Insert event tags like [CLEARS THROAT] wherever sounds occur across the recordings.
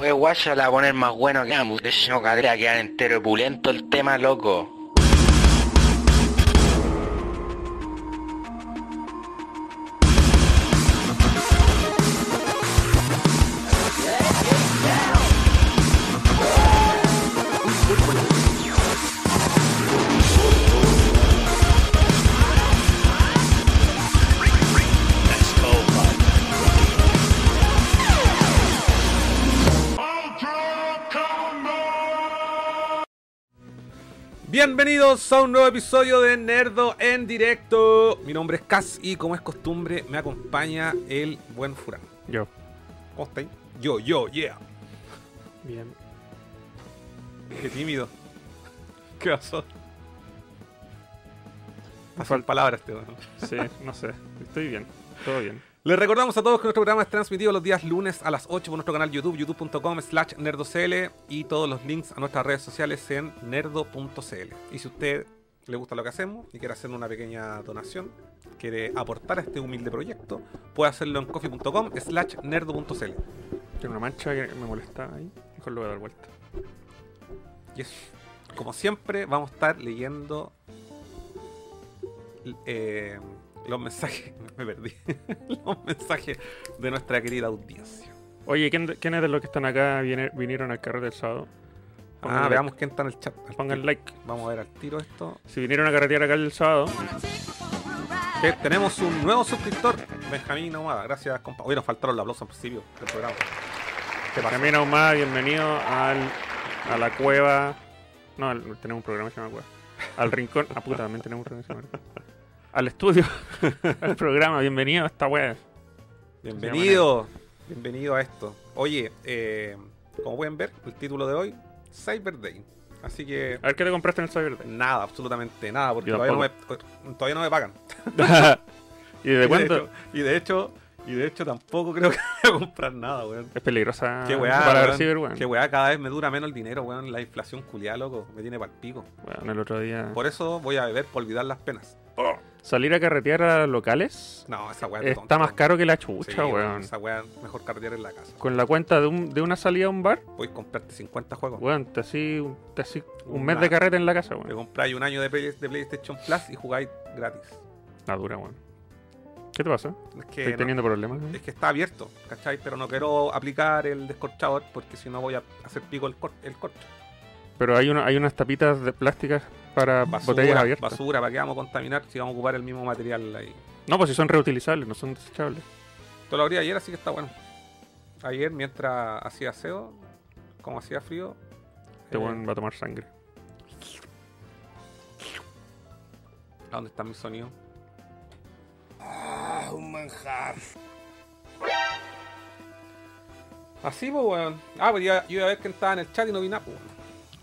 Pues guaya la va a poner más bueno que ambos. De hecho, cadera quedar entero pulento el tema, loco. Bienvenidos a un nuevo episodio de Nerdo en directo. Mi nombre es Cas y como es costumbre me acompaña el buen Furán. Yo. ¿Cómo estáis? Yo, yo, yeah. Bien. Qué tímido. ¿Qué pasó? Me Pasan falta- palabras, tío. Sí, no sé. Estoy bien. Todo bien. Les recordamos a todos que nuestro programa es transmitido los días lunes a las 8 por nuestro canal YouTube, youtube.com slash nerdocl y todos los links a nuestras redes sociales en nerdo.cl. Y si usted le gusta lo que hacemos y quiere hacer una pequeña donación, quiere aportar a este humilde proyecto, puede hacerlo en coffee.com slash nerdo.cl. Tiene una mancha que me molesta ahí. Mejor lo voy a dar vuelta. Y eso. Como siempre, vamos a estar leyendo eh, los mensajes. [LAUGHS] Me perdí. [LAUGHS] los mensajes de nuestra querida audiencia. Oye, ¿quién- ¿quiénes de los que están acá viene- vinieron al carrete del sábado? Pongan Ah, like. veamos quién está en el chat. Pongan like. Vamos a ver al tiro esto. Si vinieron a carretear acá el sábado, Que tenemos un nuevo suscriptor, Benjamín Ahumada. Gracias, compa. Hoy nos faltaron los aplausos al principio del programa. Camino más, bienvenido al, a la cueva. No, al- tenemos un programa que se llama Cueva. Al rincón. Ah, puta, también tenemos un programa que se llama. Al estudio. [LAUGHS] al programa, bienvenido a esta wea. Bienvenido. Bienvenido a esto. Oye, eh, como pueden ver, el título de hoy, Cyber Day. Así que A ver qué te compraste en el Cyber Day. nada, absolutamente nada, porque todavía no, me, todavía no me pagan. [LAUGHS] ¿Y de [LAUGHS] hecho- y de hecho, y de hecho tampoco creo que voy a comprar nada, weón. Es peligrosa Qué weá, para weón. recibir, weón. Qué weá, cada vez me dura menos el dinero, weón. La inflación culiada, loco, me tiene pal pico. Bueno, el otro día. Por eso voy a beber por olvidar las penas. Salir a carretear a locales No, esa weá es está tonta, más caro que la Sí, chucha, weón. Esa weá, mejor carretear en la casa. Con la cuenta de, un- de una salida a un bar, Puedes comprarte 50 juegos. weón, te así, te así un Un mes de carrete en la casa, Te weón. compráis un año de, Play- de PlayStation Plus y jugáis gratis. La dura, weón. ¿Qué te pasa? Es que, Estoy no- teniendo problemas. weón? es que está abierto, ¿cachai? Pero no quiero aplicar el descorchador porque si no voy a hacer pico el, cor- el corcho. Pero hay, una, hay unas tapitas de plásticas para botellas Basura, abiertas. basura, ¿para qué vamos a contaminar si vamos a ocupar el mismo material ahí? No, pues si son reutilizables, no son desechables. Yo lo abrí ayer, así que está bueno. Ayer, mientras hacía aseo, como hacía frío. Este eh, weón va a tomar sangre. ¿a ¿Dónde está mi sonido? Ah, un manjar. Así, pues, weón. Ah, pues yo, yo iba a ver que estaba en el chat y no vi nada, pues.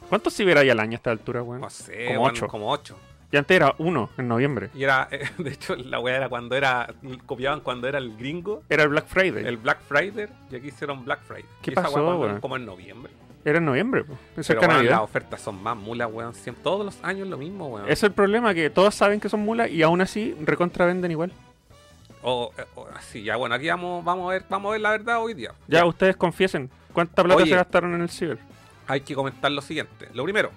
¿Cuántos ciber hay al año a esta altura, weón? No sé, Como weón, ocho. Como ocho. Y antes era uno, en noviembre. Y era, [LAUGHS] de hecho, la weá era cuando era, copiaban cuando era el gringo, Era el Black Friday. el Black Friday, y aquí hicieron Black Friday. ¿Qué Y esa pasó, weá weón? Como en noviembre. Era en noviembre, pues. Pero Cerca de weón, Navidad. las ofertas son más mulas, weón. Siempre, todos los años lo mismo, weón. Es el problema, que todos saben que son mulas y aún así recontravenden igual. O, o así, ya bueno, aquí vamos, vamos a ver, vamos a ver la verdad hoy día. Ya, ustedes confiesen, ¿cuánta plata Oye. se gastaron en el ciber? Hay que comentar lo siguiente. Lo primero,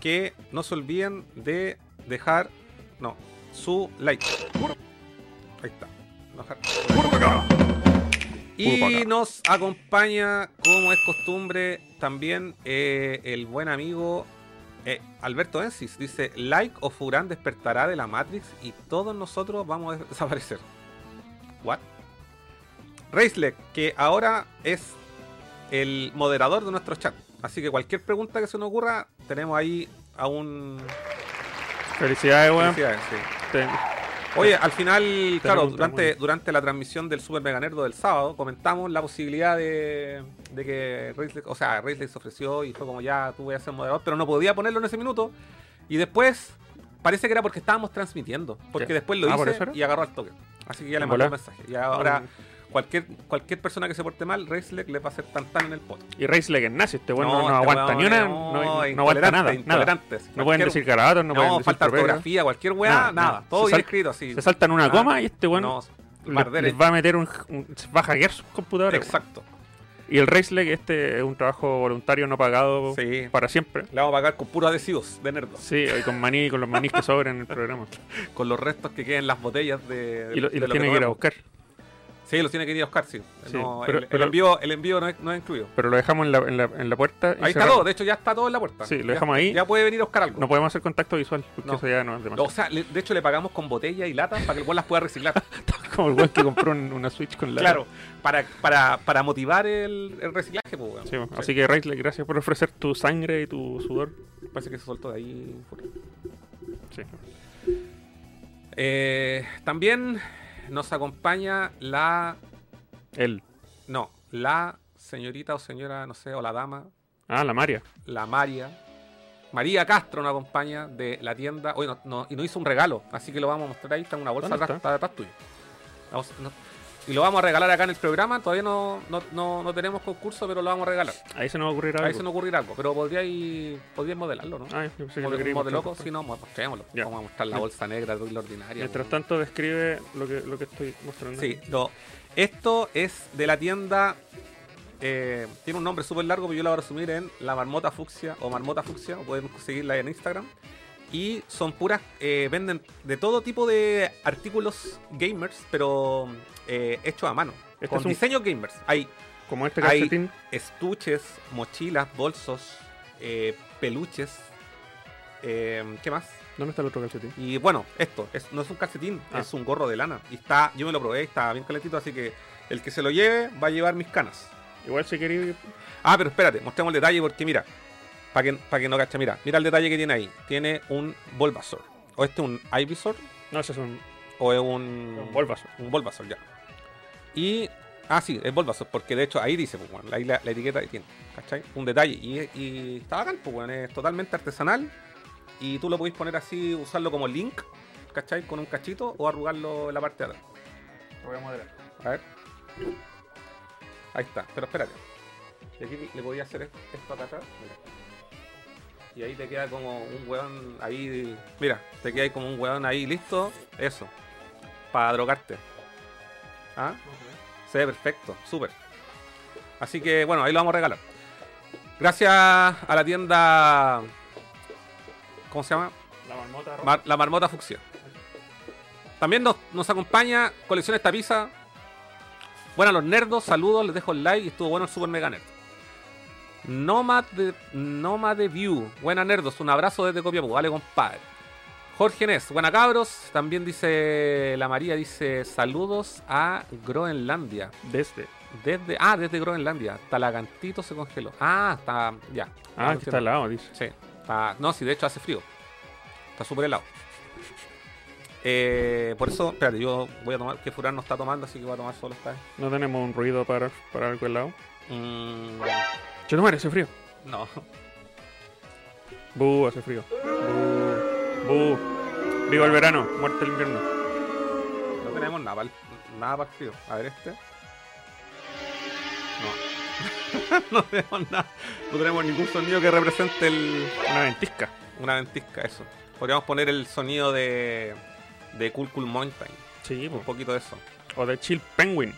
que no se olviden de dejar, no, su like. Ahí está. Y nos acompaña, como es costumbre, también eh, el buen amigo eh, Alberto Ensis. Dice, like o Furán despertará de la Matrix y todos nosotros vamos a [LAUGHS] desaparecer. What? Raisleck, que ahora es el moderador de nuestro chat. Así que cualquier pregunta que se nos ocurra, tenemos ahí a un... Felicidades, weón. Felicidades, sí. Oye, al final, claro, durante, durante la transmisión del Super Mega Nerdo del sábado, comentamos la posibilidad de, de que Raisley, o sea, Raisley se ofreció y fue como ya, tú voy a ser moderador, pero no podía ponerlo en ese minuto. Y después, parece que era porque estábamos transmitiendo, porque después lo Ah, ¿por hice y agarró al toque. Así que ya le ¿En mandé un mensaje. Y ahora, cualquier, cualquier persona que se porte mal, Raisley le va a hacer tan tan en el pot. Y Race es nazi, este weón no, no este aguanta ni una, no, no, no aguanta intolerante, nada. nada. No pueden decir garabatos, no, pueden decir falta ortografía, cualquier weá, Nada. Todo bien escrito así. Se saltan una coma y este weón No, le- barder les es- va a meter un, un- va a hackear sus computadores. Exacto. Y el Race Leg, este es un trabajo voluntario no pagado Sí. para siempre. Le vamos a pagar con puros adhesivos de nerdos. Sí, y con maní, con los manís que sobran en el programa. [LAUGHS] Con los restos que queden en las botellas de. Y, lo- y de los lo tiene que ir a buscar. Sí, los tiene que ir a buscar, sí. Sí, No, pero- el, envío, el envío no es, no es incluido. Pero lo dejamos en la, en la, en la puerta. y Ahí está todo, de hecho ya está todo en la puerta. Sí, lo Ya- dejamos ahí. Ya puede venir a buscar algo. No podemos hacer contacto visual, porque No. eso ya no es demasiado. O sea, le- de hecho le pagamos con botella y lata para que el weón las pueda reciclar. [LAUGHS] Como el weón que compró un- una Switch con la. claro, para, para, para motivar el, el reciclaje, pues, weón. Sí, bueno. Sí. Así que Raisle, gracias por ofrecer tu sangre y tu sudor. Parece que se soltó de ahí. Sí. Eh, también nos acompaña la. Él. No, la señorita o señora, no sé, o la dama, Ah, la Maria. la María. María Castro nos acompaña de la tienda. Hoy no, no- y nos hizo un regalo, así que lo vamos a mostrar ahí. Está en una bolsa ¿Dónde atrás, está? está detrás tuyo. Vamos- no- y lo vamos a regalar acá en el programa. Todavía no, no, no- no tenemos concurso, pero lo vamos a regalar. Ahí se nos va a ocurrir algo. Ahí se nos ocurrirá algo, pero podríais podríais modelarlo, ¿no? Ah, yo pensé que lo Model- quería modeloco, mostrar. si no, mostrémoslo. Ya. Vamos a mostrar la bolsa negra de la ordinaria. Mientras tanto, describe lo que, lo que estoy mostrando. Sí, no. Esto es de la tienda. eh, tiene un nombre súper largo, pero yo lo voy a resumir en La Marmota Fucsia o Marmota Fucsia. o Pueden seguirla en Instagram. Y son puras. eh, venden de todo tipo de artículos gamers, pero eh, hechos a mano. Este con un- diseños gamers. Hay Como este Hay- calcetín. estuches, mochilas, bolsos, eh, peluches. eh, ¿Qué más? ¿Dónde está el otro calcetín? Y bueno, esto es, no es un calcetín, Ah. es un gorro de lana. Y está, yo me lo probé, está bien calentito, así que el que se lo lleve va a llevar mis canas. Igual si queréis. Ah, pero espérate, mostremos el detalle porque mira, para que, para que no cache, mira, mira el detalle que tiene ahí. Tiene un Bulbasaur. O este es un Ivysaur, No, ese es un, o es un... un Bulbasaur. Un Bulbasaur, ya. Y... Ah, sí, es Bulbasaur, porque de hecho ahí dice, pues, bueno, ahí la, la etiqueta tiene, ¿cachai? Un detalle. Y, y está bacán, pues, bueno, es totalmente artesanal. Y tú lo podéis poner así, usarlo como link, ¿cachai? Con un cachito o arrugarlo en la parte de atrás. Lo voy a moderar. A ver. Ahí está, pero espérate. Y aquí le podía hacer esto esto acá atrás. Mira. Y ahí te queda como un hueón ahí. Mira, te queda ahí como un hueón ahí listo. Eso. Para drogarte. ¿Ah? Se ve perfecto, súper. Así que bueno, ahí lo vamos a regalar. Gracias a la tienda. ¿Cómo se llama? La marmota. Mar- la marmota fucsia. También nos, nos acompaña Colecciones Tapiza. Bueno, a los nerdos, saludos, les dejo el like y estuvo bueno el Super Mega Nerd. Nomad de, Nomad de View, buena nerdos, un abrazo desde Copiapó, vale compadre. Jorge Nes, buena cabros, también dice la María, dice saludos a Groenlandia. Desde. Desde, ah, desde Groenlandia, Talagantito se congeló. Ah, está, ya. Ah, está al lado, dice. Sí, está- no, sí, de hecho hace frío. Está súper helado. Eh, por eso, espérate, yo voy a tomar, que Furán no está tomando, así que voy a tomar solo esta vez. No tenemos un ruido para, para algo al lado. Mm, Che, no hace frío. no. Buh, hace frío. Buh. Buh. Viva el verano, muerte el invierno. No tenemos nada para el, nada frío. A ver este. No. [LAUGHS] no tenemos nada. No tenemos ningún sonido que represente el, Una ventisca. una ventisca, eso. Podríamos poner el sonido de, de Cool Cool Mountain. Sí, Un po. poquito de eso. O de Chill Penguin.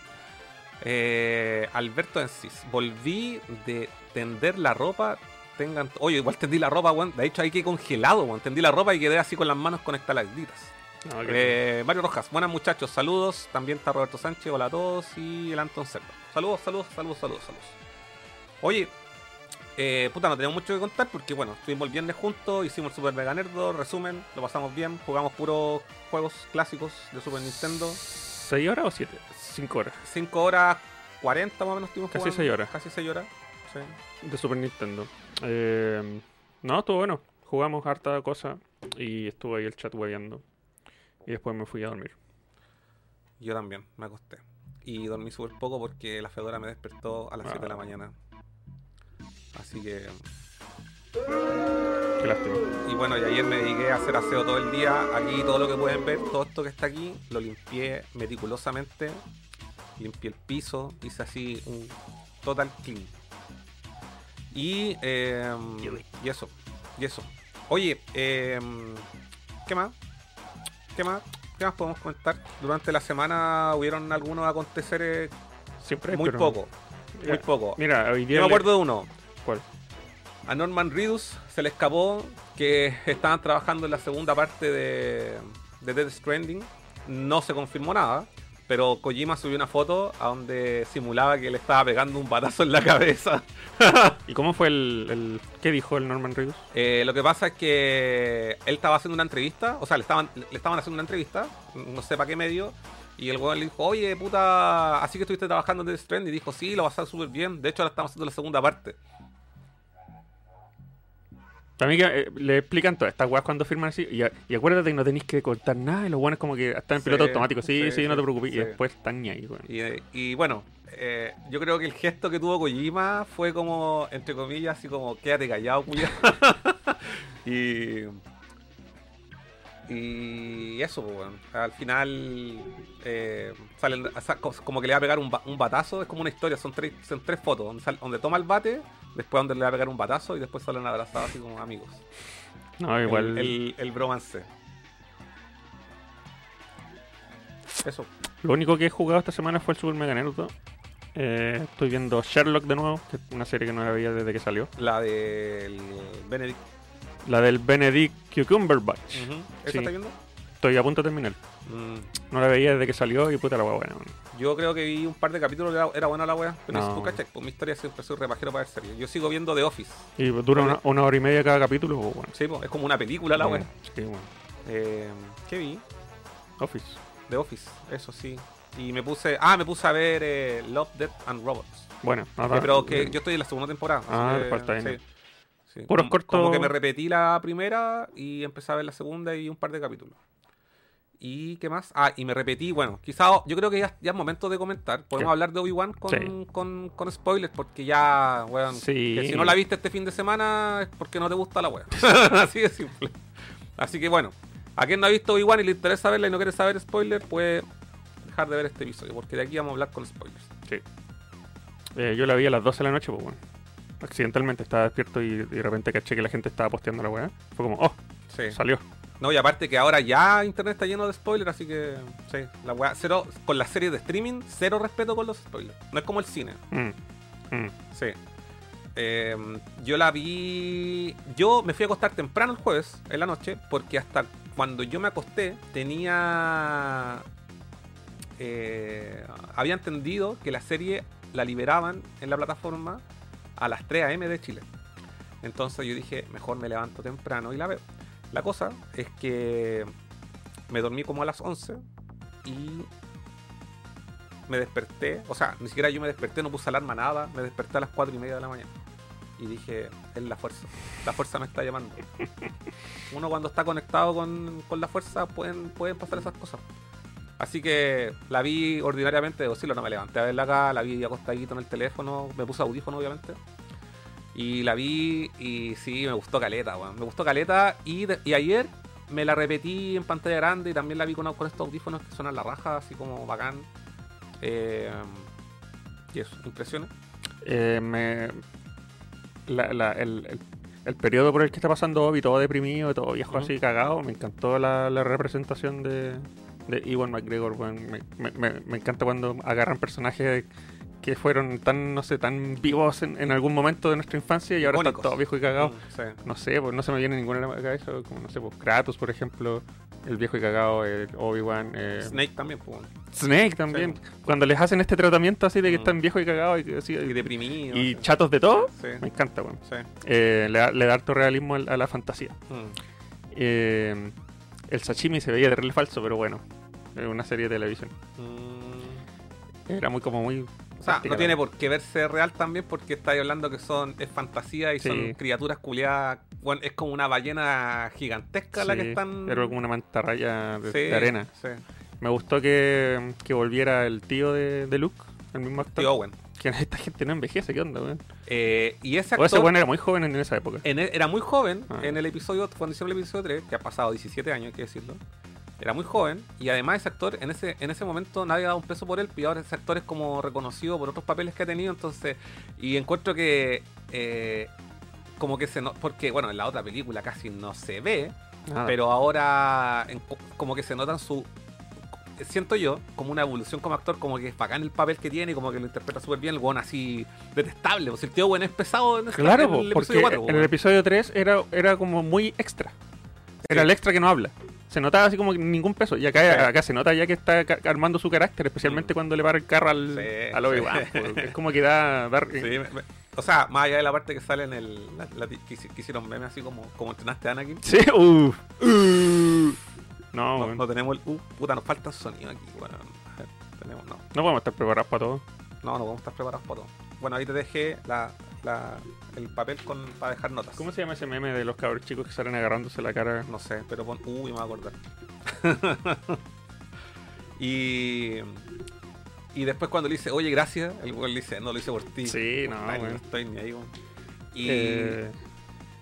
Eh, Alberto Encis, volví de tender la ropa. Tengan. Oye, igual tendí la ropa, weón. De hecho, hay que congelado, weón. Tendí la ropa y quedé así con las manos conectadas. No, que- Eh, Mario Rojas, buenas muchachos, saludos. También está Roberto Sánchez, hola a todos. Y el Anton Cerdo. Saludos, saludos, saludos, saludos, saludos. Oye, eh, puta, no tenemos mucho que contar porque, bueno, estuvimos el viernes juntos, hicimos el Super Mega Nerdo, resumen, lo pasamos bien, jugamos puros juegos clásicos de Super Nintendo. ¿Seis horas o siete? Cinco horas. 5 horas 40 más o menos estuvimos Casi jugando. seis horas. Casi 6 horas. Sí. De Super Nintendo. Eh, no, estuvo bueno. Jugamos harta cosa y estuvo ahí el chat hueveando. Y después me fui a dormir. Yo también, me acosté. Y dormí súper poco porque la Fedora me despertó a las 7 de la Ah. mañana. Así que. Qué lástima. Y bueno, y ayer me dediqué a hacer aseo todo el día. Aquí todo lo que pueden ver, todo esto que está aquí, lo limpié meticulosamente. Limpié el piso, hice así un total clean. Y, eh, y eso, y eso. Oye, eh, ¿qué más? ¿Qué más? ¿Qué más podemos comentar? Durante la semana hubieron algunos aconteceres Siempre muy pero poco. muy poco. Mira, hoy día. Yo me le- acuerdo de uno. ¿Cuál? A Norman Reedus se le escapó que estaban trabajando en la segunda parte de, de Dead Stranding. No se confirmó nada, pero Kojima subió una foto a donde simulaba que le estaba pegando un batazo en la cabeza. [LAUGHS] ¿Y cómo fue el, el- ¿Qué dijo el Norman Reedus? Eh, lo que pasa es que él estaba haciendo una entrevista, o sea, le estaban, le estaban haciendo una entrevista, no sé para qué medio, y el weón le dijo, oye, puta, así que estuviste trabajando en Death Stranding, y dijo, sí, lo vas a hacer súper bien, de hecho ahora estamos haciendo la segunda parte. También que eh, le explican todas estas weas cuando firman así. Y, y acuérdate que no tenéis que cortar nada. Y los buenos como que están en Sí, piloto automático. Sí, sí, sí, no te preocupes. Y después están ni ahí, weón. Y, eh, y bueno, eh, yo creo que el gesto que tuvo Kojima fue como, entre comillas, así como, quédate callado, cuya. [LAUGHS] y. Y eso, pues. Al final, eh, salen, como que le va a pegar un, ba- un batazo. Es como una historia, son tres, son tres fotos. Donde, donde toma el bate, después donde le va a pegar un batazo y después salen abrazados así como amigos. No, igual. El, el, el bromance. Eso. Lo único que he jugado esta semana fue el Super Mega Naruto. Eh, estoy viendo Sherlock de nuevo, que es una serie que no la veía desde que salió. La del Benedict. La del Benedict Cucumberbatch. ¿Esa Sí. está viendo? Estoy a punto de terminar. Mm, No la veía desde que salió y puta la wea buena. Yo creo que vi un par de capítulos, era, era buena la wea. Pero No. si tú cachai, pues mi historia siempre soy repajero para ver series. Yo sigo viendo The Office. Y dura una, una hora y media cada capítulo. pues, bueno. Sí, pues, es como una película la wea. Sí, bueno. Eh, ¿Qué vi? Office. The Office, eso sí. Y me puse. Ah, me puse a ver eh, Love, Death and Robots. Bueno, nada. pero que yo estoy en la segunda temporada. Ah, falta sí, sí. Puros Como- cortos- Como que me repetí la primera y empecé a ver la segunda y un par de capítulos. ¿Y qué más? Ah, y me repetí, bueno, quizá yo creo que ya, ya es momento de comentar. Podemos ¿Qué? hablar de Obi-Wan con, Sí. con, con spoilers, porque ya, weón, Sí. que si no la viste este fin de semana es porque no te gusta la wea. [LAUGHS] [LAUGHS] Así de simple. Así que bueno, a quien no ha visto Obi-Wan y le interesa verla y no quiere saber spoilers, puede dejar de ver este episodio, porque de aquí vamos a hablar con spoilers. Eh, yo la vi a las 12 de la noche, pues bueno. Accidentalmente estaba despierto y, y de repente caché que la gente estaba posteando la weá. Fue como, oh, Sí. salió. No, y aparte que ahora ya internet está lleno de spoilers, así que sí, la weá, cero, con las series de streaming, cero respeto con los spoilers. No es como el cine, Mm, mm. sí. Eh, yo la vi. Yo me fui a acostar temprano el jueves, en la noche, porque hasta cuando yo me acosté tenía. eh, había entendido que la serie la liberaban en la plataforma a las 3 am de Chile. Entonces yo dije, mejor me levanto temprano y la veo. La cosa es que me dormí como a las 11 y me desperté, o sea, ni siquiera yo me desperté, no puse alarma, nada, me desperté a las 4 y media de la mañana. Y dije, es la fuerza, la fuerza me está llamando. [LAUGHS] Uno cuando está conectado con, con la fuerza pueden, pueden pasar esas cosas. Así que la vi ordinariamente, decirlo, no me levanté a verla acá, la vi acostadito en el teléfono, me puse audífono obviamente. Y la vi y sí, me gustó Caleta, weón. Me gustó Caleta y, de- y ayer me la repetí en pantalla grande y también la vi con, con estos audífonos que suenan la raja, así como bacán. Eh, y eso, impresiones. Eh, me, la- la- el, el- el periodo por el que está pasando Obi, todo deprimido, todo viejo así cagado, me encantó la, la representación de, de Ewan McGregor. weón. Me, me- me- me encanta cuando agarran personajes que fueron tan, no sé, tan vivos en, en algún momento de nuestra infancia y ahora están todos viejos y cagados. Mm, sí. No sé, pues no se me viene ninguna a la cabeza, como no sé, pues Kratos, por ejemplo, el viejo y cagado, el Obi-Wan, eh, Snake también, pues, bueno. Snake también. Sí. Cuando les hacen este tratamiento así de que Mm. están viejos y cagados y, así, y deprimido. y sí. chatos de todo, me encanta, sí. Eh, le, da, le da harto realismo al- a la fantasía. Mm. Eh, el sashimi se veía terrible falso, pero bueno, una serie de televisión. Mm. Era muy como muy... O sea, no tiene por qué verse real también porque estáis hablando que son es fantasía y Sí. son criaturas culiadas. Bueno, es como una ballena gigantesca la que están. Era como una mantarraya de, Sí, de arena. Me gustó que, que volviera el tío de, de Luke, el mismo actor. Tío Owen. Que [LAUGHS] esta gente no envejece, ¿qué onda, weón? Eh, y ese O ese actor weón era muy joven en esa época. en el- era muy joven Ah. en el episodio, cuando hicieron el episodio 3, que ha pasado 17 años, hay que decirlo. Era muy joven y además ese actor en ese en ese momento nadie ha dado un peso por él y ahora ese actor es como reconocido por otros papeles que ha tenido, entonces y encuentro que eh, como que se no, porque bueno, en la otra película casi no se ve, pero ahora en- como que se notan su siento yo, como una evolución como actor, como que es bacán el papel que tiene, como que lo interpreta súper bien, el weón así detestable. Pues el tío weón es pesado en, esta- Claro, en el porque episodio 4. en el episodio 3 era, era como muy extra. Era el extra que no habla. Se notaba así como que ningún peso. Y acá, Sí. acá se nota ya que está armando su carácter, especialmente Mm. cuando le para el carro al, Sí, al Obi-Wan. sí. [LAUGHS] po. Es como que da... da- me- me- o sea, más allá de la parte que sale en el. la- la- que, que hicieron memes así como, como entrenaste a Anakin. Sí, uh. No, No, no tenemos el. Uh, puta, nos falta sonido aquí, ver, tenemos, no. no podemos estar preparados para todo. No, no podemos estar preparados para todo. Bueno, ahí te dejé la, la- el papel con, para dejar notas. ¿Cómo se llama ese meme de los cabros chicos que salen agarrándose la cara? No sé, pero pon. Uy, me voy a acordar. [LAUGHS] y. Y después cuando le dice, oye, gracias, el weón le dice, no lo hice por ti. Sí, no, Ay, weón. estoy ni ahí. Y. Eh,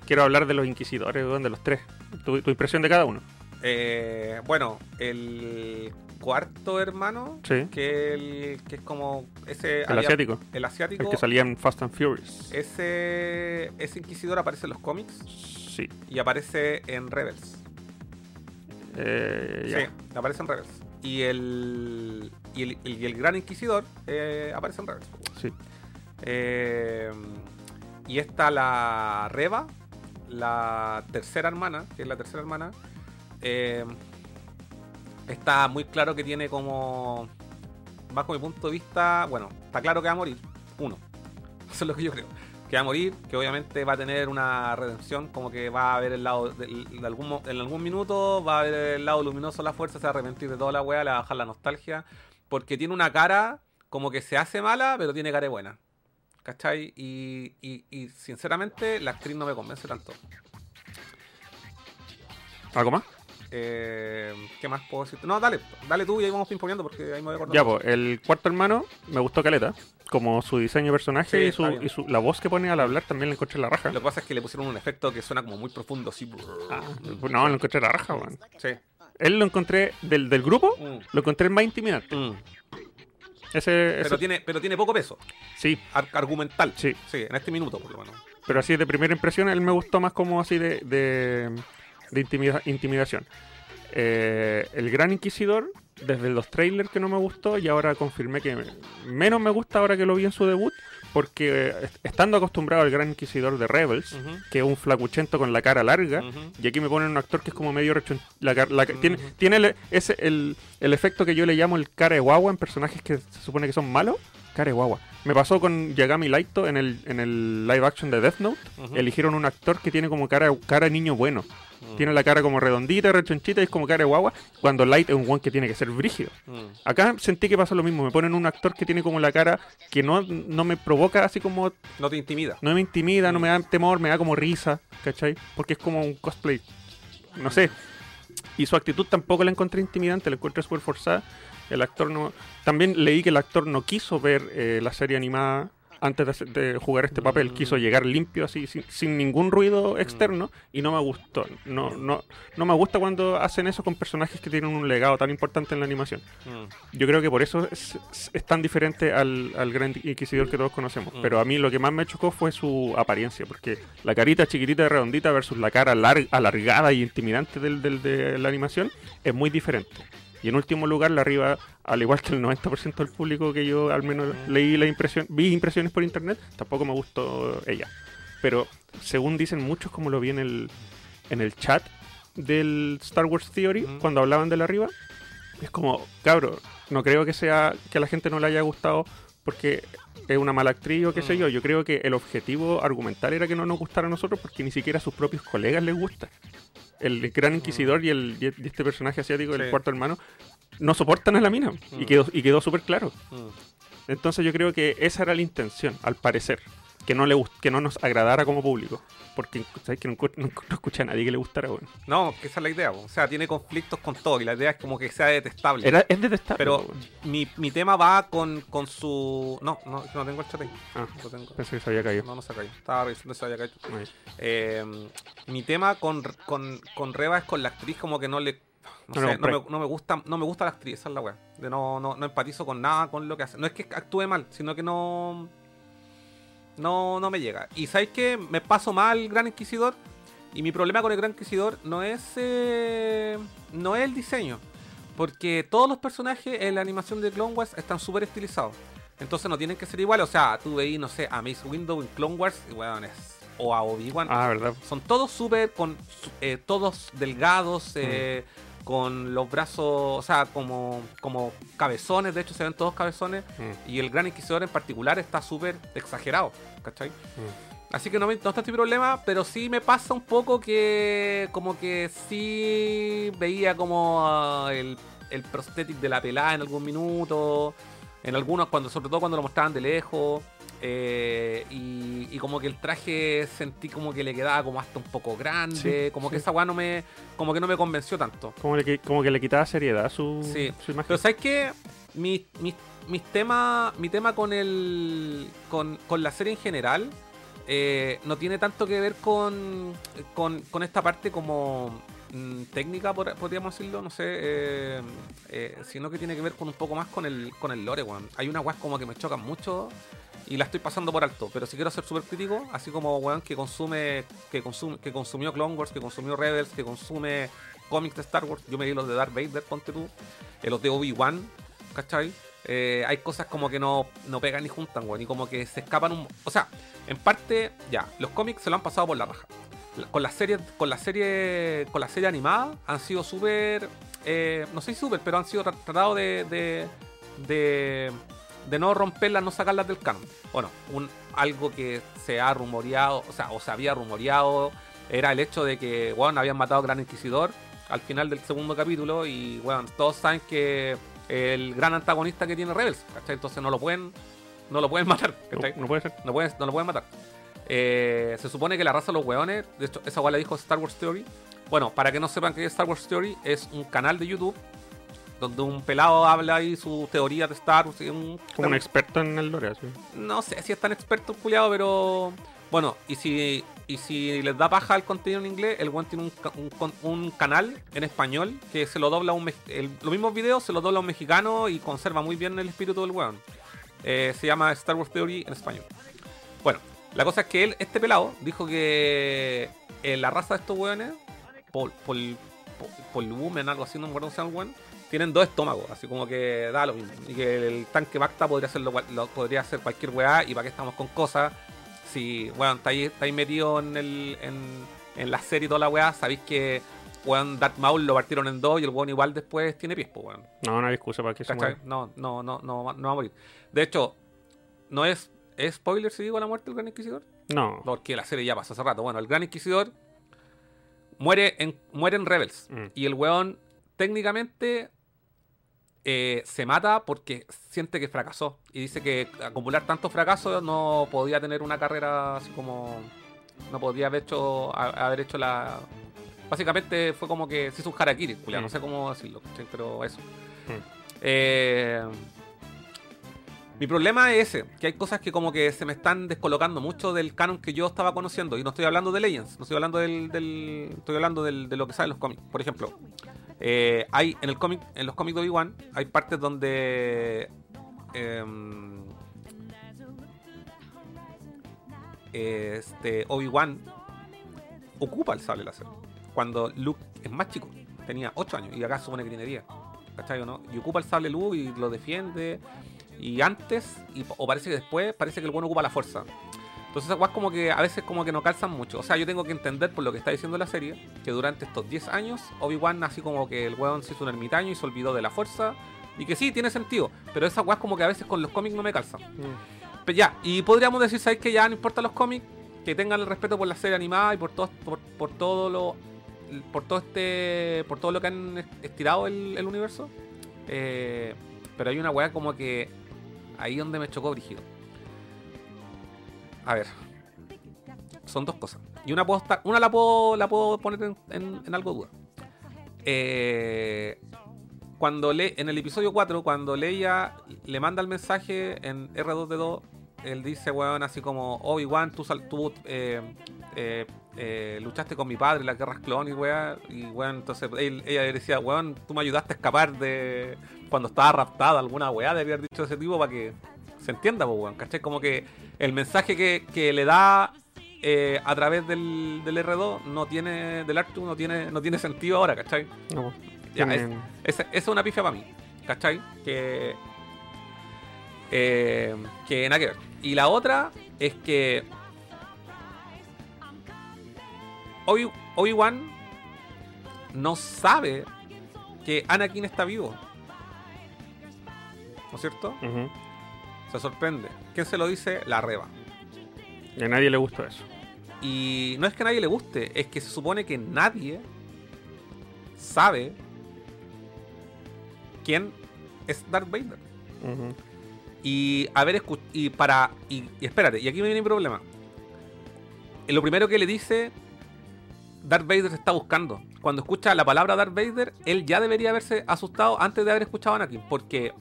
quiero hablar de los inquisidores, de los tres. Tu, tu impresión de cada uno. Eh, bueno, el cuarto hermano, Sí. que, el, que es como ese. El había- asiático. El asiático. El que salía en Fast and Furious. Ese, ese inquisidor aparece en los cómics Sí. y aparece en Rebels. Eh, ya. Sí, aparece en Rebels. Y el, y el, y el gran inquisidor eh, aparece en Rebels. Sí. Eh, y está la Reba, la tercera hermana, que es la tercera hermana. Eh, está muy claro que tiene como, bajo mi punto de vista, bueno, está claro que va a morir. Uno. [LAUGHS] Eso es lo que yo creo. Que va a morir, que obviamente va a tener una redención, como que va a ver el lado, de, algún, en algún minuto va a ver el lado luminoso la fuerza, se va a arrepentir de toda la wea, le va a bajar la nostalgia, porque tiene una cara como que se hace mala, pero tiene cara buena. ¿Cachai? Y, y, y sinceramente la actriz no me convence tanto. ¿Algo más? Eh, ¿Qué más puedo decirte? No, dale, dale tú y ahí vamos pimponeando porque ahí me voy a acordar. Ya, pues, el cuarto hermano me gustó Caleta. Como su diseño de personaje Sí, y, su, bien. y su- la voz que pone al hablar también la encontré la raja. Lo que pasa es que le pusieron un efecto que suena como muy profundo, así. Ah, no, lo encontré la raja, weón. Sí. Él lo encontré del, del grupo, Mm. lo encontré más intimidante. Mm. Ese, Pero, ese- tiene, pero tiene poco peso. sí, ar- argumental. sí. Sí, en este minuto, por lo menos. Pero así de primera impresión, él me gustó más como así de, de, de intimida- intimidación. Eh, el Gran Inquisidor, desde los trailers que no me gustó, y ahora confirmé que menos me gusta ahora que lo vi en su debut, porque eh, est- estando acostumbrado al Gran Inquisidor de Rebels, que es un flacuchento con la cara larga, y aquí me ponen un actor que es como medio rechon- la la tiene, el, ese, el, el efecto que yo le llamo el cara de guagua en personajes que se supone que son malos. Cara de guagua. Me pasó con Yagami Laito en el, en el live action de Death Note. Eligieron un actor que tiene como cara, cara niño bueno. Mm. Tiene la cara como redondita, rechonchita y es como cara de guagua. Cuando Light es un guan que tiene que ser brígido. Mm. Acá sentí que pasa lo mismo. Me ponen un actor que tiene como la cara que no, no me provoca así como. No te intimida. No me intimida, no me da temor, me da como risa. ¿Cachai? Porque es como un cosplay. No sé. Y su actitud tampoco la encontré intimidante, la encontré súper forzada. El actor no. También leí que el actor no quiso ver eh, la serie animada antes de, de jugar este papel. Mm. Quiso llegar limpio, así, sin, sin ningún ruido externo, y no me gustó. No, no, no me gusta cuando hacen eso con personajes que tienen un legado tan importante en la animación. Mm. Yo creo que por eso es, tan diferente al, al Gran Inquisidor que todos conocemos. Mm. Pero a mí lo que más me chocó fue su apariencia, porque la carita chiquitita y redondita versus la cara lar- alargada y intimidante del, del- de la animación es muy diferente. Y en último lugar, la arriba, al igual que el 90% del público que yo al menos leí la impresión, vi impresiones por internet, tampoco me gustó ella. Pero según dicen muchos, como lo vi en el, en el chat del Star Wars Theory, cuando hablaban de la arriba, es como, cabro, no creo que sea que a la gente no le haya gustado porque es una mala actriz o qué sé Mm. yo. Yo creo que el objetivo argumental era que no nos gustara a nosotros porque ni siquiera a sus propios colegas les gusta. El gran inquisidor y, el, y este personaje asiático, Mm. Sí. el cuarto hermano, no soportan a la mina. Y Mm. quedó, y quedó súper claro. Mm. Entonces yo creo que esa era la intención, al parecer. Que no, le que no nos agradara como público. Porque ¿sabes? que no, no- no escucha a nadie que le gustara. weón. No, que esa es la idea. O sea, tiene conflictos con todo y la idea es como que sea detestable. Era, es detestable. Pero weón. mi, mi tema va con, con su... No, no, no tengo el chat ahí. Ah, Lo tengo. pensé que se había caído. No, no se ha caído. Estaba revisando se había caído. Eh, mi tema con, con, con Reba es con la actriz como que no le... No, No sé, no, me, no me gusta no me gusta la actriz, esa es la weá. De no, no, no empatizo con nada con lo que hace. No es que actúe mal, sino que no... No, no me llega. Y ¿sabéis qué? Me paso mal el Gran Inquisidor. Y mi problema con el Gran Inquisidor no es... eh, no es el diseño. Porque todos los personajes en la animación de Clone Wars están súper estilizados. Entonces no tienen que ser iguales. O sea, tú veis, no sé, a Mace Window en Clone Wars y weón, es- o a Obi-Wan. Ah, verdad. Son todos súper, con eh, todos delgados, eh, con los brazos, o sea, como, como cabezones, de hecho se ven todos cabezones. Mm. Y el Gran Inquisidor en particular está súper exagerado, ¿cachai? Mm. Así que no, me, no está este problema, pero sí me pasa un poco que como que sí veía como ah, el, el prosthetic de la pelada en algún minuto, en algunos, cuando sobre todo cuando lo mostraban de lejos, eh, y, y como que el traje sentí como que le quedaba como hasta un poco grande, Sí, como que esa weá no me, como que no me convenció tanto. Como, le, como que le quitaba seriedad su, Sí. su imagen. Pero ¿sabes qué? Mi, mi, mis tema, mi tema con el con, con la serie en general eh, no tiene tanto que ver con, con, con esta parte como mm, técnica, por- podríamos decirlo, no sé, eh, eh, sino que tiene que ver con un poco más con el, con el lore, weón. Hay unas weas como que me chocan mucho y la estoy pasando por alto, pero si quiero ser súper crítico, así como weón que consume, que consume, que consumió Clone Wars, que consumió Rebels, que consume cómics de Star Wars, yo me di los de Darth Vader, ponte tú, eh, los de Obi-Wan, ¿cachai? Eh, hay cosas como que no, no pegan ni juntan, weón, y como que se escapan un... O sea, en parte, ya, los cómics se lo han pasado por la raja. Con la serie, con la serie, con la serie animada han sido súper, eh, no sé si súper, pero han sido tra- tratados de, de, de, de no romperlas, no sacarlas del canon. Bueno, un, algo que se ha rumoreado, o sea, o se había rumoreado, era el hecho de que, bueno, habían matado al Gran Inquisidor al final del segundo capítulo y, bueno, todos saben que el gran antagonista que tiene Rebels, ¿cachai? Entonces no lo pueden, no lo pueden [LAUGHS] matar, no, ¿cachai? no puede ser. No, pueden- no lo pueden matar. Eh, se supone que la raza de los hueones, de hecho, esa weá la dijo Star Wars Theory. Bueno, para que no sepan qué es Star Wars Theory, es un canal de YouTube donde un pelado habla ahí su teoría de Star Wars. un- Como un experto en el lore, así. no sé si es tan experto el culiado, pero. Bueno, y si, y si les da paja el contenido en inglés, el weón tiene un, un un canal en español que se lo dobla un. el- los mismos videos se los dobla a un mexicano y conserva muy bien el espíritu del weón. Eh, se llama Star Wars Theory en español. Bueno, la cosa es que él, este pelado, dijo que eh, la raza de estos weones, Pol, Pol, Pol, Polwomen, algo así, no me acuerdo el weón, tienen dos estómagos, así como que da lo mismo. Y que el tanque Bacta podría hacer, lo, cual- lo- podría hacer cualquier weá, y para qué estamos con cosas. Si, weón, estáis estáis metido en, el, en, en la serie y toda la weá, sabéis que, weón, Darth Maul lo partieron en dos y el weón igual después tiene pies, pues, weón. No, no hay excusa para que se. No, no, no, no, no va a morir. De hecho, no es, ¿es spoiler si digo la muerte del Gran Inquisidor. No. Porque la serie ya pasó hace rato. Bueno, el Gran Inquisidor muere en, muere en Rebels. Mm. Y el weón técnicamente eh, se mata porque siente que fracasó. Y dice que acumular tantos fracasos no podía tener una carrera así como... No podía haber hecho, haber hecho la... Básicamente fue como que se hizo un harakiri, culiao, no Mm. sé cómo decirlo, pero eso. Mm. Eh, mi problema es ese, que hay cosas que como que se me están descolocando mucho del canon que yo estaba conociendo. Y no estoy hablando de Legends, no estoy hablando del, del- estoy hablando de lo que sale en los cómics. Por ejemplo, eh, hay en el cómic, en los cómics de Obi-Wan, hay partes donde em, este Obi-Wan ocupa el sable láser. Cuando Luke es más chico, tenía 8 años, y acá supone que tiene 10. ¿Cachai o no? Y ocupa el sable Luke y lo defiende. Y antes, y, o parece que después, parece que el bueno ocupa la fuerza. Entonces esas como que a veces como que no calzan mucho. O sea, yo tengo que entender por lo que está diciendo la serie, que durante estos 10 años, Obi-Wan así como que el weón se hizo un ermitaño y se olvidó de la fuerza. Y que sí, tiene sentido. Pero esas weas como que a veces con los cómics no me calzan. Mm. Pero ya, y podríamos decir, ¿sabes que ya no importa los cómics? Que tengan el respeto por la serie animada y por todo, por, por todo lo. Por todo este. Por todo lo que han estirado el, el universo. Eh, pero hay una weá como que. Ahí donde me chocó Brígido. A ver. Son dos cosas. Y una puedo estar- una la puedo, la puedo poner en, en- en algo duda. Eh, cuando le, en el episodio 4, cuando Leia le manda el mensaje en R2D2, él dice, weón, así como, Obi-Wan, tú, sal- tú eh, eh, eh, luchaste con mi padre en las guerras clon y weón, y weón, entonces él- ella decía, weón, tú me ayudaste a escapar de cuando estaba raptada, alguna weá, debería haber dicho ese tipo para que se entienda, pues, weón, ¿cachai? Como que el mensaje que, que le da eh, a través del, del R2 no tiene, del Artu no tiene, no tiene sentido ahora, ¿cachai? No, Ya, es- una pifia para mí. ¿Cachai? Que. eh, que nada que ver. Y la otra es que. Obi- Obi-Wan no sabe que Anakin está vivo. ¿No es cierto? Se sorprende. ¿Quién se lo dice? La Reba. Y a nadie le gusta eso. Y no es que a nadie le guste, es que se supone que nadie sabe quién es Darth Vader. Y haber y para y, y espérate, y aquí me viene mi problema. Lo primero que le dice Darth Vader se está buscando. Cuando escucha la palabra Darth Vader, él ya debería haberse asustado antes de haber escuchado a Anakin, porque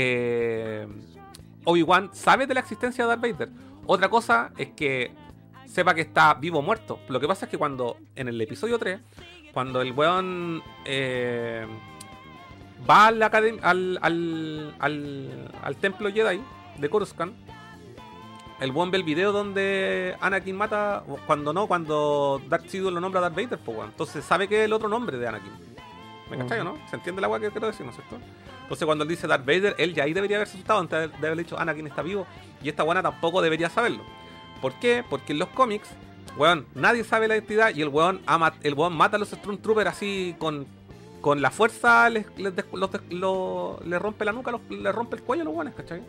eh, Obi-Wan sabe de la existencia de Darth Vader. Otra cosa es que sepa que está vivo o muerto. Lo que pasa es que cuando en el episodio 3, cuando el weón eh, va a la academ- al, al, al, al templo Jedi de Coruscant, el buen ve el video donde Anakin mata, cuando no, cuando Darth Sidious lo nombra Darth Vader, pues weón. Entonces sabe que es el otro nombre de Anakin. ¿Me cachai o no? ¿Se entiende la weá que quiero decir, no es cierto? Entonces cuando él dice Darth Vader, él ya ahí debería haberse asustado antes de haber dicho Anakin está vivo. Y esta buena tampoco debería saberlo. ¿Por qué? Porque en los cómics, weón, nadie sabe la identidad y el weón, ama, el weón mata a los Stormtroopers así con, con la fuerza, les, les rompe la nuca, los- le rompe el cuello a los weones, ¿cachai?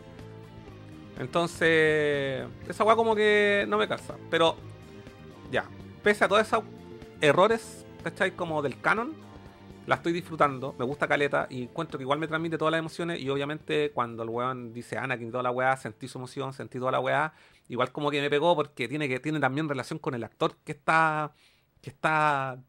Entonces, esa weá como que no me calza. Pero, ya, pese a todos esos errores, ¿cachai? Como del canon, la estoy disfrutando, me gusta Caleta y encuentro que igual me transmite todas las emociones y obviamente cuando el weón dice Anakin toda la weá, sentí su emoción, sentí toda la weá, igual como que me pegó porque tiene que tiene también relación con el actor que está que está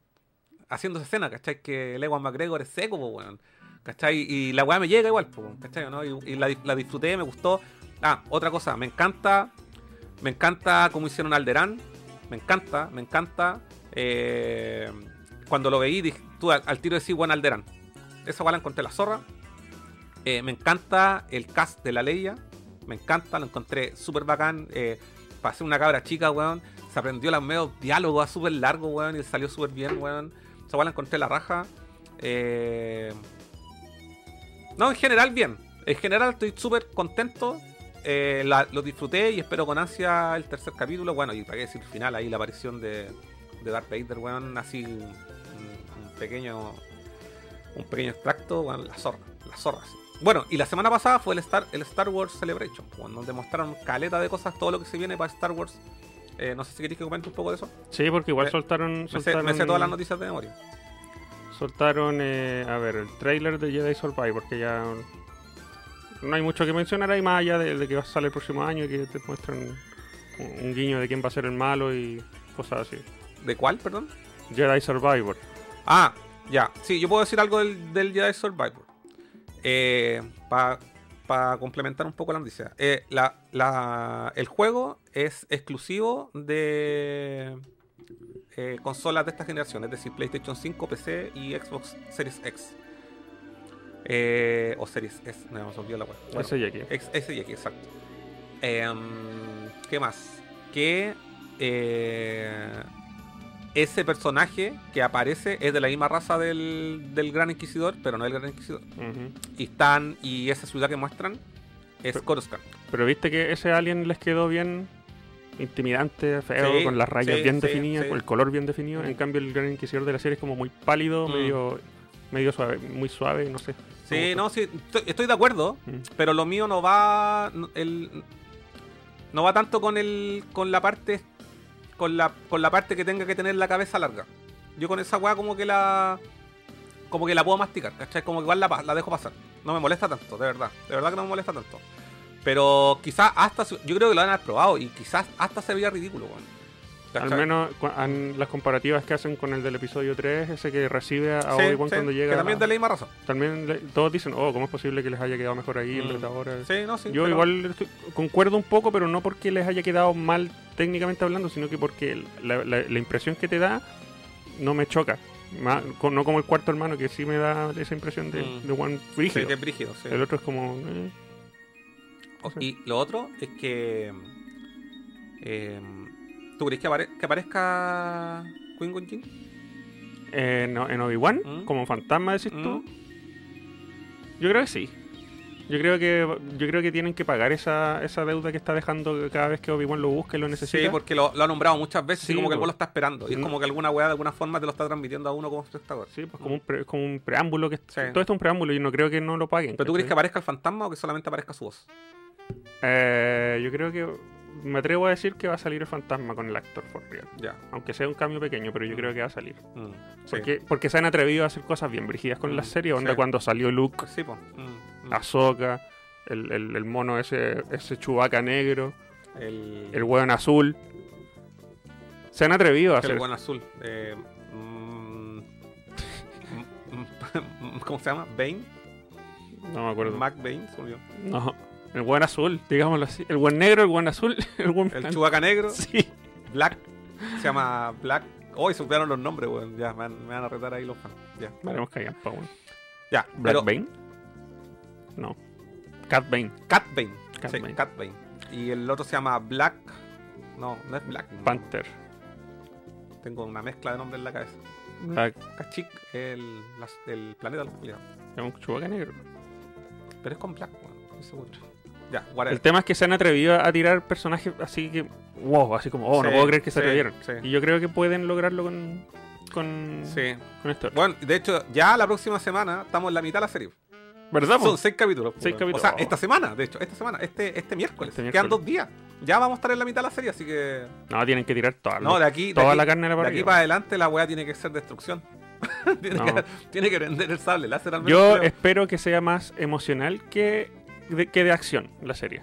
haciendo esa escena, ¿cachai? Que el Ewan McGregor es seco, po, weón. ¿Cachai? Y la weá me llega igual, po, ¿cachai? ¿no? Y, la disfruté, me gustó. Ah, otra cosa, me encanta, me encanta cómo hicieron Alderán, me encanta, me encanta. eh, cuando lo veí, dije, tú al, al tiro decís, bueno, Alderán. Esa weá la encontré la zorra. Eh, me encanta el cast de la Leia. Me encanta, lo encontré súper bacán. Eh, para ser una cabra chica, weón. Se aprendió los medios diálogos súper largos, weón. Y salió súper bien, weón. Esa weá la encontré la raja. Eh, No, en general bien. En general estoy súper contento. Eh, lo disfruté y espero con ansia el tercer capítulo. Bueno, y para qué decir el final, ahí la aparición de, de Darth Vader, weón. Así pequeño un pequeño extracto, weón, la zorra, la zorra. sí. Bueno, y la semana pasada fue el Star, el Star Wars Celebration, donde mostraron caleta de cosas, todo lo que se viene para Star Wars. Eh, no sé si queréis que comente un poco de eso. Sí, porque igual soltaron. Me sé, soltaron me sé todas las noticias de memoria. Soltaron, eh, a ver, el trailer de Jedi Survivor, que ya no hay mucho que mencionar ahí más allá de, de que va a salir el próximo año y que te muestran un, un guiño de quién va a ser el malo y cosas así. ¿De cuál, perdón? Jedi Survivor. Ah, ya. Sí, yo puedo decir algo del, del Jedi Survivor. Para complementar un poco la noticia. Eh, la- la- el juego es exclusivo de eh, consolas de esta generación, es decir, PlayStation 5, PC y Xbox Series X. Eh, o Series S, no, me olvidó la web. Bueno, Ese y aquí. Ex- ese y aquí, exacto. Em, ¿Qué más? Que eh, ese personaje que aparece es de la misma raza del, del Gran Inquisidor, pero no del Gran Inquisidor. Ujú. Y están, y esa ciudad que muestran es Pero- Coruscant. Pero viste que ese alien les quedó bien intimidante, feo, Sí, con las rayas sí, bien sí, definidas, con el color bien definido. En cambio, el Gran Inquisidor de la serie es como muy pálido, Mm. medio medio suave, muy suave, no sé. Sí, no, sí, estoy, estoy de acuerdo, Mm. pero lo mío no va el, no va tanto con el con la parte con la con la parte que tenga que tener la cabeza larga. Yo con esa weá como que la como que la puedo masticar, ¿cachai? Como que igual la, la dejo pasar. No me molesta tanto, de verdad. De verdad que no me molesta tanto. Pero quizás hasta yo creo que lo haber probado y quizás hasta se veía ridículo, weón. Al menos las comparativas que hacen con el del episodio 3, ese que recibe a Sí, Obi-Wan sí, cuando llega. Que también es de la misma razón. también le- todos dicen, oh, ¿cómo es posible que les haya quedado mejor ahí en Mm. ahora? Sí, no, sí. Yo pero- igual estoy- concuerdo un poco, pero no porque les haya quedado mal técnicamente hablando, sino que porque la, la- la impresión que te da no me choca. No como el cuarto hermano, que sí me da esa impresión de, Mm. de Juan Sí, Brígido. que es brígido, sí. El otro es como... eh, O- Y lo otro es que. eh, ¿Tú crees que, apare- que aparezca Qui-Gon Jinn? En, en Obi-Wan, ¿Mm? como fantasma, decís tú. ¿Mm? Yo creo que sí. Yo creo que yo creo que tienen que pagar esa, esa deuda que está dejando cada vez que Obi-Wan lo busca y lo necesita. Sí, porque lo, lo ha nombrado muchas veces Sí, y como que el lo está esperando. Y es Mm. como que alguna weá de alguna forma te lo está transmitiendo a uno como espectador. Sí, pues como un, pre- como un preámbulo que Sí. todo esto es un preámbulo y no creo que no lo paguen. ¿Pero tú crees que aparezca el fantasma o que solamente aparezca su voz? Eh, yo creo que me atrevo a decir que va a salir el fantasma con el actor for real. Ya. Aunque sea un cambio pequeño, pero yo Mm. creo que va a salir. Mm, sí. Porque, porque se han atrevido a hacer cosas bien brígidas con Mm, la serie. Onda sí. cuando salió Luke, sí. Mm, mm. Ahsoka, el, el, el mono ese, ese chubaca negro, El, el hueón azul. Se han atrevido a el hacer. buen azul. Eh, [LAUGHS] mm, mm, ¿Cómo se llama? ¿Bane? No me acuerdo. Mac Bane, se. No, el buen azul, digámoslo así. El buen negro, el buen azul, [LAUGHS] el buen El. Chubaca negro, Sí. Black. Se llama Black. Hoy se olvidaron los nombres, weón. Ya, me van, me van a retar ahí los fans. Ya. Veremos que hayan, pa, weón. Ya, Black pero Bane. No. Cat Bane. Cat Bane. Cat sí, Bane. Cat Bane. Y el otro se llama Black. No, no es Black. no. Panther. Tengo una mezcla de nombres en la cabeza. Black. Kashyyyk, el, las- el planeta de los. Es un chubaca negro. Pero es con Black, weón. Estoy seguro. Ya, whatever. El tema es que se han atrevido a tirar personajes así que. Wow, así como, oh, no puedo creer que se sí, atrevieron. sí. Y yo creo que pueden lograrlo con. Con, esto. Bueno, de hecho, ya la próxima semana estamos en la mitad de la serie. ¿Verdad? Son seis capítulos. Seis capítulos. O sea, esta semana, de hecho, esta semana, este, este miércoles. Este Quedan dos días. Ya vamos a estar en la mitad de la serie, así que. No, tienen que tirar toda, No, de aquí, de toda aquí- la carne a la de aquí para adelante la weá tiene que ser destrucción. [LAUGHS] tiene, No. que, tiene que prender el sable láser al menos. Yo creo. espero que sea más emocional que de, que de acción la serie.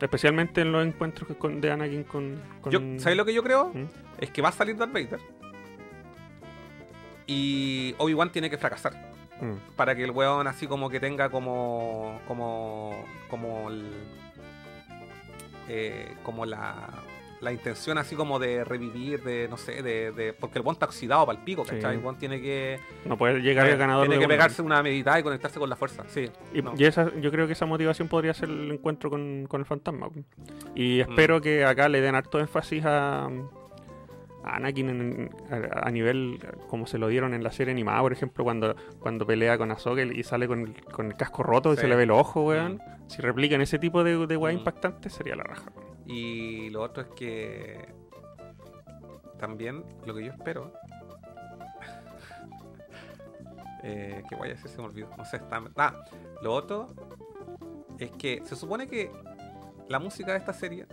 Especialmente en los encuentros con, de Anakin con. con- Yo- ¿Sabes lo que yo creo? ¿Mm? Es que va a salir Darth Vader. Y Obi-Wan tiene que fracasar. Mm. Para que el weón así como que tenga como. como. como el. eh, como la. La intención así como de revivir, de no sé, de. de- porque el weón está oxidado para el pico, Sí. ¿cachai? El weón tiene que. No puede llegar al ganador. tiene que pegarse una meditada y conectarse con la fuerza. Sí. Y, no. y esa, yo creo que esa motivación podría ser el encuentro con, con el fantasma. Y Mm. espero que acá le den harto énfasis a, a Anakin en- a, a nivel como se lo dieron en la serie animada, por ejemplo, cuando, cuando pelea con Ahsoka y sale con el, con el casco roto y Sí. se le ve los ojos, weón. Si replican ese tipo de, de weá Mm. impactantes, sería la raja. Y lo otro es que también lo que yo espero. [LAUGHS] eh, que vaya a decir, se me olvidó. No sé, está. Ah, lo otro es que se supone que la música de esta serie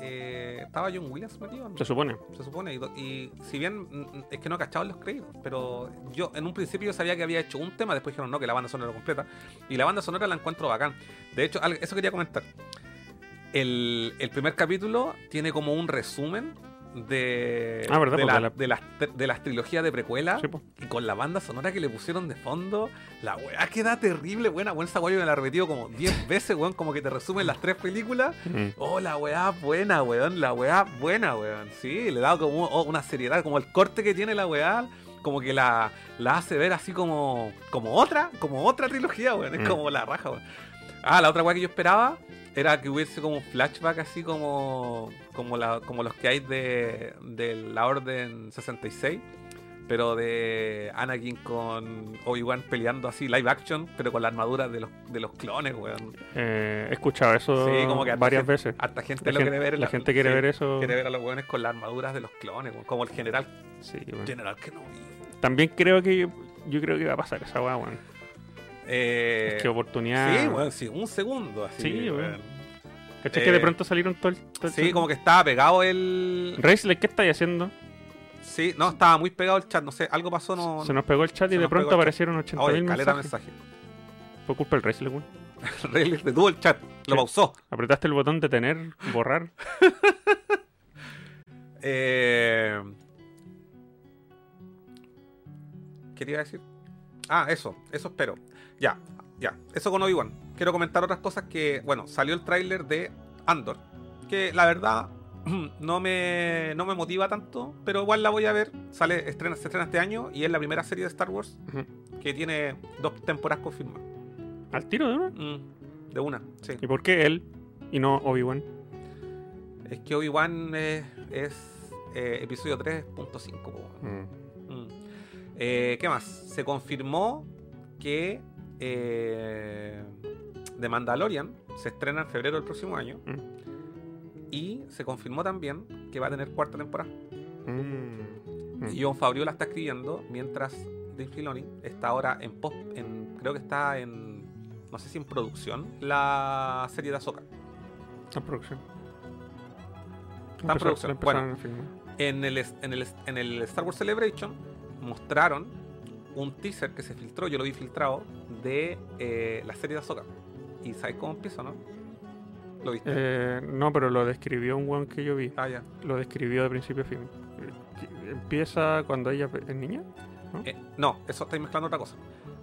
eh, estaba John Williams metido. ¿no? Se supone. Se supone. Y, si bien mm, es que no he cachado en los créditos, pero yo en un principio yo sabía que había hecho un tema, después dijeron no, que la banda sonora completa. Y la banda sonora la encuentro bacán. De hecho, eso quería comentar. El, el primer capítulo tiene como un resumen de, Ah, de, la- la- de las, de las trilogías de precuela. Sí, po. Y con la banda sonora que le pusieron de fondo, la weá queda terrible, buena. Weón, esa me la he repetido como 10 [LAUGHS] veces, weón, como que te resumen las tres películas. Mm. Oh, la weá buena, weón. La weá buena, weón. Sí, le da como oh, una seriedad, como el corte que tiene la weá, como que la, la hace ver así como, como otra, como otra trilogía, weón. Es Mm. como la raja, weón. Ah, la otra weá que yo esperaba era que hubiese como un flashback así como, como, la, como los que hay de, de la Orden 66. Pero de Anakin con Obi-Wan peleando así, live action, pero con la armadura de los, de los clones, weón. Eh, he escuchado eso Sí, como que harta varias gente- veces. Harta gente La lo gente, quiere ver. la gente quiere sí, ver eso. Quiere ver a los weones con las armaduras de los clones, weón, como el general. Sí, weón. General que no También creo que yo, yo creo que va a pasar esa weón. Eh, Qué oportunidad. Sí, weón, sí, un segundo así. Sí, weón. ¿Cachai que de Eh, pronto salieron todo el. todo el- Sí, como que estaba pegado el. Raisler, ¿qué estáis haciendo? Sí, no, estaba muy pegado el chat, no sé, algo pasó, no. Se nos pegó el chat y de pronto chat. aparecieron 80.000 Oye, caleta mensajes. mensaje. Fue culpa del Raisler, weón. [LAUGHS] Rayleigh detuvo el chat, lo Sí. pausó. Apretaste el botón de tener, borrar. [LAUGHS] Eh... ¿Qué te iba a decir? Ah, eso, eso espero. Ya, ya, eso con Obi-Wan. Quiero comentar otras cosas que, bueno, salió el tráiler de Andor, que la verdad [CLEARS THROAT] no me, no me motiva tanto, pero igual la voy a ver. Sale, estrena, se estrena este año y es la primera serie de Star Wars que tiene dos temporadas confirmadas. Al tiro de uno. Mm, de una, sí. ¿Y por qué él y no Obi-Wan? Es que Obi-Wan es eh, episodio 3.5. po, weón. Mm. Mm. Eh, ¿Qué más? Se confirmó que eh, The Mandalorian se estrena en febrero del próximo año. Mm. Y se confirmó también que va a tener cuarta temporada. Mm. Mm. Y John Favreau la está escribiendo mientras Dave Filoni está ahora en post, en, creo que está en, no sé si en producción, la serie de. Está en producción. Está en producción. Bueno. En el, en, el, en el Star Wars Celebration mostraron un teaser que se filtró, yo lo vi filtrado, de eh, la serie de Ahsoka. ¿Y sabes cómo empieza, no? ¿Lo viste? Eh, no, pero lo describió un weón que yo vi. Ah, ya. Lo describió de principio a fin. Eh, Empieza cuando ella es niña. Eh, no, eso estáis mezclando otra cosa.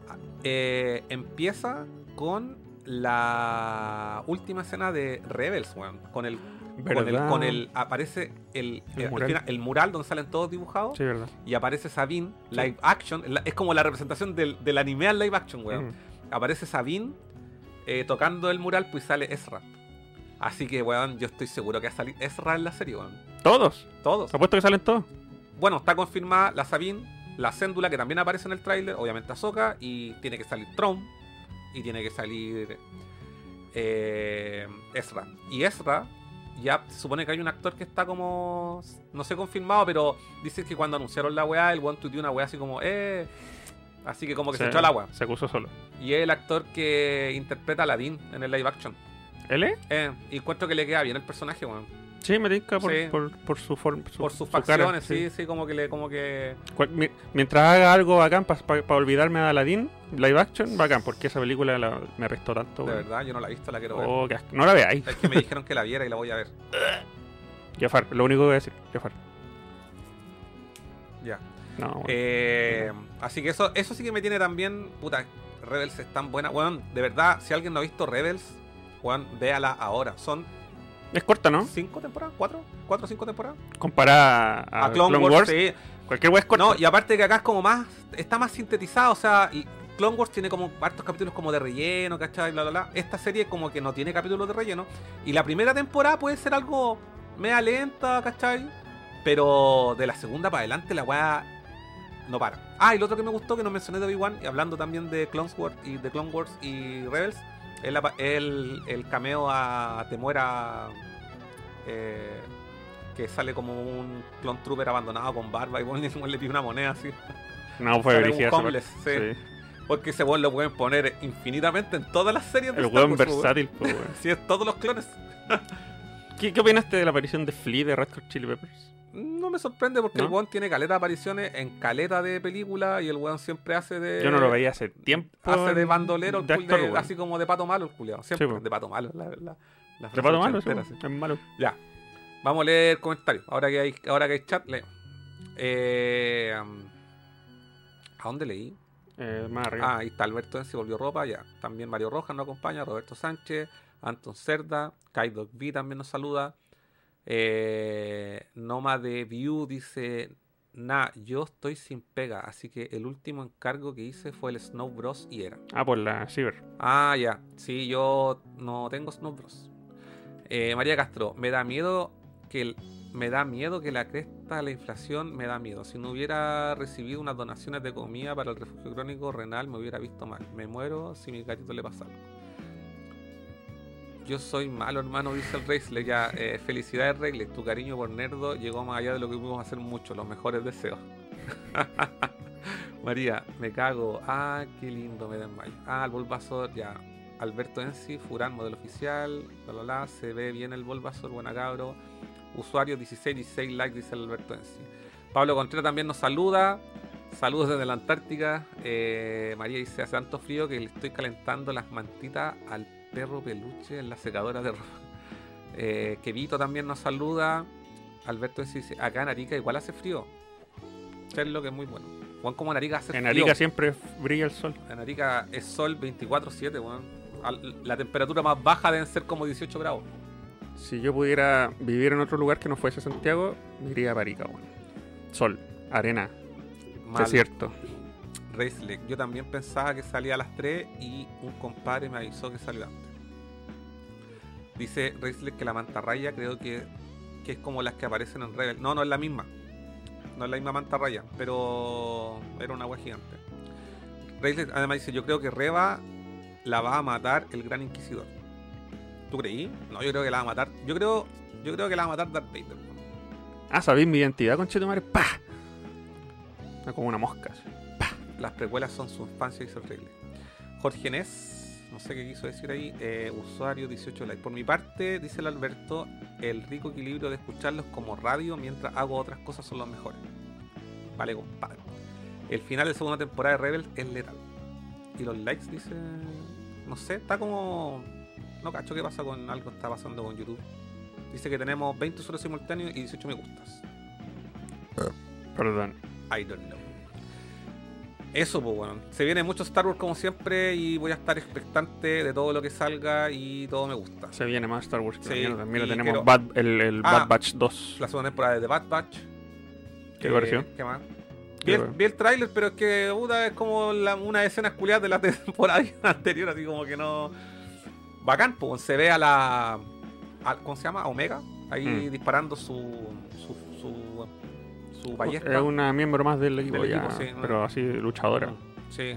Ah, empieza con la última escena de Rebels, weón. Con el, con el, ¿Verdad? con el. Aparece el, El el, mural. final- el mural donde salen todos dibujados. Sí, verdad. Y aparece Sabine, live action. es como la representación del, del anime al live action, weón. Mm. Aparece Sabine eh, tocando el mural, pues sale Ezra. Así que, weón, yo estoy seguro que va a salir Ezra en la serie, weón. Todos. Todos. Apuesto que salen todos. Bueno, está confirmada la Sabine, la Céndula, que también aparece en el tráiler, obviamente Ahsoka, y tiene que salir Tron, y tiene que salir eh, Ezra. Y Ezra, ya se supone que hay un actor que está como, no sé confirmado, pero dicen que cuando anunciaron la weá, el one tuiteó una weá así como, eh... Así que como que se, echó al agua. Se acusó solo. Y es el actor que interpreta a Aladdin en el live action. ¿Él es? Eh, y encuentro que le queda bien el personaje, weón. Sí, me tinca por, Sí. por, por su forma. Por sus su cara, facciones, sí, sí, como que le, como que. Mientras haga algo bacán para olvidarme de Aladdin, live action, bacán, porque esa película la- me restó tanto. De verdad, yo no la he visto, la quiero ver. Oh. No la veáis. Es que me [LAUGHS] dijeron que la viera y la voy a ver. Jafar, lo único que voy a decir, Jafar. Ya. No, bueno. Eh, así que eso, eso sí que me tiene también. Puta, Rebels es tan buena. Weón, de verdad, si alguien no ha visto Rebels, weón, véala ahora. Son es corta, ¿no? cinco temporadas, cuatro, cuatro o cinco temporadas. Comparada a, A Clone, Wars, sí. cualquier wea es corta. No, y aparte que acá es como más. Está más sintetizado, o sea. Clone Wars tiene como hartos capítulos como de relleno, ¿cachai? Bla, bla, bla. Esta serie como que no tiene capítulos de relleno. Y la primera temporada puede ser algo media lenta, ¿cachai? Pero de la segunda para adelante la weá no para. Ah, y lo otro que me gustó que no mencioné de Obi-Wan, y hablando también de Clone Wars y de Clone Wars y Rebels, el, el cameo a Temuera eh, que sale como un Clone Trooper abandonado con barba y [LAUGHS] weón le pide una moneda así. No, fue parte. sí. Porque ese weón lo pueden poner infinitamente en todas las series de El weón versátil, po, weón. [LAUGHS] Sí, es todos los clones. [LAUGHS] ¿Qué, ¿Qué opinaste de la aparición de Flea de Red Hot Chili Peppers? No me sorprende porque ¿No? el weón tiene caleta de apariciones en caleta de película y el weón siempre hace de. Yo no lo veía hace tiempo. Hace de bandolero, de actor, de- así como de pato malo el culiao. Siempre Sí, de pato malo, la verdad. La De pato malo, sí. es malo. Ya. Vamos a leer comentarios. Ahora que hay, ahora que hay chat, leo. Eh, ¿A dónde leí? Eh, más arriba. Ah, ahí está Alberto Ensi, volvió ropa, ya. También Mario Rojas nos acompaña, Roberto Sánchez, Anton Cerda, Kaidok V también nos saluda. Eh, Noma de View dice, nah, yo estoy sin pega, así que el último encargo que hice fue el Snow Bros y era. Ah, por la Ciber. Ah, ya, sí, yo no tengo Snow Bros. Eh, María Castro, me da miedo que el- me da miedo que la cresta la inflación me da miedo. Si no hubiera recibido unas donaciones de comida para el refugio crónico renal, me hubiera visto mal. Me muero si mi gatito le pasa algo. Yo soy malo, hermano, dice el Reisle. Ya, eh, felicidades, Reisle. Tu cariño por Nerdo llegó más allá de lo que pudimos hacer mucho. Los mejores deseos. [LAUGHS] María, me cago. Ah, qué lindo, me desmayo. Ah, el Bulbasaur, ya. Alberto Ensi, Furán, modelo oficial. La, la, la. Se ve bien el Bulbasaur, buena cabro. Usuario 16, 16 likes, dice el Alberto Ensi. Pablo Contreras también nos saluda. Saludos desde la Antártica. Eh, María dice: Hace tanto frío que le estoy calentando las mantitas al perro peluche en la secadora de ropa. Eh, Kevito también nos saluda. Alberto dice: Acá en Arica igual hace frío. Es lo que es muy bueno. Juan, como en Arica hace En frío. Arica siempre brilla el sol. En Arica es sol 24-7, weón. Al- La temperatura más baja deben ser como 18 grados. Si yo pudiera vivir en otro lugar que no fuese Santiago, me iría a Arica, weón. Sol, arena, Mal. desierto. Reisleck. Yo también pensaba que salía a las 3 y un compadre me avisó que salió antes. Dice Reisleck que la mantarraya creo que, que es como las que aparecen en Rebel. No, no es la misma. No es la misma manta raya, pero era una wea gigante. Rayleigh además dice, yo creo que Reba la va a matar el Gran Inquisidor. ¿Tú creí? No, yo creo que la va a matar. Yo creo, yo creo que la va a matar Darth Vader. Ah, sabéis mi identidad, conchetumare. ¡Pah! Ah, Como una mosca. Las precuelas son su infancia, dice el Rayleigh. Jorge Nes, no sé qué quiso decir ahí, eh, usuario 18 likes. Por mi parte, dice el Alberto, el rico equilibrio de escucharlos como radio mientras hago otras cosas son los mejores. Vale, compadre. El final de segunda temporada de Rebels es letal. Y los likes, dice. No sé, está como. No cacho qué pasa con algo que está pasando con YouTube. Dice que tenemos 20 usuarios simultáneos y 18 me gustas. Perdón. I don't know. Eso, pues bueno. Se viene mucho Star Wars como siempre y voy a estar expectante de todo lo que salga y todo me gusta. Se viene más Star Wars. que Sí. Mira, y tenemos quiero- Bad- el, el Ah. Bad Batch 2. La segunda temporada de The Bad Batch. ¿Qué Eh, versión? ¿Qué más? ¿Qué Vi el, vi el tráiler, pero es que puta, es como la- una escena culiadas de la [LAUGHS] temporada anterior, así como que no. Bacán, pues se ve a la. a- ¿Cómo se llama? A Omega, ahí Mm. disparando su. su. su, su ballesta. Es una miembro más del equipo, Del ya, sí, pero así luchadora. Sí.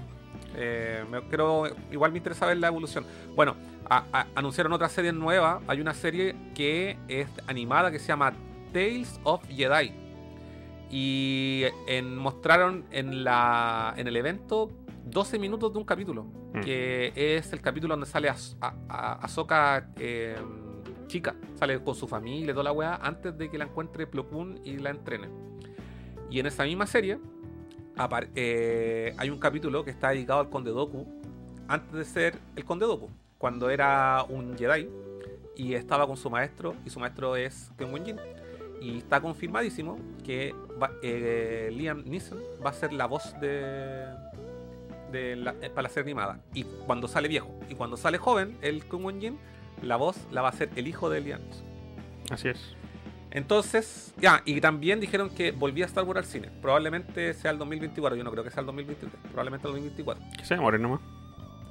Eh, me- creo, igual me interesa ver la evolución. Bueno, a- a- anunciaron otra serie nueva. Hay una serie que es animada que se llama Tales of Jedi. Y en- mostraron en, la, en el evento 12 minutos de un capítulo. Mm. Que es el capítulo donde sale Ahs- a, Ahsoka eh, chica. Sale con su familia toda la weá antes de que la encuentre Plo Koon y la entrene. Y en esa misma serie eh, hay un capítulo que está dedicado al Conde Doku antes de ser el Conde Doku, cuando era un Jedi y estaba con su maestro, y su maestro es Ken Wen Jin. Y está confirmadísimo que eh, Liam Neeson va a ser la voz de, de la- eh, para la serie animada. Y cuando sale viejo, y cuando sale joven, el Ken Wen Jin, la voz la va a hacer el hijo de Liam Neeson. Así es. Entonces, ya, y también dijeron que volvía Star Wars al cine. Probablemente sea el 2024, yo no creo que sea el 2023, probablemente el 2024. Que se demore nomás.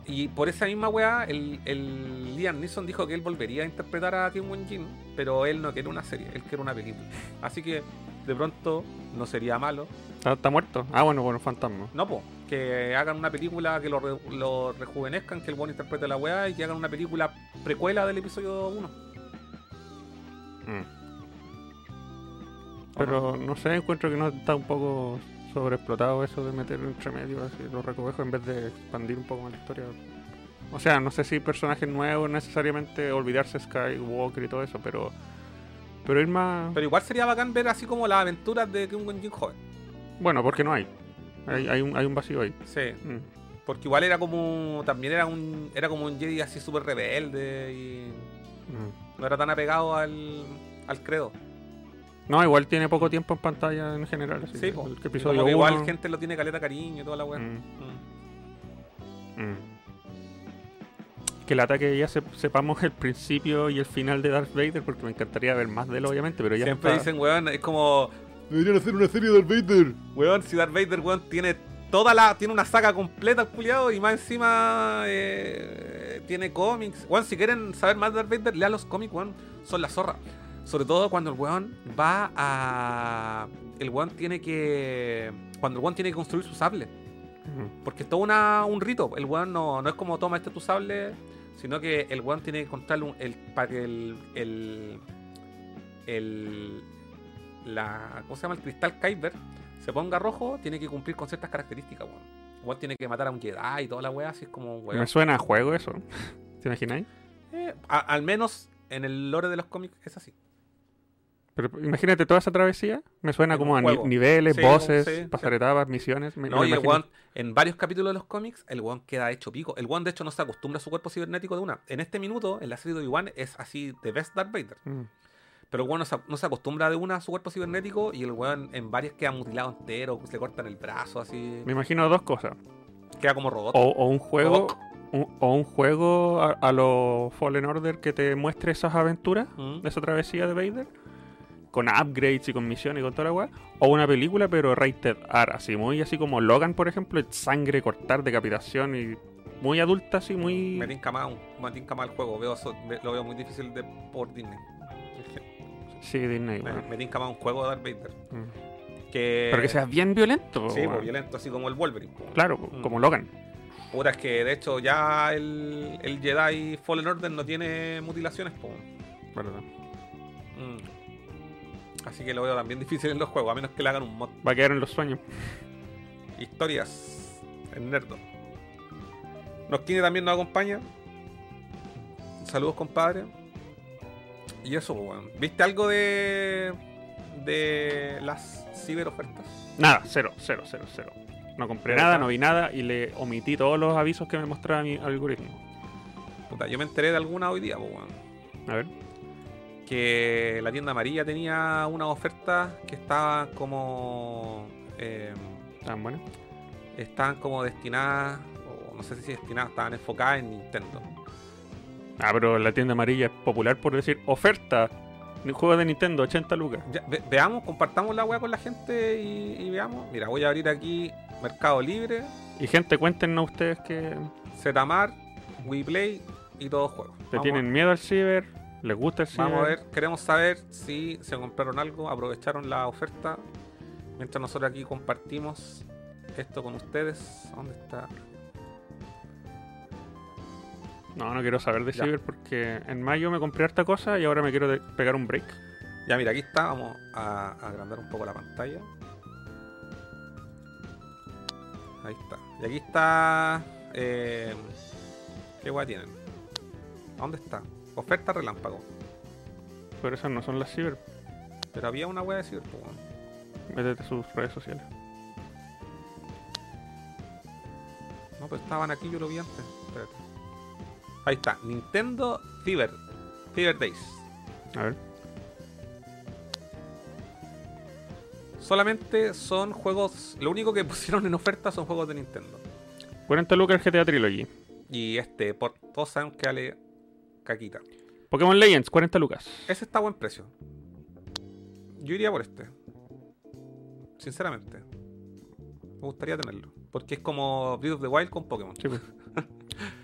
Y por esa misma weá, el, el Liam Neeson dijo que él volvería a interpretar a Kim Won Jin, pero él no quiere una serie, él quiere una película. Así que de pronto no sería malo. ¿Está, está muerto? Ah, bueno, bueno, fantasma. No, po, que hagan una película que lo, re- lo rejuvenezcan, que el buen interprete la weá y que hagan una película precuela del episodio 1. Mm. Pero no sé, encuentro que no está un poco sobreexplotado eso de meter entre medio así los recovejos en vez de expandir un poco más la historia. O sea, no sé si personajes nuevos necesariamente olvidarse Skywalker y todo eso, pero pero ir más Pero igual sería bacán ver así como las aventuras de Won Jin joven. bueno, porque no hay. Hay, hay un, hay un vacío ahí. Sí, Mm. porque igual era como. También era un. Era como un Jedi así súper rebelde y. Mm. No era tan apegado al. al credo. No, igual tiene poco tiempo en pantalla en general. Así, Sí, el episodio igual uno- gente lo tiene caleta cariño y toda la weá. Mm. Mm. Mm. Que el ataque ya se- sepamos el principio y el final de Darth Vader, porque me encantaría ver más de él, obviamente, pero ya Siempre está- dicen, weón, es como. Deberían hacer una serie de Darth Vader. Weón, si Darth Vader, weón, tiene toda la. Tiene una saga completa, culiado, y más encima. eh, tiene cómics. Weón, si quieren saber más de Darth Vader, lean los cómics, weón. Son la zorra. Sobre todo cuando el weón va a. El weón tiene que. Cuando el weón tiene que construir su sable. Porque es todo una, un rito. El weón no, no es como toma este tu sable, sino que el weón tiene que encontrarle un, el, para que el, el, el, la, ¿cómo se llama? El cristal Kyber se ponga rojo, tiene que cumplir con ciertas características, weón. El weón tiene que matar a un Jedi y toda la weá, así es como weón. Me suena a juego eso. [LAUGHS] ¿Te imagináis? Eh, a- al menos en el lore de los cómics es así. Pero imagínate toda esa travesía. Me suena En como a ni- niveles, Sí, voces, sí, pasar sí. etapas, misiones. Me, No, me y el weón, en varios capítulos de los cómics, el weón queda hecho pico. El weón, de hecho, no se acostumbra a su cuerpo cibernético de una. En este minuto, en la serie de Obi-Wan, es así de Best Darth Vader. Mm. Pero el weón no se, no se acostumbra de una a su cuerpo cibernético y el weón en varias queda mutilado entero, le cortan el brazo, así. Me imagino dos cosas. Queda como robot. O, o un juego. un- o un juego a, a lo Fallen Order que te muestre esas aventuras, Mm. esa travesía de Vader, con upgrades y con misiones y con toda la weá. O una película, pero rated R, así, muy así como Logan, por ejemplo, sangre, cortar, decapitación y muy adulta, así, muy. Me tinca más, me tinca más el juego. Veo, lo veo muy difícil de, por Disney. Sí, Disney, Me, weón. me tinca más un juego de Darth Vader. Mm. Que, Pero que sea bien violento. Sí, weón. pues, violento, así como el Wolverine. po. Claro, Mm. como Logan. Puta, es que de hecho ya el, el Jedi Fallen Order no tiene mutilaciones, po. ¿verdad? Así que lo veo también difícil en los juegos, a menos que le hagan un mod. Va a quedar en los sueños. Historias en Nerdo. Nosquine también nos acompaña. Saludos, compadre. Y eso, pues, weón. ¿Viste algo de. de las ciberofertas? Nada, cero, cero, cero, cero. No compré nada, no vi nada y le omití todos los avisos que me mostraba mi algoritmo. Puta, yo me enteré de alguna hoy día, pues, weón. A ver. Que la tienda amarilla tenía una oferta que estaba como eh, ¿Tan buenas? estaban como destinadas o no sé si destinadas estaban enfocadas en Nintendo Ah, pero la tienda amarilla es popular por decir oferta. de Juego de Nintendo, 80 lucas. Ya, ve- veamos compartamos la weá con la gente y, y veamos mira voy a abrir aquí Mercado Libre Y gente, cuéntenos ustedes que Zetamar WePlay y todos juegos Vamos a- tienen miedo al ciber, les gusta el. Vamos a ver, queremos saber si se compraron algo, aprovecharon la oferta. Mientras nosotros aquí compartimos esto con ustedes. ¿Dónde está? No, no quiero saber de Ya. ciber porque en mayo me compré harta cosa y ahora me quiero pegar un break. Ya, mira, aquí está. Vamos a, a agrandar un poco la pantalla. Ahí está. Y aquí está. eh, ¿Qué guay tienen? ¿A ¿Dónde está? Oferta relámpago. Pero esas no son las ciber. Pero había una wea de ciber, pues. Métete a sus redes sociales. No, pero estaban aquí, yo lo vi antes. Espérate. Ahí está. Nintendo Cyber. Cyber Days. A ver. Solamente son juegos. Lo único que [LAUGHS] pusieron en oferta son juegos de Nintendo. 40 lucas GTA Trilogy. Y este, por todos saben que vale caquita. Pokémon Legends, 40 lucas. Ese está a buen precio. Yo iría por este. Sinceramente. Me gustaría tenerlo. Porque es como Breath of the Wild con Pokémon. Sí, pues.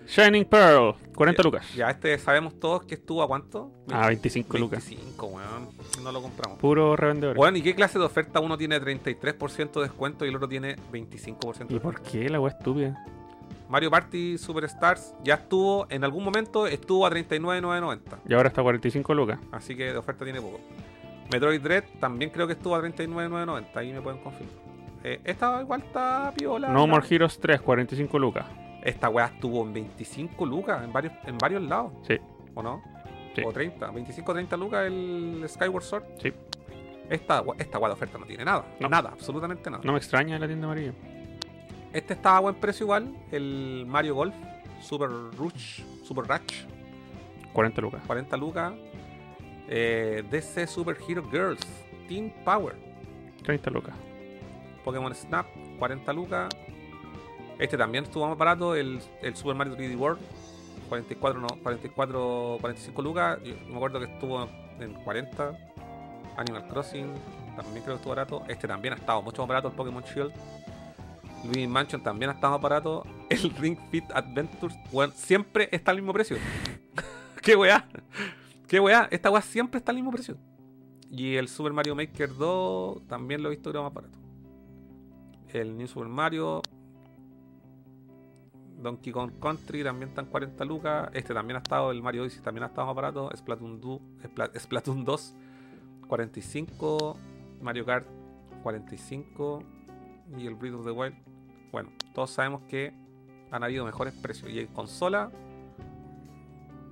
Shining Pearl, 40 lucas. Ya este sabemos todos que estuvo a cuánto? Ah, 25 lucas. 25, weón. No lo compramos. Puro revendedor. Bueno, ¿y qué clase de oferta uno tiene 33% de descuento y el otro tiene 25% de ¿Y por qué la wea estúpida? Mario Party Superstars ya estuvo, en algún momento estuvo a 39.990. Y ahora está a 45 lucas. Así que de oferta tiene poco. Metroid Dread también creo que estuvo a 39.990. Ahí me pueden confirmar. Eh, esta igual está piola. No More Heroes 3, 45 lucas. Esta weá estuvo en 25 lucas en varios, en varios lados. Sí. ¿O no? Sí. O 30. 25 o 30 lucas el Skyward Sword. Sí. Esta, esta de oferta no tiene nada. No. Nada, absolutamente nada. No me extraña la tienda amarilla. Este está a buen precio igual. El Mario Golf. Super Rush. Super Rush. 40 lucas. 40 lucas. Eh, DC Super Hero Girls. Team Power. 30 lucas. Pokémon Snap. 40 lucas. Este también estuvo más barato. El, el Super Mario 3D World. 44, no, 44, 45 lucas. Yo me acuerdo que estuvo en 40. Animal Crossing. También creo que estuvo barato. Este también ha estado mucho más barato. El Pokémon Shield. Luigi Mansion también ha estado más barato. [LAUGHS] El Ring Fit Adventures. Siempre está al mismo precio. [LAUGHS] ¡Qué weá! ¡Qué weá! Esta weá siempre está al mismo precio. Y el Super Mario Maker 2 también lo he visto que era más barato. El New Super Mario. Donkey Kong Country también está en 40 lucas. Este también ha estado, el Mario Odyssey también ha estado más barato. Splatoon 2, Spla- Splatoon 2 45. Mario Kart 45. Y el Breath of the Wild. Bueno, todos sabemos que han habido mejores precios. Y en consola,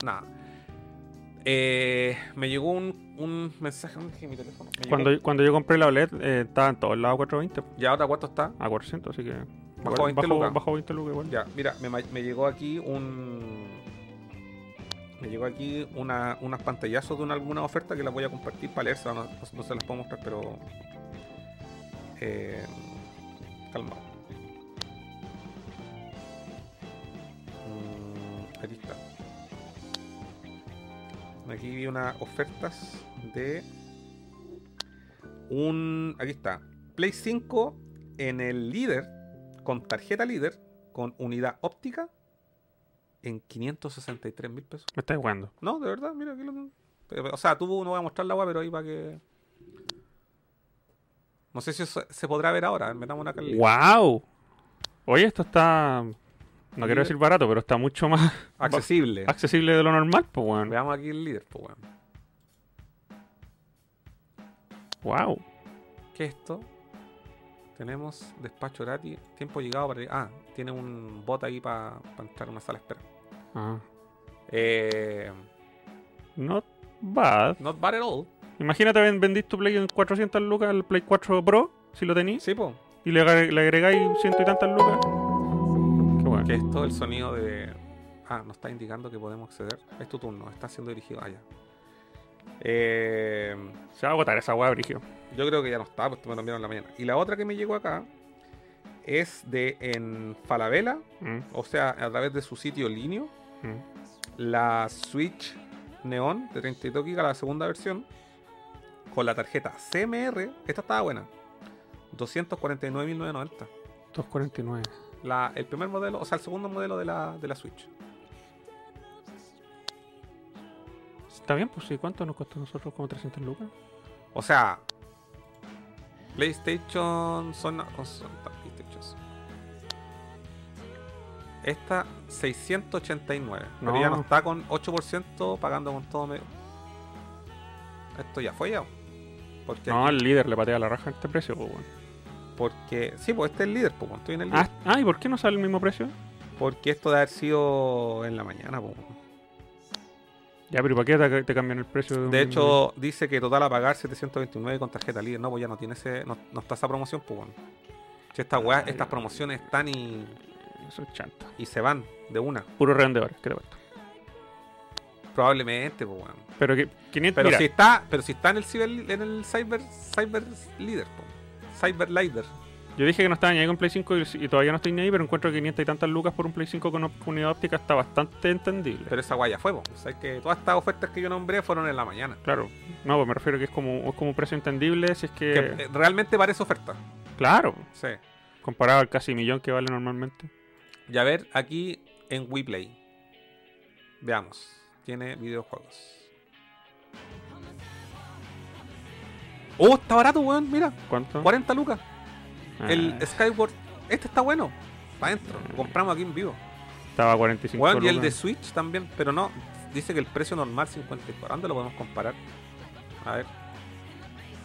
nada. Eh, me llegó un, un mensaje. Cuando, cuando yo compré la OLED, eh, estaba en todos lados a 420. ¿Y ahora cuánto está? A 400, así que. Igual- 20 lucas. Bajó 20 lucas igual. Ya, mira, me, me llegó aquí un. Me llegó aquí una, unas pantallazos de una, alguna oferta que las voy a compartir para leerse. No, no- no se las puedo mostrar, pero. Eh, calmado. Aquí está. Aquí vi unas ofertas de. Un. Aquí está. Play 5 en el líder con tarjeta líder, con unidad óptica, en 563 mil pesos. Me estás jugando. No, de verdad, mira aquí lo tengo. O sea, tuvo, no voy a mostrar la agua, pero ahí para que. No sé si eso se podrá ver ahora. Metamos una calidad. ¡Wow! Oye, esto está. No quiero decir barato, pero está mucho más [LAUGHS] Accesible. accesible de lo normal, pues, weón. Veamos aquí el líder, pues, weón. ¡Wow! ¿Qué es esto? Tenemos despacho gratis. Tiempo llegado para. Ah, tiene un bot ahí para entrar a una sala de espera. Ah. Eh, Not bad. not bad at all. Imagínate, ven- vendís tu Play en 400 lucas, el Play 4 Pro, si lo tenéis, Sí, po. y le agregáis ciento y tantas lucas. Bueno. Que es todo el sonido de. Ah, nos está indicando que podemos acceder. Es tu turno, está siendo dirigido allá. Eh, Se va a agotar esa weá, Brigio. yo creo que ya no está, pues me lo enviaron en la mañana. Y la otra que me llegó acá es de en Falabella, Mm, o sea, a través de su sitio Linio, mm. la Switch Neon de 32 GB, la segunda versión, con la tarjeta CMR. Esta estaba buena. 249.990. 249. La, el primer modelo, o sea, el segundo modelo de la, de la Switch. Está bien, pues sí. ¿Cuánto nos costó a nosotros? Como 300 lucas. O sea, PlayStation son. PlayStation. Esta 689. Pero ya No. no está con 8% pagando con todo. medio. Esto ya fue ya. Porque, No, el líder le patea la raja a este precio, pues. Porque sí, pues este es el líder, pues, estoy en el líder. Ah, ah, ¿y por qué no sale el mismo precio? Porque esto debe haber sido en la mañana, pues. Ya, pero ¿y ¿para qué te, te cambian el precio? De, hecho, dice que total a pagar 729 con tarjeta líder. No, pues ya no tiene ese. No, no está esa promoción, pues bueno. Si estas weas, estas promociones están y, Eso es chanta. y se van de una. Puro revendedor, ¿qué te cuesta? Probablemente, pues bueno. Pero que 500, Pero mira, si está, pero si está en el ciber, en el cyber, cyber líder, pues. Cyber líder. yo dije que no estaba ni ahí con Play 5 y, y todavía no estoy ni ahí, pero encuentro que 500 y tantas lucas por un Play 5 con unidad óptica está bastante entendible. Pero esa guaya fue. O sea, que todas estas ofertas que yo nombré fueron en la mañana. Claro, no, pues me refiero que es como, es como un precio entendible si es que... Que eh, realmente parece oferta. Claro, Sí. comparado al casi millón que vale normalmente. Y a ver, aquí en WePlay. Veamos. Tiene videojuegos. Oh, está barato, weón. Mira, ¿Cuánto? 40 lucas. El Ah, Skyward. Este está bueno. Para adentro. Lo compramos aquí en vivo. estaba a 45 Weón, y el de lucas. Switch también. Pero no. Dice que el precio normal 54. ¿Dónde lo podemos comparar? A ver.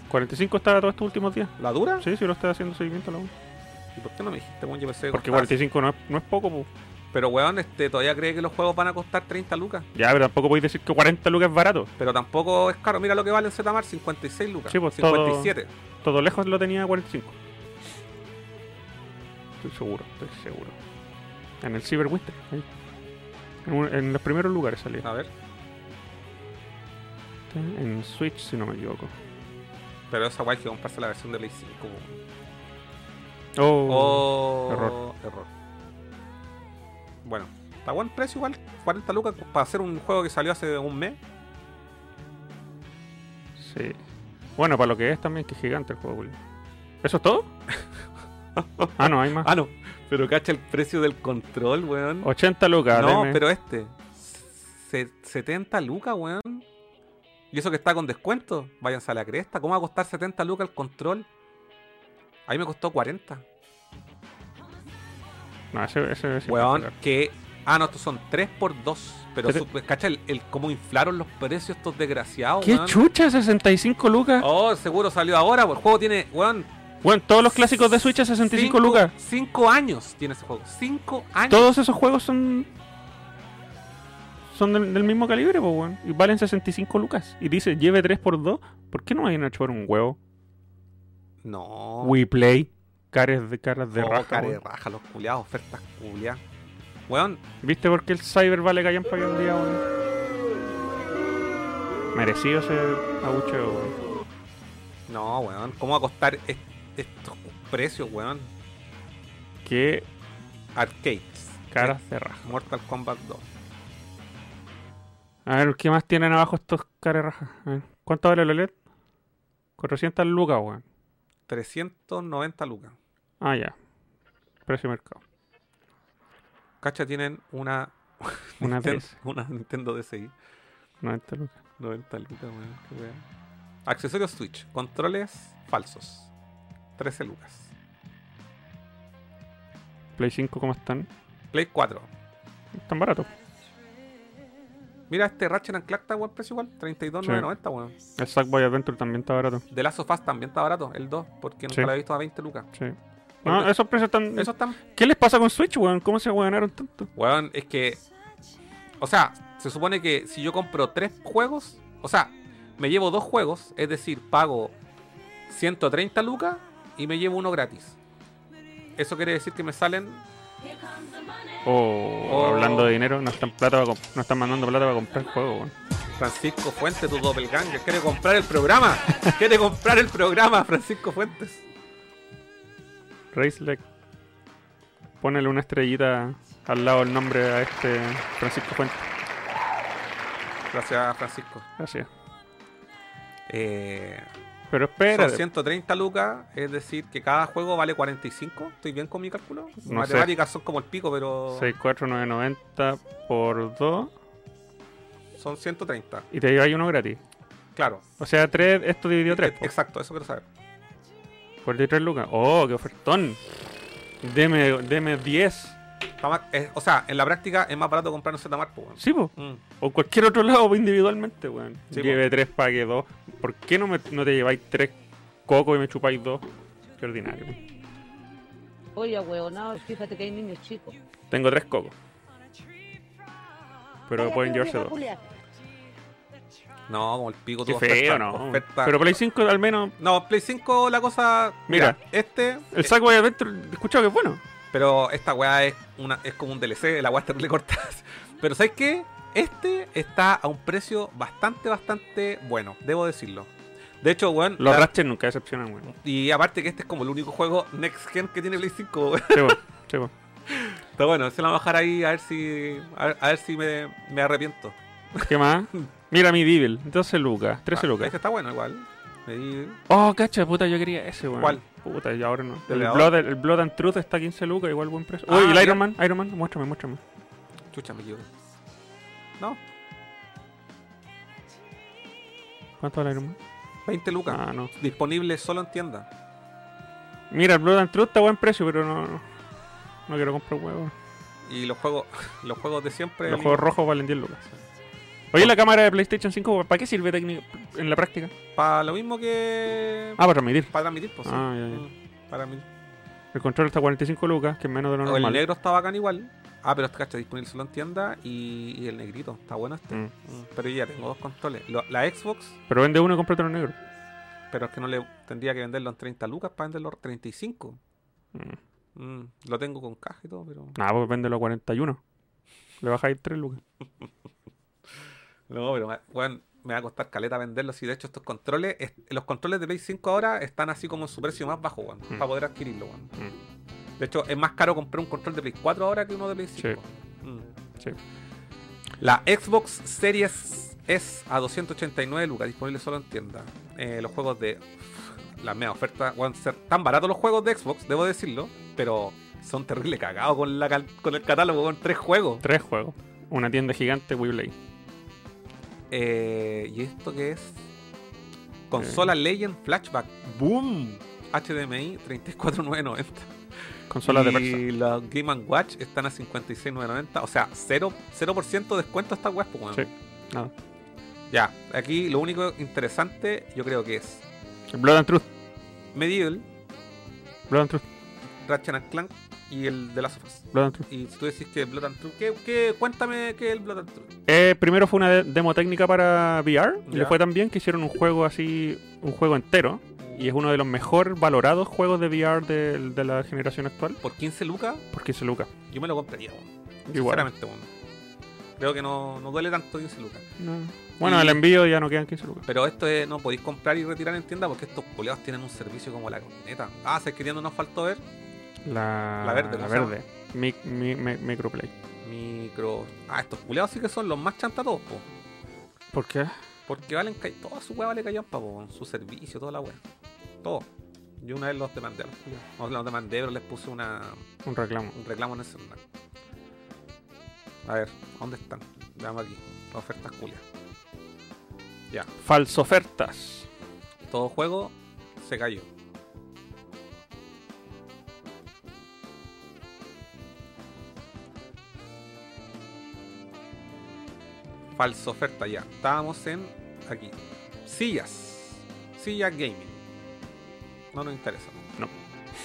45 estaba todos estos últimos días. ¿La dura? Sí, sí, lo estoy haciendo seguimiento. la. ¿Y por qué no me dijiste, weón? Yo pensé que Porque costaba- 45 no es, no es poco, pues. Pero, weón, este, todavía cree que los juegos van a costar 30 lucas. Ya, pero tampoco podéis decir que 40 lucas es barato. Pero tampoco es caro. Mira lo que vale en Zmar, 56 lucas. Sí, pues, todo- 57. Todo lejos lo tenía a 45. Estoy seguro, estoy seguro. En el Cyber Winter. ahí. En, un- en los primeros lugares salía. A ver. En Switch, si no me equivoco. Pero esa guay que comprarse la versión de Play 5. po. Oh, Oh, error. error. Bueno, está buen precio igual. 40 lucas para hacer un juego que salió hace un mes. sí. Bueno, para lo que es también, que es gigante el juego, Willy. ¿Eso es todo? [LAUGHS] ah, no, hay más. Ah, no. Pero cacha el precio del control, weón. 80 lucas, no, deme. pero este. Se- 70 lucas, weón. Y eso que está con descuento. Váyanse a la cresta. ¿Cómo va a costar 70 lucas el control? Ahí me costó 40. No, ese, ese, ese Weón, que. Ah, no, estos son 3 por 2. Pero, Pero- su- cacha el, el cómo inflaron los precios estos desgraciados, ¿Qué weón. chucha? 65 lucas. Oh, seguro salió ahora. pues El juego tiene, weón. Bueno, todos los clásicos de Switch a 65 cinco- lucas. Cinco años tiene ese juego. 5 años. Todos esos juegos son. Son del, del mismo calibre, pues, weón. Y valen 65 lucas. Y dice, lleve 3x2. ¿Por qué no vayan a chupar un huevo? No. We Caras de, caras de Oh, raja. cara de raja, los culiados, ofertas culiadas. Weón, ¿Viste por qué el Cyber vale callan para hoy en día, weón? Merecido ese abucheo, weón. no, weón. ¿Cómo va a costar est- estos precios, weón? Qué Arcades. caras de raja. Mortal Kombat 2. A ver, ¿qué más tienen abajo estos caras de raja? A ver, ¿Cuánto vale el OLED? 400 lucas, weón. 390 lucas. Ah, ya. Precio de mercado. Cacha, tienen una. [LAUGHS] Una Nintendo, DS. una Nintendo DSi. 90 lucas. 90 lucas, weón. Qué weón. Accesorios Switch. Controles falsos. 13 lucas. Play 5, ¿cómo están? Play 4. Están baratos. Mira, este Ratchet and Clank está a buen precio igual. 32,990, weón. El Sackboy Adventure también está barato. The Last of Us también está barato, el 2, porque nunca Sí. lo he visto a 20 lucas. Sí. No, Porque- esos precios están. Eso está ¿Qué les pasa con Switch, weón? ¿Cómo se ganaron tanto? Weón, es que. O sea, se supone que si yo compro tres juegos, o sea, me llevo dos juegos, es decir, pago 130 lucas y me llevo uno gratis. Eso quiere decir que me salen. Oh, Oh. hablando de dinero, no están, plata para no están mandando plata para comprar el juego. Francisco Fuentes, tu doppelganger, quiere comprar el programa. quiere comprar el programa, Francisco Fuentes. Raceleg. Ponele una estrellita al lado del nombre a este Francisco Fuentes. Gracias, Francisco. Gracias. Eh, Pero espera. son 130 lucas, es decir, que cada juego vale 45. ¿Estoy bien con mi cálculo? No sé. Matemáticas son como el pico, pero 64990 por 2 son 130. y te lleváis uno gratis. Claro. O sea, 3, esto dividido 3. Exacto, eso quiero saber. Por 3 lucas. Oh, qué ofertón. Deme, deme 10. Es- o sea, en la práctica es más barato comprar un Zmart, pues, weón. Sí, po. Mm. O cualquier otro lado individualmente, weón. Sí, Lleve 3, pague 2. ¿Por qué no, me, no te lleváis 3 cocos y me chupáis 2? Qué ordinario. weón. Oye, huevonado, fíjate que hay niños chicos. Tengo 3 cocos. Pero pueden llevarse vieja 2. culia. No, como el pico Qué tu feo, ¿no? oferta- Pero Play 5 al menos. No, Play 5 la cosa. Mira. este. El Sackboy Adventure, he escuchado que es bueno. Pero esta weá es, una, es como un DLC, la weá está le corta. [LAUGHS] Pero ¿sabes qué? Este está a un precio bastante, bastante bueno, debo decirlo. De hecho, weón. Los la- Ratchet nunca decepcionan, weón. y aparte que este es como el único juego Next Gen que tiene Play 5, weón. Sí, po, sí, po. [LAUGHS] Está bueno, se la voy a bajar ahí a ver si. A ver, a ver si me, me arrepiento. ¿Qué más? [LAUGHS] Mira mi Devil, 12 lucas, 13 Ah, lucas. Este está bueno igual. Ahí- Oh, cacha, puta, yo quería ese, weón. ¿Cuál? Puta, y ahora no. El. Blood, el Blood and Truth está a 15 lucas, igual buen precio. Ah, Uy, el. Iron Man, Iron Man, muéstrame, muéstrame. Chucha, me. No, ¿Cuánto vale Iron Man? 20 lucas. Ah, no. Disponible solo en tienda. Mira, el Blood and Truth está a buen precio, pero no. No, no quiero comprar huevos. Y los juegos, [LAUGHS] los juegos de siempre. Los juegos rojos valen 10 lucas. Oye, la cámara de PlayStation 5, ¿para qué sirve técnico en la práctica? Para lo mismo que. Ah, para transmitir. para transmitir, pues. sí. Ah, ya, ya. Mm, Para mí. El control está a 45 lucas, que es menos de lo El normal. negro está bacán igual. Ah, pero este cacha disponible solo en tienda. Y, y el negrito. Está bueno este. Mm. Mm, Pero ya tengo dos controles. Lo- la Xbox, Pero vende uno y compra otro negro. pero es que no le tendría que venderlo en 30 lucas para venderlo en 35. Mm. Mm, lo tengo con caja y todo, pero. Nah, pues véndelo a 41. Le bajáis 3 lucas. [LAUGHS] No, pero bueno, me va a costar caleta venderlo. Si de hecho estos controles, es- los controles de Play 5 ahora están así como en su precio más bajo, weón, Mm. para poder adquirirlo, weón. Mm. De hecho, es más caro comprar un control de Play 4 ahora que uno de Play 5. Mm. Sí. La Xbox Series S a 289 lucas, disponible solo en tienda. Eh, los juegos de. La mea oferta, van a ser tan baratos los juegos de Xbox, debo decirlo, pero son terrible cagados con, la, cal- con el catálogo, con tres juegos. Tres juegos. Una tienda gigante, WePlay. Eh, ¿Y esto qué es? Consola Legend Flashback. ¡Boom! HDMI 34990. Consolas de y los Game Watch están a 56,990. O sea, 0%, 0 de descuento esta web. pues, weón. Sí. Nada. Ya, aquí lo único interesante yo creo que es Blood and Truth. Medieval, Blood and Truth. Ratchet and Clank y el de las sofás. Blood and Truth. Y si tú decís que Blood and Truth, ¿qué, qué- cuéntame qué es el Blood and Truth. Eh, primero fue una de- demo técnica para VR. Y le fue tan bien que hicieron un juego así, un juego entero. Y es uno de los mejor valorados juegos de VR de, de la generación actual. Por 15 lucas, Por 15 lucas. yo me lo compraría. Igual. Sinceramente, weón. Creo que no, no duele tanto 15 lucas. No. Bueno, Y- el envío ya no quedan 15 lucas. Pero esto es- no podéis comprar y retirar en tienda porque estos culeados tienen un servicio como la corneta. Ah, ¿sabes qué tienda nos faltó ver? La, La verde, La verde. Mi, mi- mi- microplay. Micro. Ah, estos culeados sí que son los más chantas todos, po. ¿Por qué? Porque valen ca- toda su weá vale callampa, po. Su servicio, toda la weá. Todo. Yo una vez los demandé. No los demandé, pero les puse una, Un reclamo. un reclamo en el celular. A ver, ¿dónde están? Veamos aquí. Ofertas culias. Ya. Falso ofertas. Todo juego se cayó. Falsa oferta ya. Estábamos en aquí. Sillas. Silla gaming. No nos interesa. No.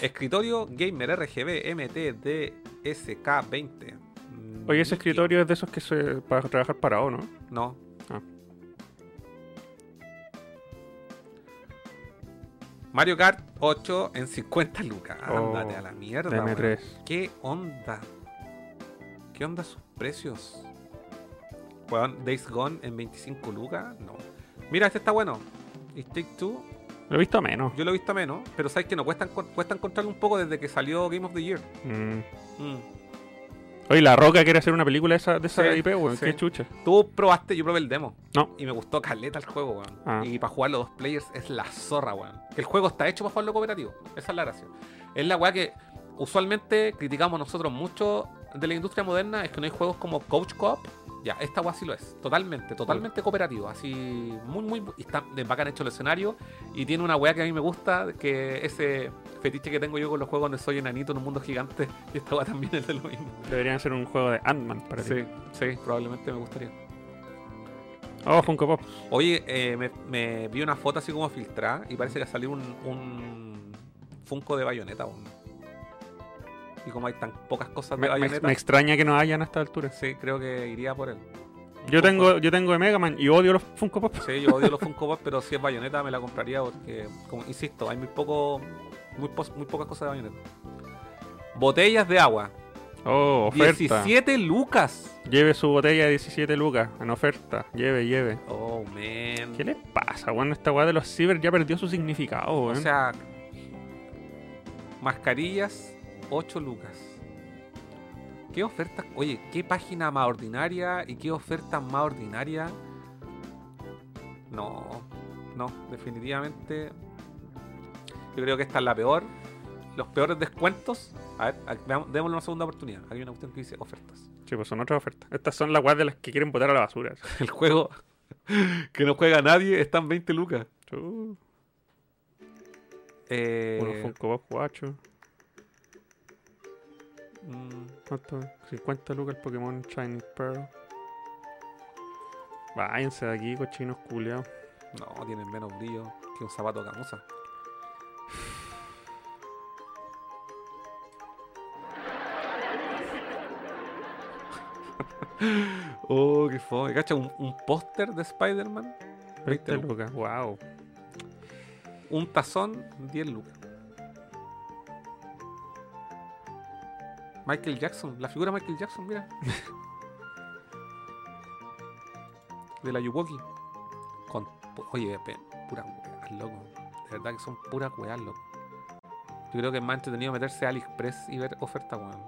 Escritorio gamer RGB MT DSK20. Mm, Oye, ese escritorio es de esos que se para trabajar parado, ¿no? No. Ah. Mario Kart 8 en 50 lucas. Oh, Ándate a la mierda. de weón. M3. ¿Qué onda? ¿Qué onda sus precios? Weón, Days Gone en 25 lucas. No. Mira, este está bueno. It Take Two, Lo he visto a menos. yo lo he visto menos, pero sabes que no cuesta, cuesta encontrarlo un poco desde que salió Game of the Year. Mm. Mm. Oye, La Roca quiere hacer una película de esa, de esa Sí, IP, weón. sí. Qué chucha. Tú probaste, yo probé el demo. No. Y me gustó caleta el juego, weón. Ah. Y para jugar los dos players es la zorra, weón. Que el juego está hecho para jugarlo cooperativo. Esa es la gracia. Es la weá que usualmente criticamos nosotros mucho de la industria moderna, es que no hay juegos como Coach Co-op. Ya, esta weá sí lo es. Totalmente, totalmente cooperativo. Así, muy, muy. Está de bacán hecho el escenario. Y tiene una weá que a mí me gusta, que ese fetiche que tengo yo con los juegos donde soy enanito en un mundo gigante. [LAUGHS] Y esta weá también es de lo mismo. Deberían ser un juego de Ant-Man para ti. Sí, sí, probablemente me gustaría. Oh, Funko Pop. Oye, eh, me, me vi una foto así como filtrada y parece que salió un, un Funko de bayoneta. weón. Y como hay tan pocas cosas de Me, me- extraña que no hayan a esta altura. sí, creo que iría por él. Yo tengo, yo tengo de Mega Man y odio los Funko Pop. Sí, yo odio los [LAUGHS] Funko Pop, pero si es bayoneta me la compraría porque, como insisto, hay muy poco, muy, pos- muy pocas cosas de bayoneta. Botellas de agua. Oh, oferta. 17 lucas. Lleve su botella de 17 lucas en oferta. Lleve, lleve. Oh, man. ¿Qué le pasa, weón? Esta weá de los ciber ya perdió su significado, O weón. sea, mascarillas, 8 lucas. ¿Qué ofertas? Oye, ¿qué página más ordinaria y qué oferta más ordinaria? No, no, definitivamente. Yo creo que esta es la peor. Los peores descuentos. A ver, démosle una segunda oportunidad. Hay una cuestión que dice ofertas. Sí, pues son otras ofertas. Estas son las weas de las que quieren botar a la basura. [LAUGHS] El juego [LAUGHS] que no juega nadie está en 20 lucas. Chu, Eh, Unos Funko Pop guacho. Mm, ¿Cuánto? 50 lucas el Pokémon Shiny Pearl. Váyanse de aquí, cochinos culiados. No, tienen menos brillo que un zapato camusa. [LAUGHS] oh, qué fome. ¿Cacha? Un, un póster de Spider-Man, 20 lucas. lucas, wow. un tazón, 10 lucas. Michael Jackson, la figura de Michael Jackson, mira. [LAUGHS] de la Yuwoki. Con, oye, pura weas, loco. De verdad que son puras weas, loco. Yo creo que es más entretenido meterse a AliExpress y ver ofertas, weón.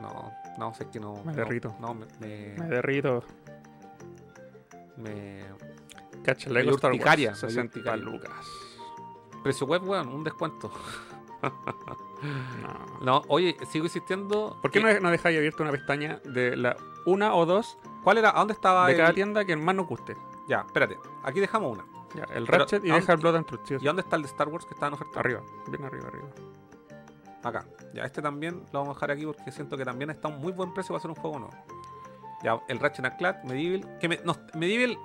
No, no, sé que no. Me no, derrito. No, me. me, Me derrito. me- Cacha, Lego Star Wars. urticaria, me dio 60 urticaria. lucas. Precio web, weón, un descuento. No. [LAUGHS] No, oye, sigo insistiendo. ¿Por qué no, no dejáis abierta una pestaña de la una o dos ¿Cuál era? ¿A dónde estaba de el- cada tienda que más nos guste? Ya, espérate. Aquí dejamos una. Ya, el Pero, Ratchet y ¿a deja el Blood and Truth. ¿Y dónde está el de Star Wars que está en oferta? Arriba, bien arriba, arriba. Acá. Ya, este también lo vamos a dejar aquí porque siento que también está a un muy buen precio para hacer un juego nuevo. Ya, el Ratchet and Clank, Medieval. Que me, no, Medieval,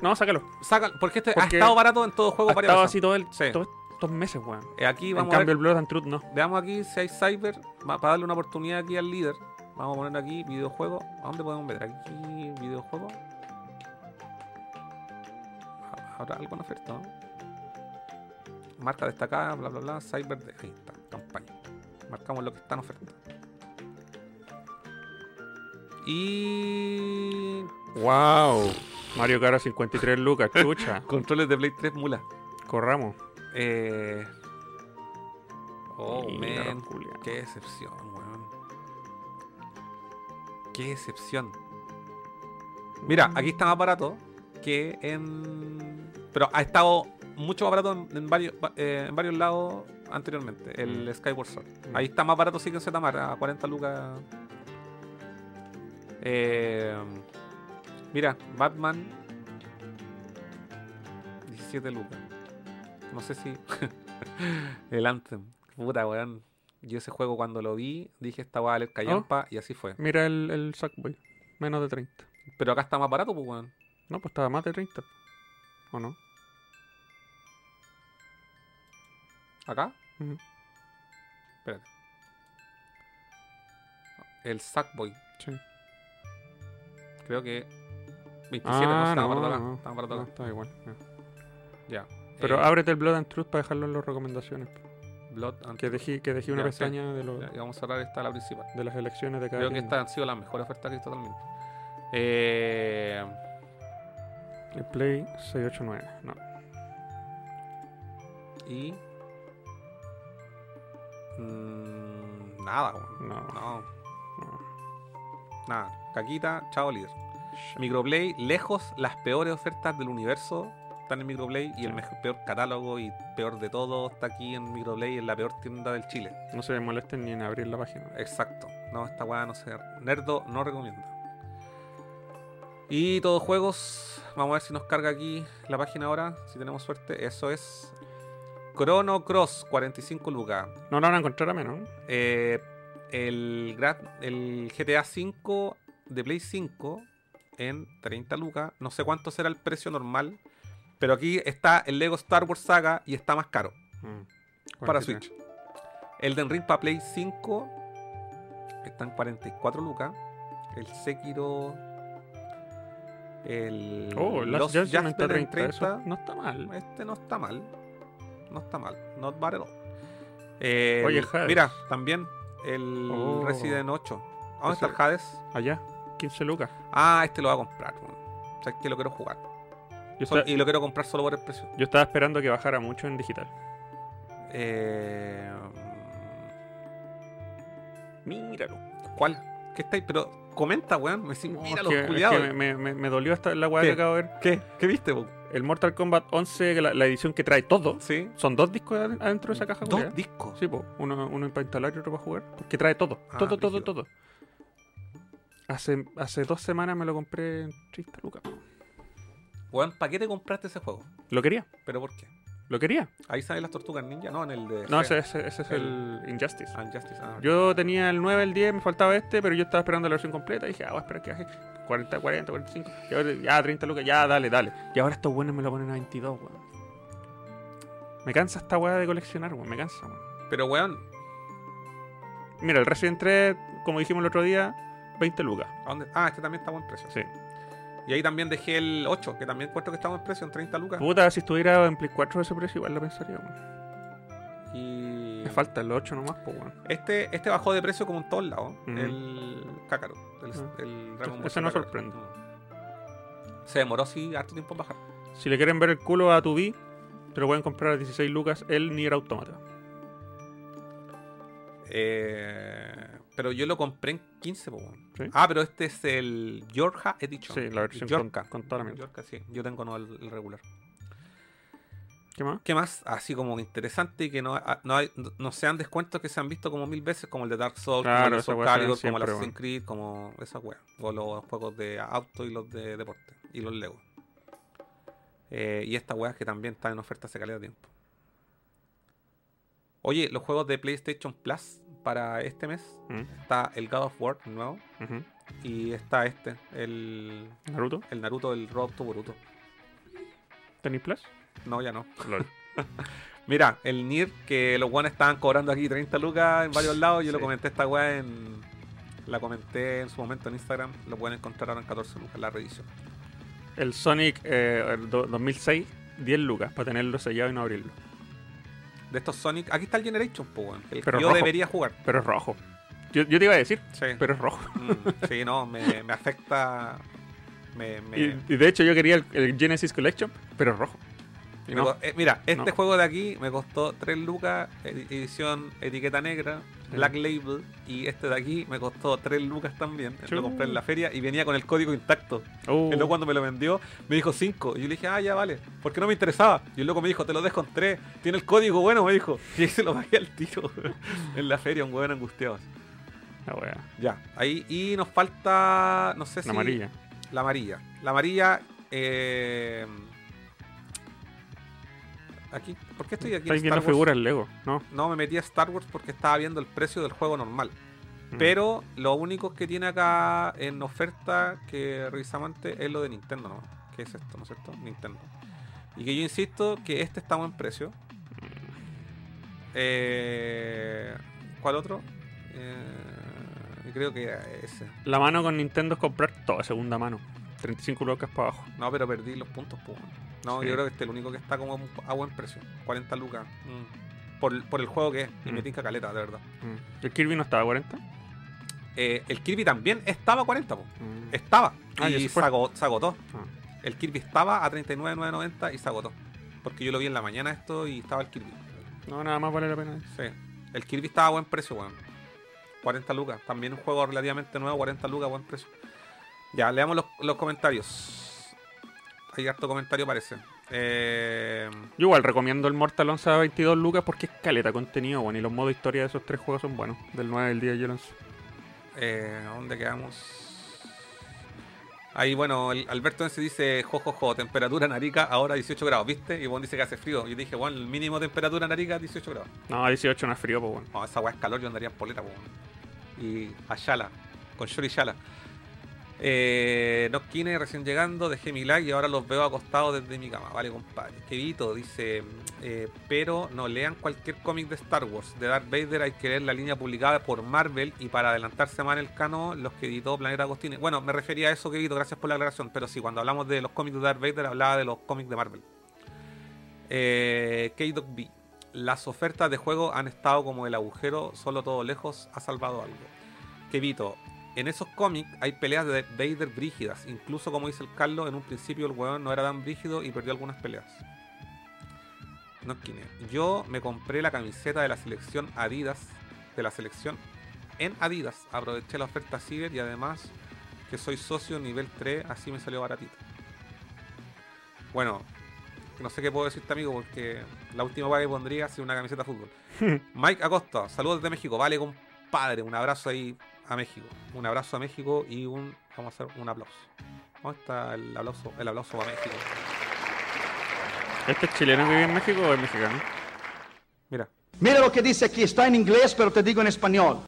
No, sácalo. saca. Porque este ha estado barato en todo juego Ha estado veces. así todo el, Sí. todos estos meses, weón. Eh, aquí En vamos a cambio, ver. el Blood and Truth no. Veamos aquí si hay Cyber. va- Para darle una oportunidad aquí al líder. Vamos a poner aquí videojuego. ¿A dónde podemos ver? Aquí videojuego. Ha- Habrá algo en oferta, ¿no? Marca destacada, bla bla bla. Cyber de. Ahí está, campaña. Marcamos lo que está en oferta. Y. ¡Wow! Mario Kart a 53 lucas, chucha. [LAUGHS] Controles de Play 3 mula. Corramos. Eh. Oh, man. Qué decepción, weón. Qué decepción. Mira, aquí está más barato que en. Pero ha estado mucho más barato en, en varios, va- eh, en varios lados anteriormente. El Mm. Skyward Sword. Mm. Ahí está más barato sí que en Zetamar, a 40 lucas. Eh, mira, Batman. 17 lucas. No sé si. [LAUGHS] el Anthem. Puta, weón. Y ese juego cuando lo vi, dije esta va a valer callampa y así fue. Mira el, el Sackboy. Menos de 30. Pero acá está más barato, pues weón. No, pues estaba más de 30. ¿O no? ¿Acá? Ujú. Espérate. El Sackboy. Sí. Creo que 27, Ah, no, está no, acá. no, está barato no, está igual. ya. Pero Eh, ábrete el Blood and Truth para dejarlo en las recomendaciones. Blood and Que dejé, que dejé una Ya, sí. pestaña de, los- Ya, vamos a cerrar esta la principal. de las elecciones de cada Creo que estas han sido las mejores ofertas que he visto totalmente. Eh, El Play 689. No. y. mm, nada, weón. No. No, no. nada. Caquita, chao líder. Microplay, lejos las peores ofertas del universo están en Microplay y el mejor, peor catálogo y peor de todo está aquí en Microplay, en la peor tienda del Chile. No se molesten ni en abrir la página. Exacto. No, esta weá no sé. Nerdo no recomienda. Y todos juegos. Vamos a ver si nos carga aquí la página ahora. Si tenemos suerte. Eso es. Chrono Cross, 45 lucas. No lo van a encontrar a menos. ¿no? Eh, el, el GTA V de Play 5 en 30 lucas. No sé cuánto será el precio normal. Pero aquí está el Lego Star Wars Saga y está más caro Mm. para 43. Switch. Elden Ring para Play 5 está en 44 lucas. El Sekiro. El. Oh, Last Judgment está Judgment en 30. eso no está mal. Este no está mal. No está mal. Not bad at all. El- Oye, Hades. Mira, también el Oh. Resident 8. ¿A ¿Dónde está el Hades? Allá, 15 lucas. Ah, este lo voy a comprar. weón. O sea, es que lo quiero jugar. Yo, Sol- esta- y lo quiero comprar solo por el precio. yo estaba esperando que bajara mucho en digital. Eh, Míralo. ¿Cuál? ¿Qué estáis? Pero comenta, weón. Me decís, No, mira es los que- es culiados. que me, me- me dolió hasta la weá ¿Qué? que acabo de ver. ¿Qué? ¿Qué viste, po? El Mortal Kombat 11, que la, la edición que trae todo. Sí. Son dos discos ad- adentro de esa caja. culiá. Dos discos. Sí, po. Uno, uno para instalar y otro para jugar. Porque trae todo. Ah, todo, todo, brígido. todo. Hace, hace dos semanas me lo compré en 30 lucas. Weón, ¿para qué te compraste ese juego? Lo quería. ¿Pero por qué? Lo quería. Ahí salen las tortugas ninja, no, en el de. No, ese, ese- ese es el Injustice. Ah, Injustice, ah, Yo tenía el 9, el 10, me faltaba este, pero yo estaba esperando la versión completa. Y dije, ah, voy a esperar que baje 40, 40, 45. Y ahora, ya, 30 lucas, ya, dale, dale. Y ahora estos buenos me lo ponen a 22, weón. Me cansa esta weá de coleccionar, weón. Me cansa, weón. Pero, weón, Mira, el Resident 3, como dijimos el otro día, 20 lucas. ¿a dónde? Ah, este también está a buen precio. Sí. Y ahí también dejé el 8, que también encuentro que está a buen precio, en 30 lucas. Puta, si estuviera en Play 4 ese precio, igual lo pensaría, weón. Y. Me falta el 8 nomás, pues, weón. Este, este bajó de precio como en todos lados. Ujú. El Kakarot. El, Ujú. el Dragon Ball Ese no Kakarot. sorprende. Mm. Se demoró así harto tiempo en bajar. Si le quieren ver el culo a tu B, te lo pueden comprar a 16 lucas el Nier Automata. Eh, pero yo lo compré en 15, po, weón. ¿Sí? Ah, pero este es el Yorka Edition. Sí, la versión Yorka. con- con toda la mierda. Yorka, sí. Yo tengo no el, el regular. ¿Qué más? ¿Qué más? Así como interesante y que no, ah, no, hay, no- sean descuentos que se han visto como mil veces, como el de Dark Souls, Claro, como el Soul Calibur, como el Assassin's Creed, como esa wea. O los juegos de auto y los de deporte. Y los Lego. Eh, y esta wea que también están en oferta hace calidad de tiempo. Oye, los juegos de PlayStation Plus para este mes ¿Mm? está el God of War nuevo y está este, el, ¿Naruto? el Naruto, el Road to Boruto. ¿Tenis Plus? No, ya no. LOL. [LAUGHS] Mira, el Nier que los guanes estaban cobrando aquí 30 lucas en varios lados. Yo lo comenté esta weá en. La comenté en su momento en Instagram. Lo pueden encontrar ahora en 14 lucas, la reedición. El Sonic eh, el do- 2006, 10 lucas para tenerlo sellado y no abrirlo. De estos Sonic. Aquí está el Generation, El que Pero yo rojo. debería jugar. Pero es rojo. Yo, yo te iba a decir, Sí. pero es rojo. Mm, sí, no, me, me afecta. Me, me- Y, y de hecho yo quería el, el Genesis Collection, pero es rojo. No. eh, mira, este No. juego de aquí me costó 3 lucas, edi- edición etiqueta negra. Black Label. Y este de aquí me costó 3 lucas también. Lo compré en la feria y venía con el código intacto. Oh, El loco cuando me lo vendió me dijo 5. Y yo le dije, ah, ya vale. Porque no me interesaba. Y el loco me dijo, te lo dejo en 3. Tiene el código bueno, me dijo. [LAUGHS] Y ahí se lo pagué al tiro. [LAUGHS] en la feria, un hueón angustiado. la wea. Ya, ahí. Y nos falta, no sé si... La amarilla. La amarilla. La amarilla... eh, Aquí, ¿por qué estoy aquí? en Estáis viendo figuras Lego, ¿no? No, me metí a Star Wars porque estaba viendo el precio del juego normal. Mm. Pero lo único que tiene acá en oferta que revisamos antes es lo de Nintendo, ¿no? ¿Qué es esto, no es cierto? Nintendo. Y que yo insisto que este está a buen precio. Eh, ¿Cuál otro? Eh, creo que ese. La mano con Nintendo es comprar toda segunda mano. 35 lucas para abajo. No, pero perdí los puntos, pues. No, Sí. yo creo que este es el único que está como a buen precio. 40 lucas. Mm. Por, por el juego que es. Y me Mm. tinca caleta, de verdad. Mm. ¿El Kirby no estaba a 40? Eh, el Kirby también estaba a 40, po. Mm. Estaba. Ah, y se agotó. Ah. El Kirby estaba a 39,990 y se agotó. Porque yo lo vi en la mañana esto y estaba el Kirby. No, nada más vale la pena. Sí. El Kirby estaba a buen precio, weón. 40 lucas. También un juego relativamente nuevo, 40 lucas, buen precio. Ya, leamos los, los comentarios. Hay harto comentario, parece. Eh, Yo igual recomiendo el Mortal 11 a 22 lucas porque es caleta contenido, bueno, y los modos historia de esos tres juegos son buenos. Del 9 del día yo lo eh, ¿Dónde quedamos? Ahí, bueno, el Alberto se dice, jojojo, temperatura en Arica ahora 18 grados, ¿viste? Y Juan dice que hace frío. Yo dije, Juan, el mínimo temperatura en Arica 18 grados. No, 18 no es frío, pues bueno. No, esa weá es calor, yo andaría en polera, po, weón. Y a Shala, con Shori Shala. Eh, no Kine recién llegando, dejé mi like y ahora los veo acostados desde mi cama. Vale, compadre. Kevito dice, eh, pero no lean cualquier cómic de Star Wars. De Darth Vader hay que leer la línea publicada por Marvel y para adelantarse más en el cano, los que editó Planeta Agostini. Bueno, me refería a eso, Kevito, gracias por la aclaración. Pero sí, cuando hablamos de los cómics de Darth Vader, hablaba de los cómics de Marvel. Eh, K-Doc B. Las ofertas de juego han estado como el agujero, solo todo lejos ha salvado algo. Kevito, en esos cómics hay peleas de Vader brígidas. Incluso como dice el Carlos, en un principio el weón no era tan brígido y perdió algunas peleas. No Kine. Yo me compré la camiseta de la selección Adidas, de la selección en Adidas. Aproveché la oferta Ciber y además que soy socio nivel 3, así me salió baratito. Bueno, no sé qué puedo decirte, amigo, porque la última paga que pondría sería una camiseta de fútbol. [LAUGHS] Mike Acosta, saludos desde México. Vale, compadre, un abrazo ahí a México. Un abrazo a México y un. Vamos a hacer un aplauso. ¿Dónde está el aplauso? El aplauso para México. ¿Este es chileno que vive en México o es mexicano? Mira, Mira lo que dice aquí, está en inglés, pero te digo en español.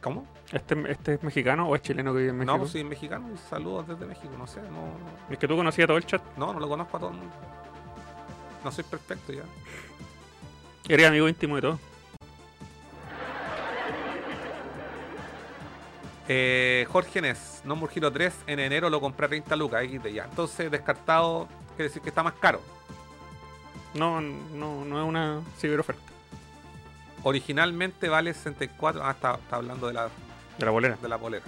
¿cómo? ¿Este, ¿Este es mexicano o es chileno que vive en México? No, pues soy mexicano y saludos desde México. No sé, no, Es que tú conocías todo el chat. no, no lo conozco a todo el mundo. No soy perfecto ya. Eres amigo íntimo de todo. Eh, Jorge Nes, No More Hero 3 en enero lo compré a 30 lucas, XD ya. Entonces, descartado, quiere decir que está más caro. No, no, no es una ciberoferta. Originalmente vale 64. Ah, está, está hablando de la, De la bolera. de la polera.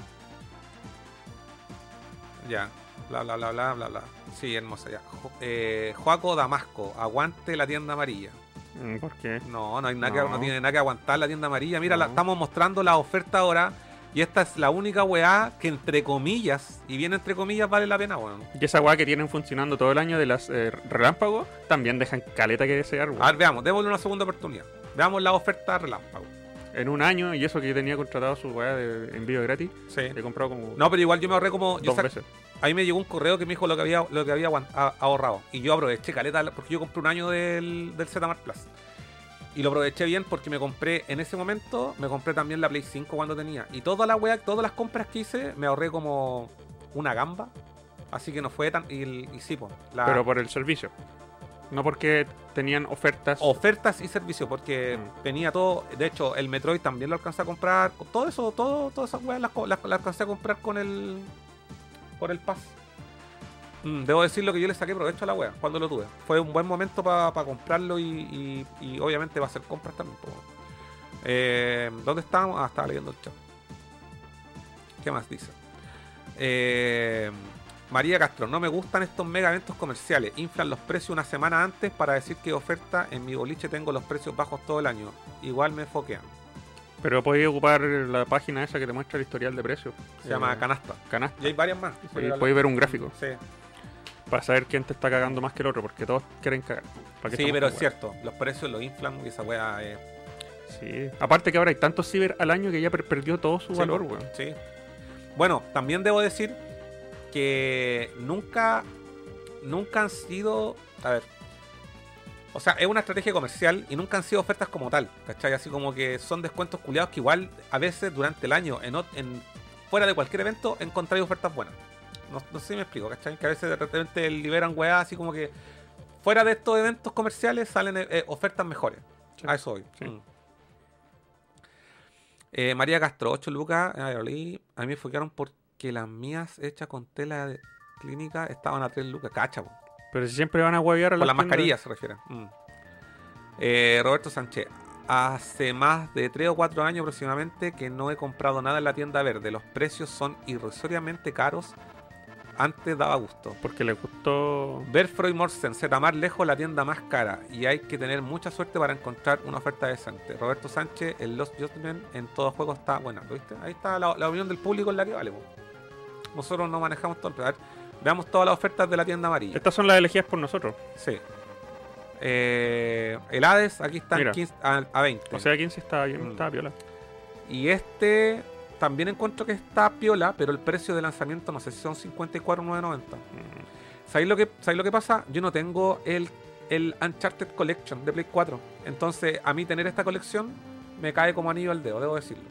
Ya. Bla, bla, bla, bla, bla, bla. Sí, hermosa ya. Jo- eh, Joaco Damasco, aguante la tienda amarilla. Mm, ¿Por qué? No, no hay nada que, No. tiene nada que aguantar la tienda amarilla. Mira, la- estamos mostrando la oferta ahora. Y esta es la única weá que entre comillas, y bien entre comillas, vale la pena, weón. Y esa weá que tienen funcionando todo el año de las eh, relámpagos también dejan caleta que desear, weón. A ver, veamos, démosle una segunda oportunidad. Veamos la oferta relámpago. En un año, y eso que yo tenía contratado su weá de envío gratis, Sí. he comprado como No, pero igual yo me ahorré como. Dos veces. a mí me llegó un correo que me dijo lo que había, lo que había ahorrado. Y yo aproveché caleta, porque yo compré un año del, del Zmart Plus. Y lo aproveché bien porque me compré, en ese momento, me compré también la Play 5 cuando tenía. Y toda la wea, todas las compras que hice, me ahorré como una gamba. Así que no fue tan. Y, y sí, pues. la- Pero por el servicio. No porque tenían ofertas. ofertas y servicios, porque Mm. tenía todo. De hecho, el Metroid también lo alcancé a comprar. Todo eso, todo, todas esas weas las, las, las alcancé a comprar con el. Por el Pass. Mm, debo decirlo que yo le saqué provecho a la wea cuando lo tuve. Fue un buen momento para comprarlo y, y- y obviamente va a hacer compras también. Eh, ¿Dónde estábamos? Ah, estaba leyendo el chat. ¿Qué más dice? Eh, María Castro, no me gustan estos mega eventos comerciales. Inflan los precios una semana antes para decir que oferta. En mi boliche tengo los precios bajos todo el año. Igual me foquean. Pero podéis ocupar la página esa que te muestra el historial de precios. Se Eh, llama Canasta. Canasta. Y hay varias más. Podéis podéis ver un gráfico Sí, para saber quién te está cagando más que el otro, porque todos quieren cagar. ¿Para qué Sí, pero es cierto. Los precios los inflan y esa wea es. Sí. Aparte que ahora hay tantos ciber al año que ya per- perdió todo su Sí, valor, weón. Sí. Bueno, también debo decir que nunca, nunca han sido, a ver, O sea, es una estrategia comercial y nunca han sido ofertas como tal, ¿cachai? Así como que son descuentos culiados que igual a veces durante el año, en, en- fuera de cualquier evento, encontráis ofertas buenas. No, no sé si me explico, ¿cachai? Que a veces de repente liberan weá así como que fuera de estos eventos comerciales salen eh, eh, ofertas mejores. Sí. A eso voy. Sí. Mm. Eh, María Castro, 8 lucas. A mí me foquearon porque las mías hechas con tela de clínica estaban a 3 lucas. Cacha, po. Pero si siempre van a huevear a Con las las mascarillas se refiere. Mm. Eh, Roberto Sánchez. Hace más de 3 o 4 años aproximadamente que no he comprado nada en la tienda verde. Los precios son irrisoriamente caros. Antes daba gusto. Porque le gustó. Ver Freud Morsen más lejos la tienda más cara y hay que tener mucha suerte para encontrar una oferta decente. Roberto Sánchez, el Lost Judgment en todo juego está buena, ¿lo viste? Ahí está la, la opinión del público en la que vale. po. Nosotros no manejamos todo el... veamos todas las ofertas de la tienda amarilla. Estas son las elegidas por nosotros. Sí. Eh, el Hades aquí está en Mira. 15 a, a 20. O sea, 15 está bien, Mm. está piola. y este también encuentro que está piola, pero el precio de lanzamiento no sé si son 54,990. Mm. ¿Sabéis lo que, ¿sabéis lo que pasa? Yo no tengo el, el Uncharted Collection de Play 4. Entonces, a mí tener esta colección me cae como anillo al dedo, debo decirlo.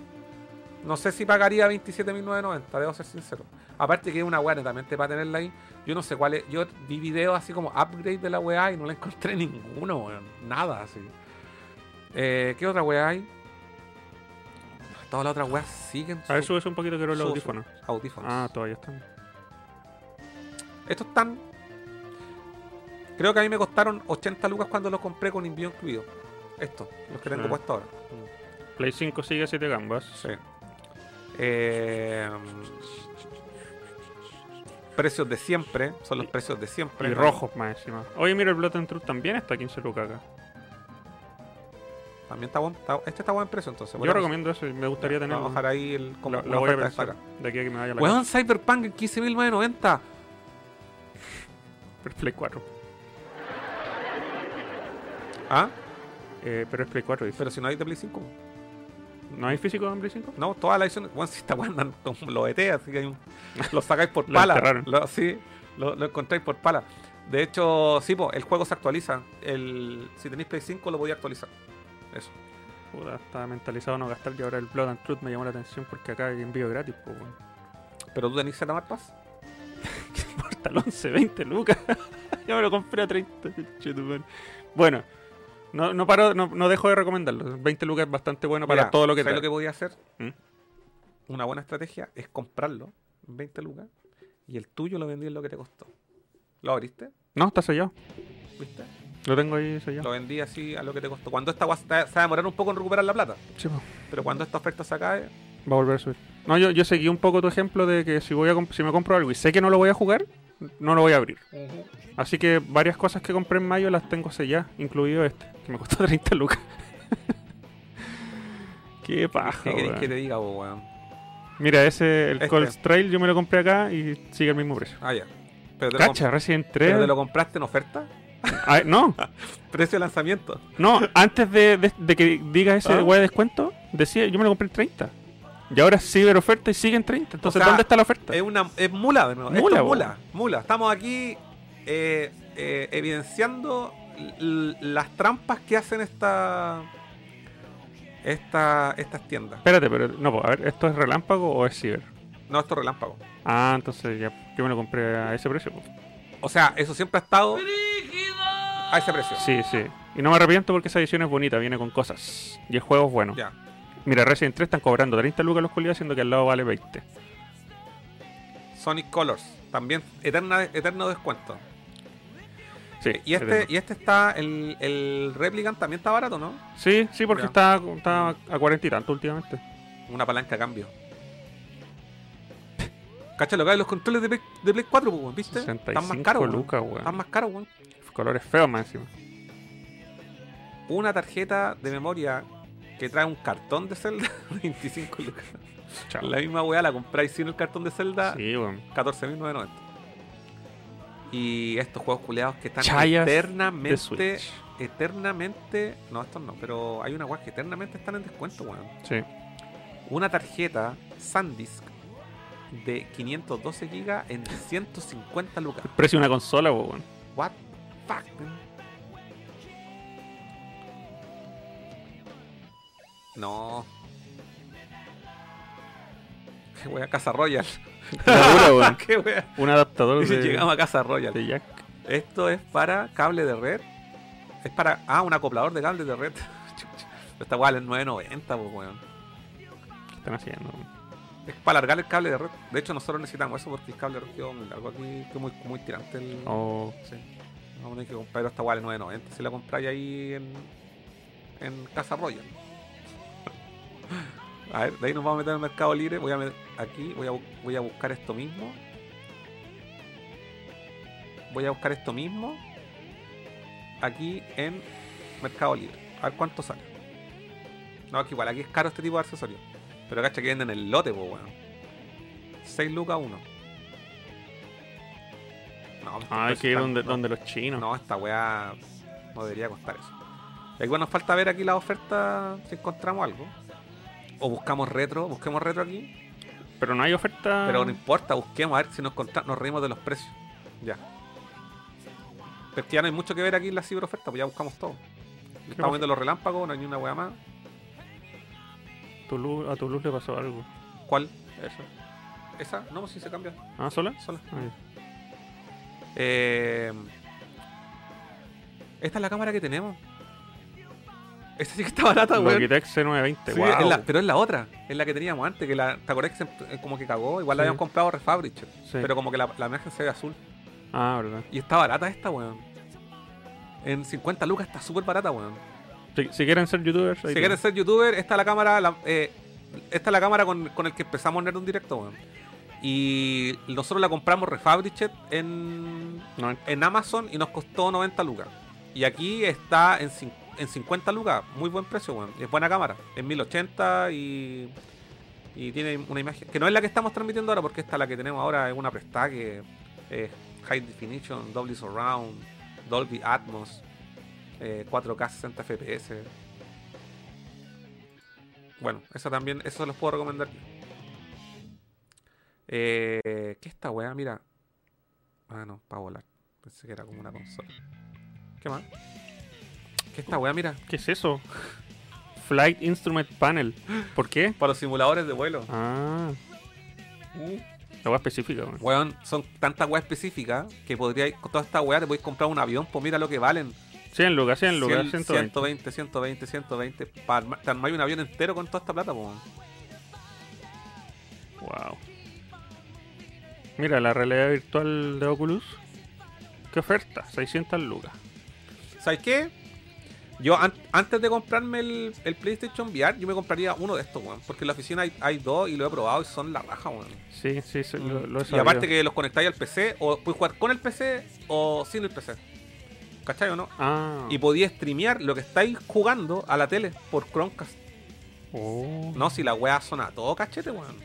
No sé si pagaría 27.990, debo ser sincero. Aparte que es una weá netamente para tenerla ahí. Yo no sé cuál es. Yo vi videos así como upgrade de la weá y no la [LAUGHS] encontré ninguno, weón. Nada así. Eh, ¿Qué otra weá hay? Todas las otras weas siguen. A ver, su- subes un poquito, quiero el su- audífono. su- audífonos. Ah, todavía están. Estos están. Creo que a mí me costaron 80 lucas cuando los compré con envío incluido. Estos, los que tengo Sí. puestos ahora. Play 5 sigue a 7 gambas. Sí. Eh, precios de siempre, son los precios de siempre. Y ¿no? rojos más encima. Oye, mira, el Blood and Truth también está a 15 lucas acá. También está buen, está- este está buen precio entonces. Yo Bueno, recomiendo eso y me gustaría Vamos a tenerlo. dejar ahí el, como Lo, lo voy a pensar de aquí a que me vaya la Weón, Cyberpunk en 15.990. casa. Pero es Play 4. ¿Ah? Eh, pero es Play 4, dice. Pero si no hay de Play 5. ¿No hay físico en Play 5? No, todas las ediciones. Bueno, si andan como los ET, así que hay un. [LAUGHS] Lo sacáis por Lo pala. enterraron. Lo- sí, lo, lo encontráis por pala. De hecho, sí, po, el juego se actualiza. El, si tenéis Play 5 lo podía actualizar. Eso. Puta, estaba mentalizado no gastar y ahora el Blood and Truth me llamó la atención porque acá hay envío gratis, pues, weón. Pero tú tenés Zetamat Pass. Portal 11, 20 lucas. [LAUGHS] ya me lo compré a 30. conchetumare. [LAUGHS] Bueno, no, no paro, no, no dejo de recomendarlo. 20 lucas es bastante bueno para Mira, todo lo que ¿sabes trae. lo que podía hacer? ¿Mm? Una buena estrategia es comprarlo en 20 lucas y el tuyo lo vendí en lo que te costó. ¿Lo abriste? No, está sellado. ¿Viste? Lo tengo ahí sellado. Lo vendí así a lo que te costó. Cuando esta se va a demorar un poco en recuperar la plata. Sí, po. Pero cuando esta oferta se acabe, Va a volver a subir. No, yo, yo seguí un poco tu ejemplo de que si voy a si me compro algo y sé que no lo voy a jugar, no lo voy a abrir. Así que varias cosas que compré en mayo las tengo selladas, incluido este, que me costó [LAUGHS] 30 lucas. Qué paja, ¿qué querés que te diga, vos, weón? Mira, ese, el Este. Cold Trail yo me lo compré acá y sigue el mismo precio. Ah, ya. Pero te, lo, comp- Cacha, pero 3. te lo compraste en oferta. Ah, no, [LAUGHS] Precio de lanzamiento. no, antes de, de- de que diga ese ¿Ah? de descuento, decía, yo me lo compré en 30. Y ahora es ciber oferta y sigue en 30. Entonces, sea, ¿dónde está la oferta? Es una es mula de nuevo. Esto Mula, es po. mula, mula. Estamos aquí eh, eh, evidenciando las trampas que hacen esta, esta estas tiendas. Espérate, pero no, pues, a ver, ¿esto es relámpago o es ciber? No, esto es relámpago. Ah, entonces ya, yo me lo compré a ese precio. pues. O sea, eso siempre ha estado a ese precio. Sí, sí. Y no me arrepiento porque esa edición es bonita, viene con cosas. Y el juego es bueno. Ya. Mira, Resident 3 están cobrando 30 lucas los culiados, siendo que al lado vale 20. Sonic Colors. También eterna, eterno descuento. Sí, Y este, eterno. y este está, el, el Replicant también está barato, ¿no? Sí, sí, porque Ya. está, está a 40 y tanto últimamente. Una palanca a cambio. Cacha lo que hay los controles de Play, de Play 4, pues, ¿viste? Están más 65 caros, lucas, weón. Están más caros, weón. Colores feos más encima. Una tarjeta de memoria que trae un cartón de Zelda, [LAUGHS] 25 lucas. Chao. La misma weá la compráis sin el cartón de Zelda, Sí, weón. 14.990. Y estos juegos culeados que están Chayas eternamente, eternamente, no, estos no, pero hay una weá que eternamente están en descuento, weón. Sí. Una tarjeta SanDisk de 512 GB en 150 lucas. El precio de una consola, weón. What Fuck. No. Qué wea, Casa Royal. Dura, [LAUGHS] wea. Un adaptador de... Llegamos a Casa Royal. Esto es para cable de red. Es para. Ah, un acoplador de cable de red. [LAUGHS] Esta weá es 990, pues weón. ¿Qué están haciendo? Es para alargar el cable de red. De hecho, nosotros necesitamos eso porque el cable de red quedó muy largo aquí. Quedó muy, muy tirante el. Oh. Vamos a tener que comprar esta de 990. Si la compráis ahí en. En Casa Royal. [LAUGHS] A ver, de ahí nos vamos a meter en Mercado Libre. Voy a met- aquí, voy a, voy a buscar esto mismo. Voy a buscar esto mismo. Aquí en Mercado Libre. A ver cuánto sale. No, que igual aquí es caro este tipo de accesorios. Pero cacha que venden el lote, pues weón. 6 lucas uno. No, ah, hay que ir donde, no. donde los chinos. No, esta weá no debería costar eso. Y aquí bueno, nos falta ver aquí la oferta si encontramos algo. O buscamos retro, busquemos retro aquí. Pero no hay oferta. Pero no importa, busquemos a ver si nos encontramos, nos reímos de los precios. Ya. Pero ya no hay mucho que ver aquí en la ciberoferta, pues ya buscamos todo. Estamos viendo los relámpagos, no hay ni una weá más. Tu luz- a tu luz le pasó algo. ¿Cuál? Eso. ¿Esa? No, pues sí se cambia. ¿Ah, sola? Sola. Ah. Eh, esta es la cámara que tenemos. Esta sí que está barata, weón. Logitech C920. Sí, wow. es la- pero es la otra, es la que teníamos antes, que la, ¿te acordás que se- eh, como que cagó? Igual la Sí. habíamos comprado refabriched, Sí. pero como que la, la imagen se ve azul. Ah, verdad. Y está barata esta, weón. En 50 lucas está súper barata, weón. Si, si quieren ser youtubers, ahí Si quieres ser youtuber, esta es la cámara, la- eh, esta es la cámara con, con el que empezamos a tener un directo, weón. Y nosotros la compramos refabriched en, No, en Amazon y nos costó 90 lucas. Y aquí está en, en 50 lucas, muy buen precio, weón. Es buena cámara, en 1080 y, y tiene una imagen que no es la que estamos transmitiendo ahora, porque esta la que tenemos ahora es una prestada que es High Definition, Dolby Surround, Dolby Atmos, eh, 4K 60 FPS. Bueno, eso también, eso se los puedo recomendar. Eh, ¿Qué es esta weá? Mira. Ah, no, para volar. Pensé que era como una consola. ¿Qué más? ¿Qué es esta weá? Mira. ¿Qué es eso? Flight Instrument Panel. ¿Por qué? Para los simuladores de vuelo. Ah. La hueá específica, weón. Weón, son tantas weas específicas que podríais, con toda esta weá te podéis comprar un avión, pues mira lo que valen. 100 lucas, 100 lucas, 100, 120. 120, 120, 120. Para armar, te armáis un avión entero con toda esta plata, pues. Wow. Mira, la realidad virtual de Oculus. ¿Qué oferta? 600 lucas. ¿Sabes qué? Yo an- antes de comprarme el, el PlayStation VR, yo me compraría uno de estos, weón. Porque en la oficina hay, hay dos y lo he probado y son la raja, weón. Sí, sí, sí, lo, lo he y sabido. aparte que los conectáis al PC, o puedes jugar con el PC o sin el PC. ¿Cachai o no? Ah. Y podías streamear lo que estáis jugando a la tele por Chromecast. Oh. No, si la weá son a todo cachete, weón.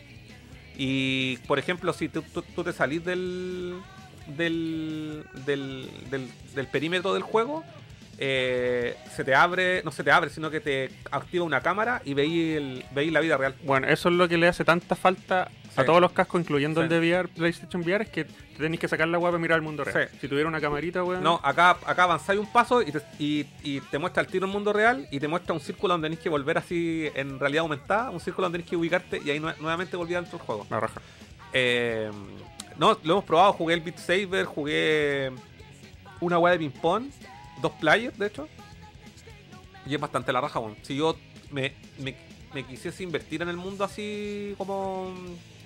Y, por ejemplo, si tú, tú- tú te salís del del, del, del, del perímetro del juego, eh, se te abre, no se te abre, sino que te activa una cámara y veis, el, veis la vida real. Bueno, eso es lo que le hace tanta falta a todos los cascos, incluyendo el de VR, PlayStation VR, es que tenéis que sacar la web para mirar el mundo real. Sí. Si tuviera una camarita, weón. No, acá, acá avanzáis un paso y te, y, y te muestra el tiro en mundo real y te muestra un círculo donde tenéis que volver así en realidad aumentada, un círculo donde tenéis que ubicarte y ahí nue- nuevamente volví dentro del juego. La raja. Eh, no, lo hemos probado, jugué el Beat Saber, jugué una weá de ping pong, dos players de hecho. Y es bastante la raja, weón. Si yo me, me, me quisiese invertir en el mundo así como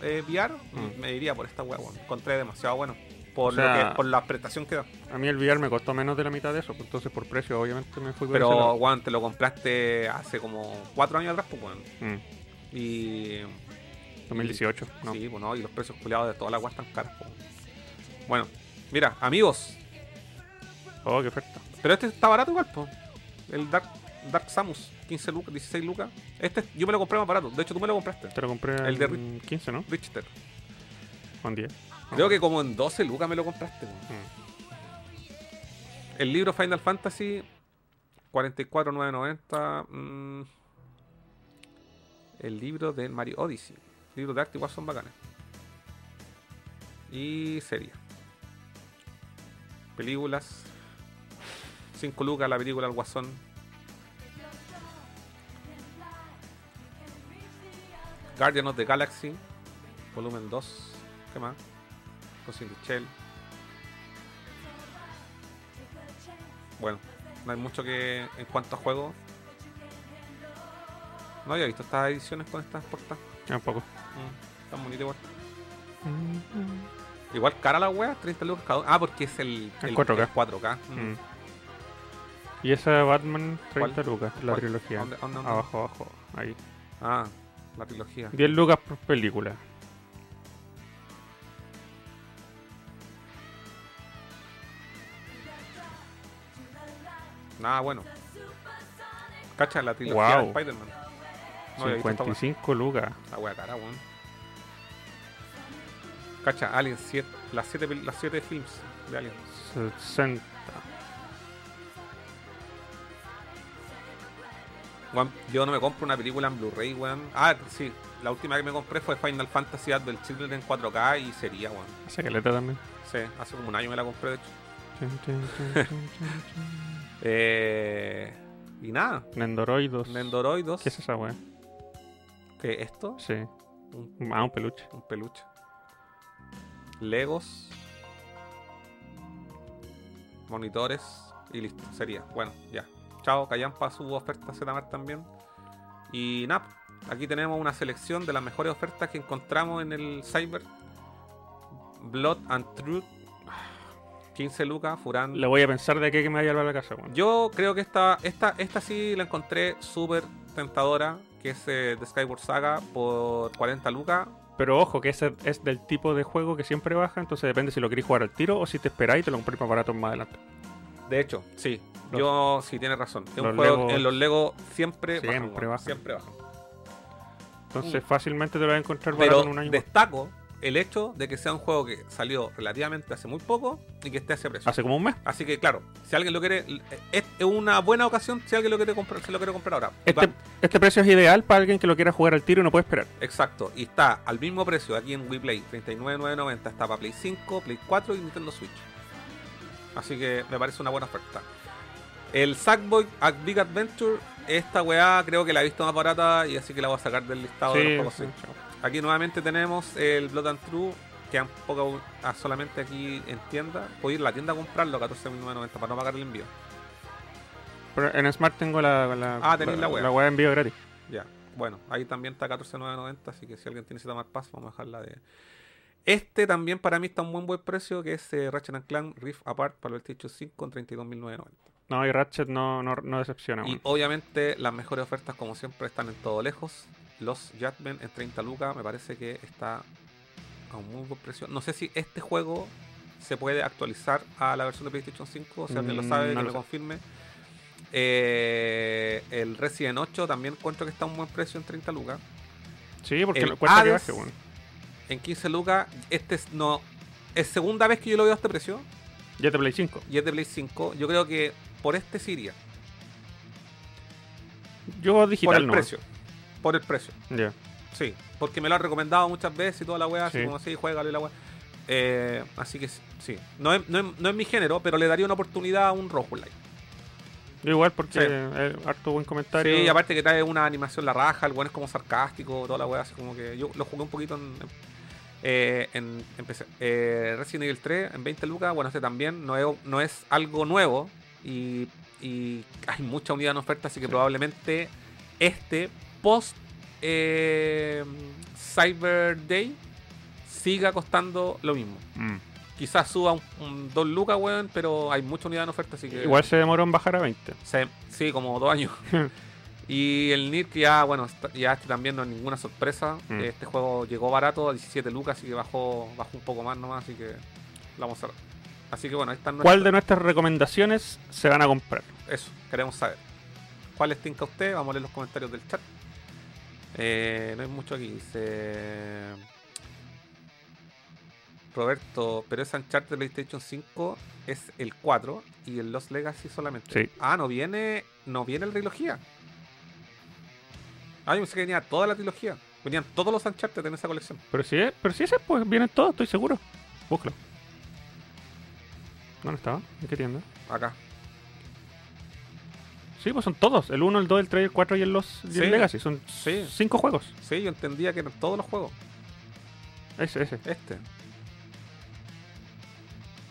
eh, VR, Mm. me iría por esta weá, weón. Encontré demasiado bueno. Por, O sea- lo que, por la prestación que da. A mí el VR me costó menos de la mitad de eso, pues, entonces por precio obviamente me fui por Pero, weón, te lo compraste hace como cuatro años atrás, pues, weón. Mm, Y 2018, no. Sí, pues no, y los precios culiados de todas las weas están caras. po. Bueno, mira, amigos, Oh, qué oferta. pero este está barato igual, po. El Dark, Dark Samus, 15 lucas, 16 lucas. Este yo me lo compré más barato. De hecho, tú me lo compraste. Te lo compré El de en 15, ¿no? Richter. Con 10. Creo que como en 12 lucas me lo compraste. Mm. El libro Final Fantasy, 44,990. mm. El libro de Mario Odyssey. Libros de arte igual son bacanes. Y serie. Películas. 5 lucas la película El Guasón. Guardian of the Galaxy, volumen 2. ¿Qué más? The Shell. Bueno, no hay mucho que en cuanto a juegos. No había visto estas ediciones con estas portadas. Ya, un poco. Mm, están bonitas igual. Igual cara la wea, 30 lucas cada uno. Ah, porque es el, El 4K. el 4K. Mm. Mm. Y esa Batman, 30 ¿Cuál? lucas, la ¿Cuál? trilogía. ¿Dónde- dónde- dónde? Abajo, abajo, ahí. Ah, la trilogía. 10 lucas por película. Nada bueno. Cacha la trilogía Wow. de Spider-Man. No había visto esta wea. 55 lucas. La wea cara, weón. Cacha, Alien 7. Las 7 las siete films de Alien. 60. Weón, yo no me compro una película en Blu-ray, weón. Ah, sí. La última que me compré fue Final Fantasy Advent Children en 4K y sería, weón. Esa caleta también. Sí, hace como un año me la compré, de hecho. [LAUGHS] Eh, y nada. Nendoroid 2. Nendoroid 2. ¿Qué es esa wea? ¿Qué esto? Sí. Un, Ah, un peluche. un peluche. Legos. Monitores. Y listo, sería. Bueno, ya. Chao, Callampa su oferta Zmar también. Y nada, aquí tenemos una selección de las mejores ofertas que encontramos en el Cyber. Blood and Truth. 15 lucas, Furán. Le voy a pensar de qué que me vaya a llevar a la casa, weón. Yo creo que esta, esta, esta sí la encontré súper tentadora, que es eh, de Skyward Saga por 40 lucas. Pero ojo, que ese es del tipo de juego que siempre baja, entonces depende si lo queréis jugar al tiro o si te esperáis y te lo compréis más barato más adelante. De hecho, sí, Los- yo sí tienes razón. Es un juego Legos- en los Lego siempre, Siempre bajan, siempre bajan. Entonces fácilmente te lo vas a encontrar Pero en un año. destaco el hecho de que sea un juego que salió relativamente hace muy poco y que esté a ese precio. Hace como un mes. Así que claro, si alguien lo quiere, es una buena ocasión si alguien lo quiere comprar, se lo quiere comprar ahora. Este, este precio es ideal para alguien que lo quiera jugar al tiro y no puede esperar. Exacto, y está al mismo precio aquí en WePlay, 39.990, está para Play 5, Play 4 y Nintendo Switch. Así que me parece una buena oferta. El Sackboy a Big Adventure, esta weá creo que la he visto más barata y así que la voy a sacar del listado de los juegos sí. Aquí nuevamente tenemos el Blood and True, que han poco ah, solamente aquí en tienda. Puedo ir a la tienda a comprarlo a 14.990 para no pagar el envío. Pero en Smart tengo la, la, Ah, tenéis la wea. la wea de envío gratis. Ya, bueno, ahí también está 14.990, así que si alguien tiene ese tomar paso, vamos a dejarla de... Este también para mí está a un buen buen precio, que es eh, Ratchet and Clank Rift Apart para el PlayStation 5 en 32.990. No, y Ratchet no, no, no decepciona. Y obviamente las mejores ofertas, como siempre, están en todo lejos. Los Judgment en 30 lucas, me parece que está a un muy buen precio. No sé si este juego se puede actualizar a la versión de PlayStation 5, si alguien lo Mm, sabe, no que lo confirme. Eh, el Resident 8 también encuentro que está a un buen precio en 30 lucas. Sí, porque el no- cuesta que baje, weón. En 15 lucas, este es, no, es segunda vez que yo lo veo a este precio Ya te Play 5. y es de Play 5. Yo creo que por este sí iría. Yo Por digital el no. precio. Por el precio. Ya. Sí, porque me lo han recomendado muchas veces y toda la weá, así Sí. como así, juega y la weá. Eh, así que sí, no es, no, es, no es mi género, pero le daría una oportunidad a un roguelike. Yo igual porque Sí. eh, harto buen comentario. Sí, y aparte que trae una animación la raja, el weón es como sarcástico, toda la weá, así como que yo lo jugué un poquito en, eh, en, PC. Eh, Resident Evil 3 en 20 lucas, bueno, este también no es, no es algo nuevo y, y hay mucha unidad en oferta, así que Sí. probablemente este post eh, Cyber Day siga costando lo mismo. Mm. Quizás suba un, un 2 lucas, weón, pero hay mucha unidad en oferta, así que... Igual se demoró en bajar a 20. Se- sí, como dos años. [LAUGHS] y el NIR, que ya, bueno, ya este también no es ninguna sorpresa. Mm. Este juego llegó barato a 17 lucas, así que bajó, bajó un poco más nomás, así que lo vamos a ver. Así que bueno, ahí están ¿Cuál de nuestras- recomendaciones se van a comprar? Eso, queremos saber. ¿Cuál les tinca a usted? Vamos a leer los comentarios del chat. Eh, no hay mucho aquí. Dice. Roberto, pero ese Uncharted de PlayStation 5 es el 4 y el Lost Legacy solamente. Sí. Ah, no viene. No viene el trilogía. Ah, yo pensé que venía toda la trilogía. Venían todos los Uncharted en esa colección. Pero si es, pero si ese, pues vienen todos, estoy seguro. Búscalo. ¿Dónde estaba? ¿En qué tienda? Acá. Sí, pues son todos. El 1, el 2, el 3, el 4 y el, los, y el Sí. Legacy. Son Sí. 5 juegos. Sí, yo entendía que eran todos los juegos. Ese, ese. Este.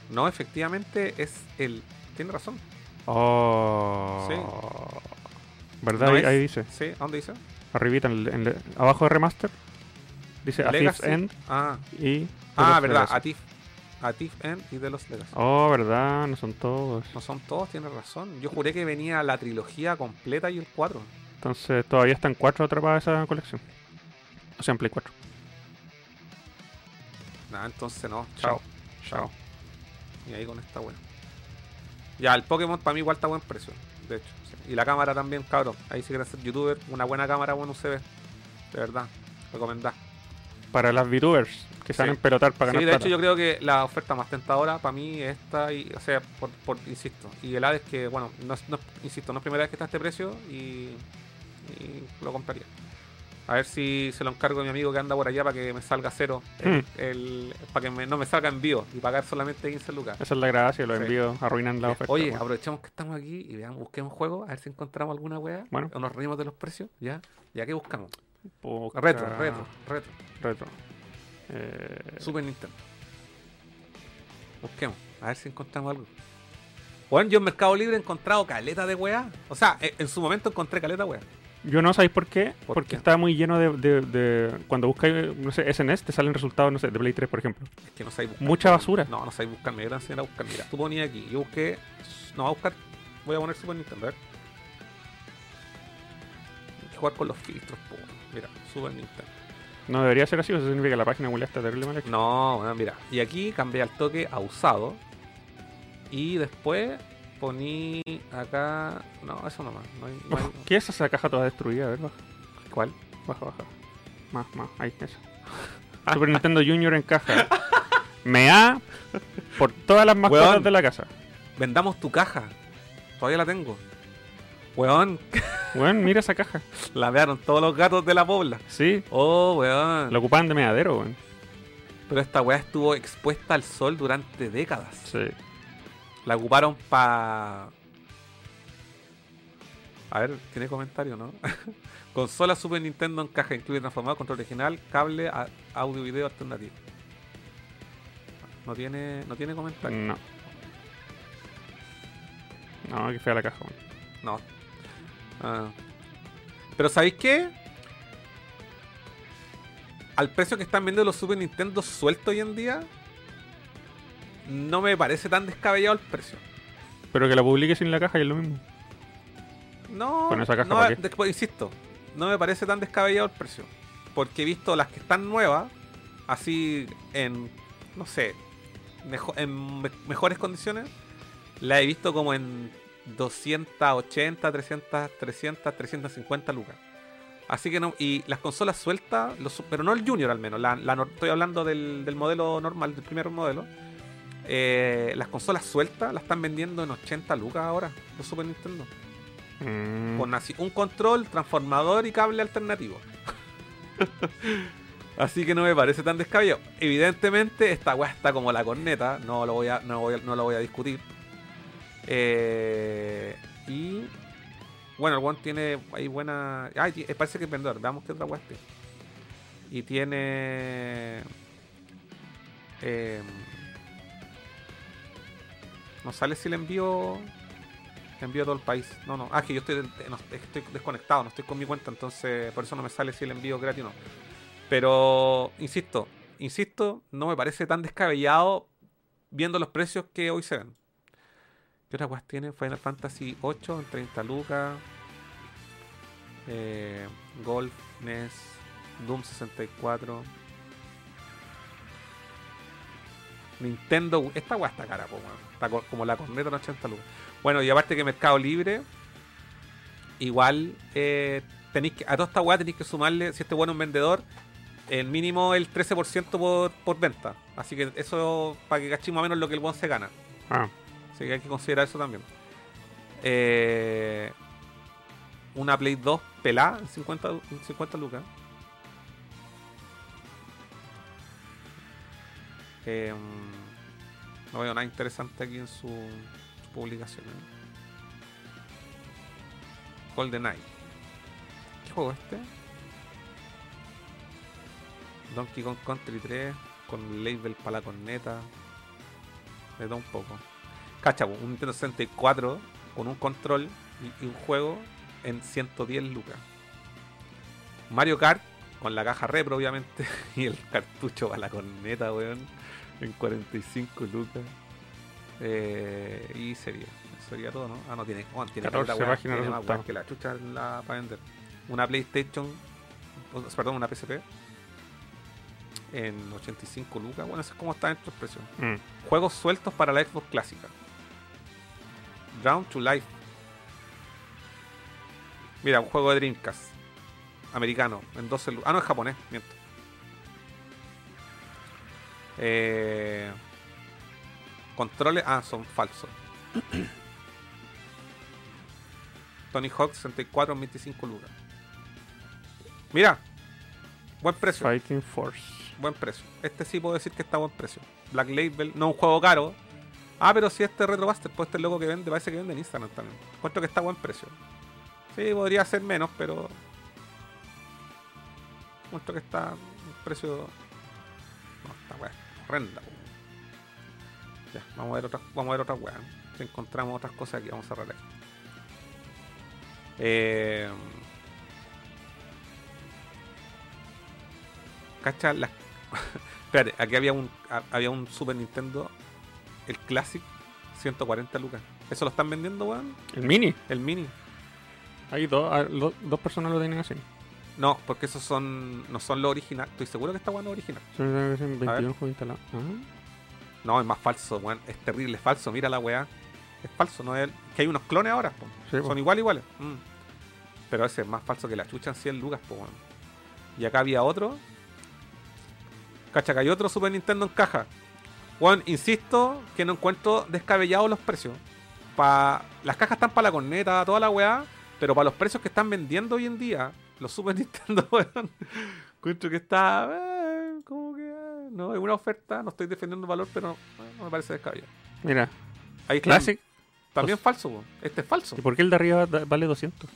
No, efectivamente es el. Tiene razón. Oh. Sí. ¿Verdad? No ahí, es- ahí dice. Sí, ¿a dónde dice? Arribita, en el- en el- abajo de Remaster. Dice A Thief's Legacy. End Ah, y. The ah Lost verdad. Legacy. A Thief, a Thief End y de los Legacy. Oh, verdad, no son todos. No son todos, tienes razón. Yo juré que venía la trilogía completa y el 4. Entonces todavía están 4 atrapadas esa colección. O sea, en Play 4. Nada, entonces no. Chao. Chao. Y ahí con esta wea. Ya, el Pokémon para mí igual está a buen precio. De hecho. sí. Y la cámara también, cabrón. Ahí si quieres ser youtuber, una buena cámara, buen UCB. De verdad. Recomendá. Para las VTubers que se van a Sí. empelotar para Sí, ganar de plata. hecho yo creo que la oferta más tentadora para mí es esta, y, o sea, por, por- insisto, y el Hades que, bueno, no, es- no- insisto, no es primera vez que está a este precio y, y lo compraría. A ver si se lo encargo a mi amigo que anda por allá para que me salga cero, el- Hmm. el- para que me- no me salga envío y pagar solamente 15 lucas. Esa es la gracia, los Sí. envíos arruinan la oferta. Oye, weón. aprovechemos que estamos aquí y veamos, busquemos juegos, a ver si encontramos alguna wea. Bueno. O nos reímos de los precios, ¿ya? ¿Ya qué buscamos? Poca- Retro, retro, retro. Retro. Eh, Super Nintendo. Busquemos, a ver si encontramos algo. Bueno, yo en Mercado Libre he encontrado caleta de weá. O sea, e- en su momento encontré caleta weá. Yo no sabéis por qué. ¿Por porque qué? está muy lleno de, de- de- Cuando buscáis, no sé, SNES, te salen resultados, no sé, de Play 3, por ejemplo. Es que no sabéis buscar. Mucha basura. No, no sabéis buscar. Me voy a enseñar a buscar. Mira, tú ponías aquí. Yo busqué. No, a buscar. Voy a poner Super Nintendo. A ver. Hay que jugar con los filtros, po. Mira, Super Nintendo. No debería ser así, eso significa que la página web está terrible mal hecha. No, bueno, mira. Y aquí cambié al toque a usado. Y después poní acá. No, eso nomás. No hay, no hay- ¿Qué es esa caja toda destruida? A ver, baja, ¿Cuál? baja, baja. Más, más, ahí, eso. [LAUGHS] Super Nintendo Junior en caja. Me ha por todas las mascotas Weón. de la casa. Vendamos tu caja. Todavía la tengo. Weón, [LAUGHS] Weón, mira esa caja. la vearon todos los gatos de la pobla. Sí, Oh, weón. la ocupaban de meadero, weón. Pero esta weá estuvo expuesta al sol durante décadas. Sí. La ocuparon pa. A ver, tiene comentario, ¿no? [LAUGHS] Consola Super Nintendo en caja incluye transformador, control original, cable, audio y video alternativo. No tiene, no tiene comentario. No. No, que fea la caja. No. Ah. Pero ¿sabéis qué? Al precio que están vendiendo los Super Nintendo sueltos hoy en día, no me parece tan descabellado el precio. Pero que la publique sin la caja y es lo mismo. No, Con esa caja, no, ¿para qué? después, insisto, no me parece tan descabellado el precio. Porque he visto las que están nuevas, así en, no sé, mejo- en me- mejores condiciones, las he visto como en 280, 300, 300, 350 lucas. Así que no, y las consolas sueltas, los pero no el Junior al menos, la, la estoy hablando del, del modelo normal, del primer modelo. Eh, las consolas sueltas las están vendiendo en 80 lucas ahora, los Super Nintendo. Mm. Con así un control, transformador y cable alternativo. [LAUGHS] así que no me parece tan descabellado. Evidentemente, esta weá está como la corneta. No lo voy a, no voy a- no lo voy a discutir. Eh, y bueno, el one tiene ahí buena. Ay, eh, parece que es vendedor. Veamos qué otra weá tiene. Y tiene. eh, no sale si le envío envío a todo el país. No, no. Ah, que yo estoy, que estoy desconectado, no estoy con mi cuenta, entonces por eso no me sale si el envío gratis o no. Pero, insisto, insisto, no me parece tan descabellado viendo los precios que hoy se ven. ¿Qué otras weas tiene? Final Fantasy 8 en 30 lucas. Eh, Golf, NES, Doom 64. Nintendo, esta weá está cara, po. Está co- como la corneta en 80 lucas. Bueno, y aparte que Mercado Libre, igual eh, tenéis que, a toda esta weá tenéis que sumarle, si este bueno es un vendedor, el mínimo el 13% por, por venta. Así que eso, para que cachemos menos lo que el buen se gana. Ah, Así que hay que considerar eso también. Eh, una Play 2 pelada en 50, en 50 lucas. Eh, no veo nada interesante aquí en su, su publicación. ¿eh? GoldenEye. ¿Qué juego es este? Donkey Kong Country 3 con label para la corneta. De todo un poco. Cacha, un Nintendo 64 con un control y, y un juego en 110 lucas. Mario Kart con la caja repro, obviamente, [LAUGHS] y el cartucho para la corneta, weón, en 45 lucas. Eh, y sería, sería todo, ¿no? Ah, no tiene, oh, tiene 14 caleta, weá, páginas tiene más que la chucha la, para vender. Una PlayStation, perdón, una PSP en 85 lucas. Bueno, eso es como está dentro del precio. Mm. Juegos sueltos para la Xbox clásica. Drown to Life. Mira, un juego de Dreamcast. Americano. En 12 lu- Ah, no, es japonés. Miento. Eh, controles. Ah, son falsos. [CLEARS THROAT] Tony Hawk 64 en 25 lucas. Mira. Buen precio. Fighting Force. Buen precio. Este sí puedo decir que está a buen precio. Black Label, no un juego caro. Ah, pero si este Retrobuster, pues este loco que vende, parece que vende en Instagram también. Encuentro que está a buen precio. Sí, podría ser menos, pero. Encuentro que está un precio. Horrenda. Ya, vamos a ver otra, vamos a ver otra weá. Si encontramos otras cosas aquí, vamos a cerrar aquí. Eh. ¿Cacha? Las [LAUGHS] Espérate, aquí había un ha- había un Super Nintendo, el Classic, 140 lucas. ¿Eso lo están vendiendo, weón? El mini. El mini. Hay dos, ah, dos personas lo tienen así. No, porque esos son no son los originales. Estoy seguro que está bueno original. Son 21 juegos instalados. Ah. No, es más falso, weón. Es terrible, es falso. Mira la weá. Es falso, no es que hay unos clones ahora, po. Sí, po. Son igual iguales. Mm. Pero ese es más falso que la chucha en 100 lucas, po, weón. Y acá había otro. Cacha, que hay otro Super Nintendo en caja. Weón, insisto que no encuentro descabellados los precios. Pa... Las cajas están para la corneta, toda la weá. Pero para los precios que están vendiendo hoy en día, los Super Nintendo, [LAUGHS] weón, encuentro que está. eh, como que. eh, no, es una oferta. No estoy defendiendo el valor, pero no me parece descabellado. Mira, Ahí está. Classic. También falso, weón. Este es falso. ¿Y por qué el de arriba vale 200?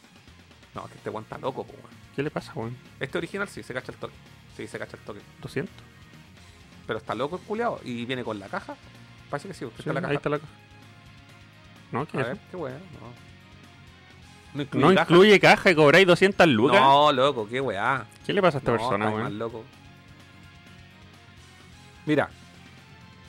No, que este weón está loco, weón. ¿Qué le pasa, weón? Este original sí, se cacha el toque. Sí, se cacha el toque. 200. Pero está loco el culiado. Y viene con la caja. Parece que sí, usted Sí, está la caja. ahí está la caja. No, ¿qué A es ver, qué weá. No. No incluye, No caja. incluye caja y cobráis 200 lucas. No, loco, qué weá. ¿Qué le pasa a esta No, persona, weón? loco. Mira,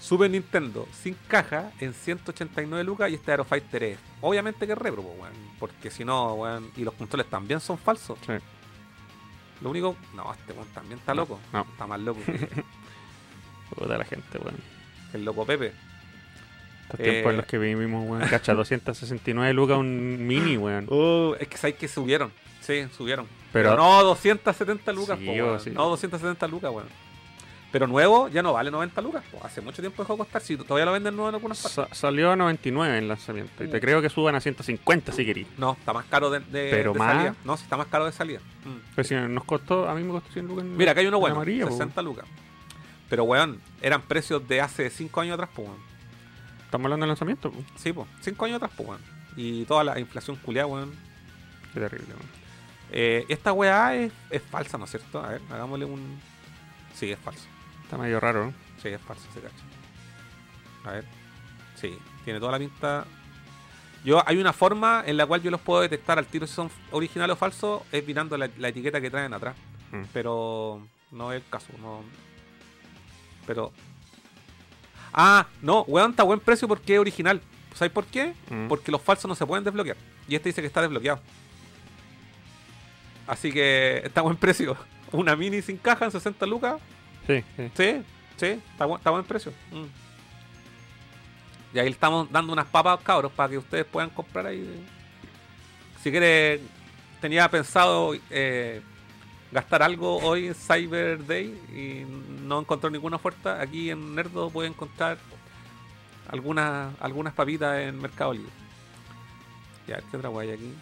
Super Nintendo sin caja en 189 lucas y este Aero Fighter es. Obviamente que es repro, weón. Porque si no, weón. Y los controles también son falsos. Sí. Lo único. No, este weón también está loco. no. Está más loco [LAUGHS] Puta la gente, weón. el loco Pepe. Estos Eh. tiempos en los que vivimos, weón. Cacha, 269 lucas un mini, weón. Uh, es que sabes que subieron. Sí, subieron. Pero- Pero, no, 270 lucas, Sí, po, o weón. sí. No, 270 lucas, weón. Pero nuevo ya no vale 90 lucas. po. Hace mucho tiempo dejó de costar. Si todavía lo venden nuevo en algunas partes. Sa- salió a 99 en lanzamiento. Y te creo que suban a 150 si querís. No, está más caro de, de- Pero de más- salida. No, sí está más caro de salida. Mm. Pero si nos costó, a mí me costó 100 lucas. Mira, acá hay uno en bueno, amarilla, po. 60 lucas. Pero, weón, eran precios de hace 5 años atrás, pues, weón. Estamos hablando de lanzamiento, po. Sí, pues, 5 años atrás, pues, weón. Y toda la inflación culiada, weón. Qué terrible, weón. Eh, esta weá es, es falsa, ¿no es cierto? A ver, hagámosle un. Sí, es falso. Está medio raro, ¿no? Sí, es falso, se cacha. A ver. Sí, tiene toda la pinta. Yo, hay una forma en la cual yo los puedo detectar al tiro si son originales o falsos, es mirando la, la etiqueta que traen atrás. Mm. Pero no es el caso, no. Pero. Ah, no, weón, está a buen precio porque es original. ¿Sabes por qué? Mm. Porque los falsos no se pueden desbloquear. Y este dice que está desbloqueado. Así que está a buen precio. [LAUGHS] Una mini sin caja en 60 lucas. Sí, sí. Sí, sí, está, bu- está buen precio. Mm. Y ahí le estamos dando unas papas, cabros, para que ustedes puedan comprar ahí. Si quiere, tenía pensado eh, gastar algo hoy en Cyber Day y no encontró ninguna oferta. Aquí en Nerdo puede encontrar algunas algunas papitas en Mercado Libre. Ya, ¿qué otra guay aquí?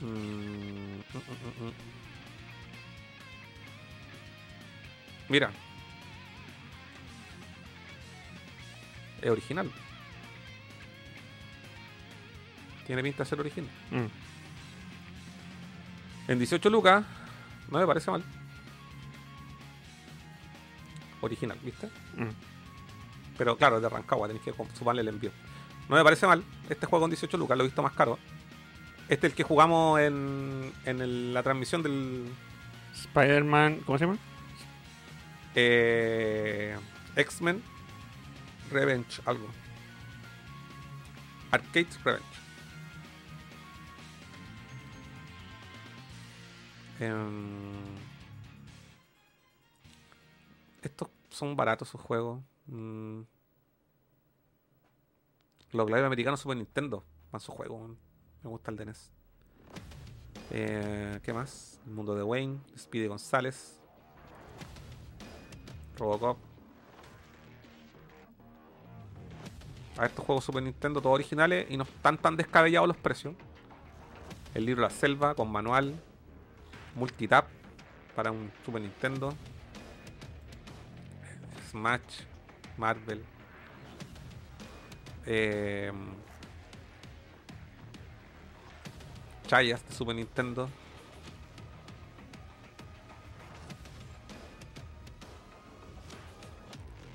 Mm, mm, mm. Mira. Es original. Tiene pinta de ser original. Mm. En 18 lucas, no me parece mal. Original, ¿viste? Mm. Pero claro, de Rancagua, tenéis que sumarle el envío. No me parece mal. Este juego en 18 lucas, lo he visto más caro. Este es el que jugamos en, en el- la transmisión del Spider-Man, ¿cómo se llama? eh, X-Men Revenge, algo. Arcade Revenge. Em, estos son baratos sus juegos. Mm. Los gladiadores americanos Super Nintendo. Sus juegos. weón. Me gusta el de NES. Eh, ¿Qué más? El mundo de Wayne, Speedy González, Robocop. A estos juegos Super Nintendo, todos originales y no están tan descabellados los precios. El libro La Selva con manual, multitap para un Super Nintendo. Smash, Marvel. Eh, Chayas de Super Nintendo.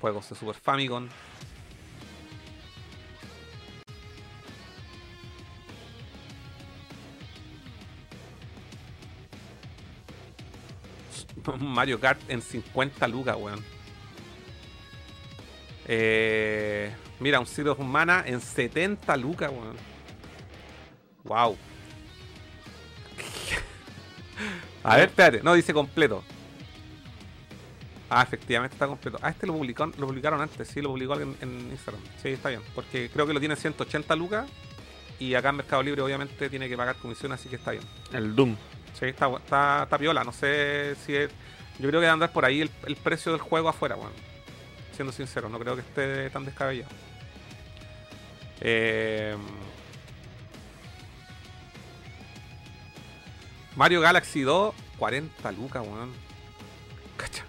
Juegos de Super Famicom. [LAUGHS] Mario Kart en 50 lucas, weón. Eh, mira, un Zero Humana en 70 lucas, weón. Wow. [LAUGHS] A ver, espérate. No, dice completo. Ah, efectivamente está completo. Ah, este lo, publicó, lo publicaron antes. Sí, lo publicó alguien en Instagram. Sí, está bien. Porque creo que lo tiene 180 lucas. Y acá en Mercado Libre, obviamente, tiene que pagar comisión, así que está bien. El Doom. Sí, está, está, está piola. No sé si es. Yo creo que debe andar por ahí el, el precio del juego afuera, weón. Siendo sincero, no creo que esté tan descabellado. Eh, Mario Galaxy 2, 40 lucas, weón. Cacha.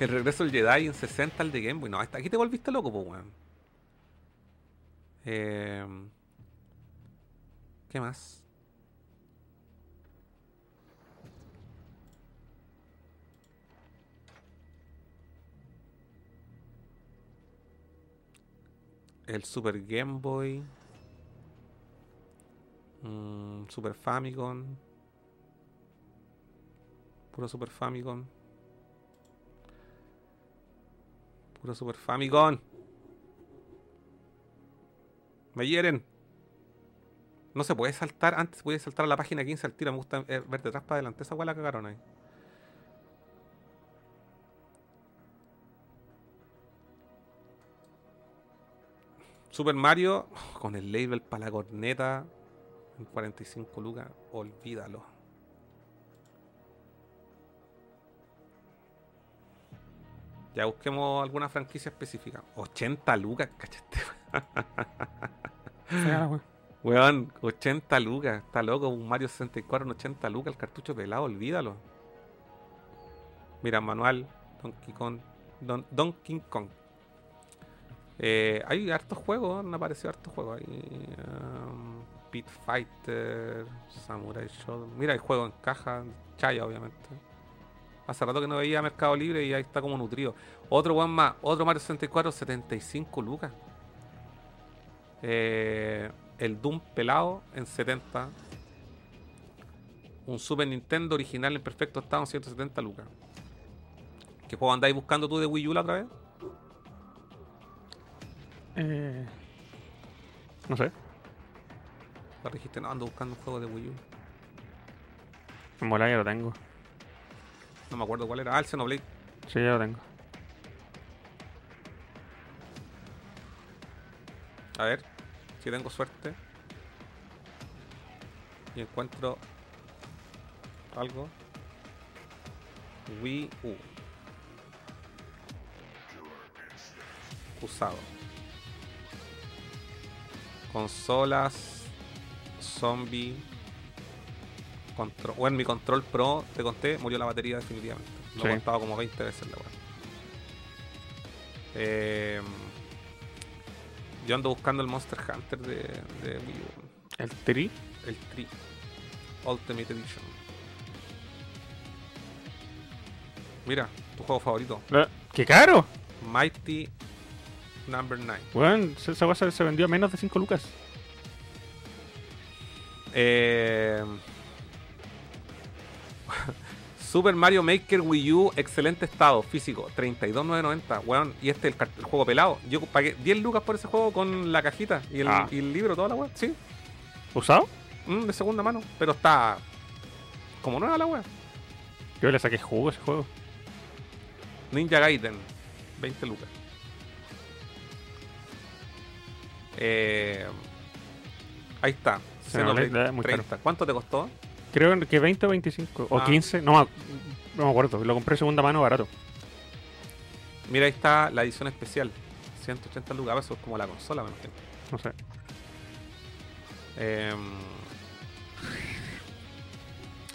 El regreso del Jedi en 60 el de Game Boy. No, hasta aquí te volviste loco, pues, weón. Eh, ¿Qué más? El Super Game Boy. Mm, Super Famicom. Puro Super Famicom. Puro Super Famicom. Me hieren. No se puede saltar. Antes puede saltar a la página 15 al tiro. Me gusta eh, ver detrás para adelante. Esa weá la cagaron ahí. Super Mario con el label para la corneta en 45 lucas, olvídalo. Ya busquemos alguna franquicia específica. 80 lucas, wea. Weón, 80 lucas. Está loco, un Mario 64 en 80 lucas, el cartucho pelado, olvídalo. Mira, manual, Donkey Kong. Don, Donkey Kong. Eh, hay hartos juegos, han aparecido hartos juegos. Hay um, Fighter, Samurai Shodown. Mira, hay juego en caja, Chaya, obviamente. Hace rato que no veía Mercado Libre y ahí está como nutrido. Otro weón más, otro Mario 64, 75 lucas. Eh, el Doom pelado en 70. Un Super Nintendo original en perfecto estado en 170 lucas. ¿Qué juego andáis buscando tú de Wii U la otra vez? Eh, no sé. La dijiste, no, ando buscando un juego de Wii U. En bola ya lo tengo. No me acuerdo cuál era. Ah, el Xenoblade. Sí, ya lo tengo. A ver, si tengo suerte. Y encuentro algo. Wii U. Usado. Consolas. Zombie. Control. Bueno, mi control pro, te conté, murió la batería definitivamente. Lo Sí. he contado como 20 veces la weá. Eh, Yo ando buscando el Monster Hunter de, de Wii U. El Tri. El Tri. Ultimate Edition. Mira, tu juego favorito. ¡Qué caro! Mighty Number 9. Weón, esa cosa se vendió a menos de 5 lucas. Eh... [LAUGHS] Super Mario Maker Wii U, excelente estado físico, 32,990. Weón, y este es el, el juego pelado. Yo pagué 10 lucas por ese juego con la cajita y el, Ah. y el libro, toda la weá. Sí, ¿Usado? mm, de segunda mano. Pero está como nueva la weá. Yo le saqué jugo a ese juego. Ninja Gaiden, 20 lucas. Eh, ahí está. Xenoblade, Xenoblade, eh, muy 30. ¿Cuánto te costó? Creo que 20 o 25. O Ah. 15. No, me ac- no me acuerdo. Lo compré segunda mano barato. Mira, ahí está la edición especial. 180 lucas, eso es como la consola, me imagino. No sé. Em,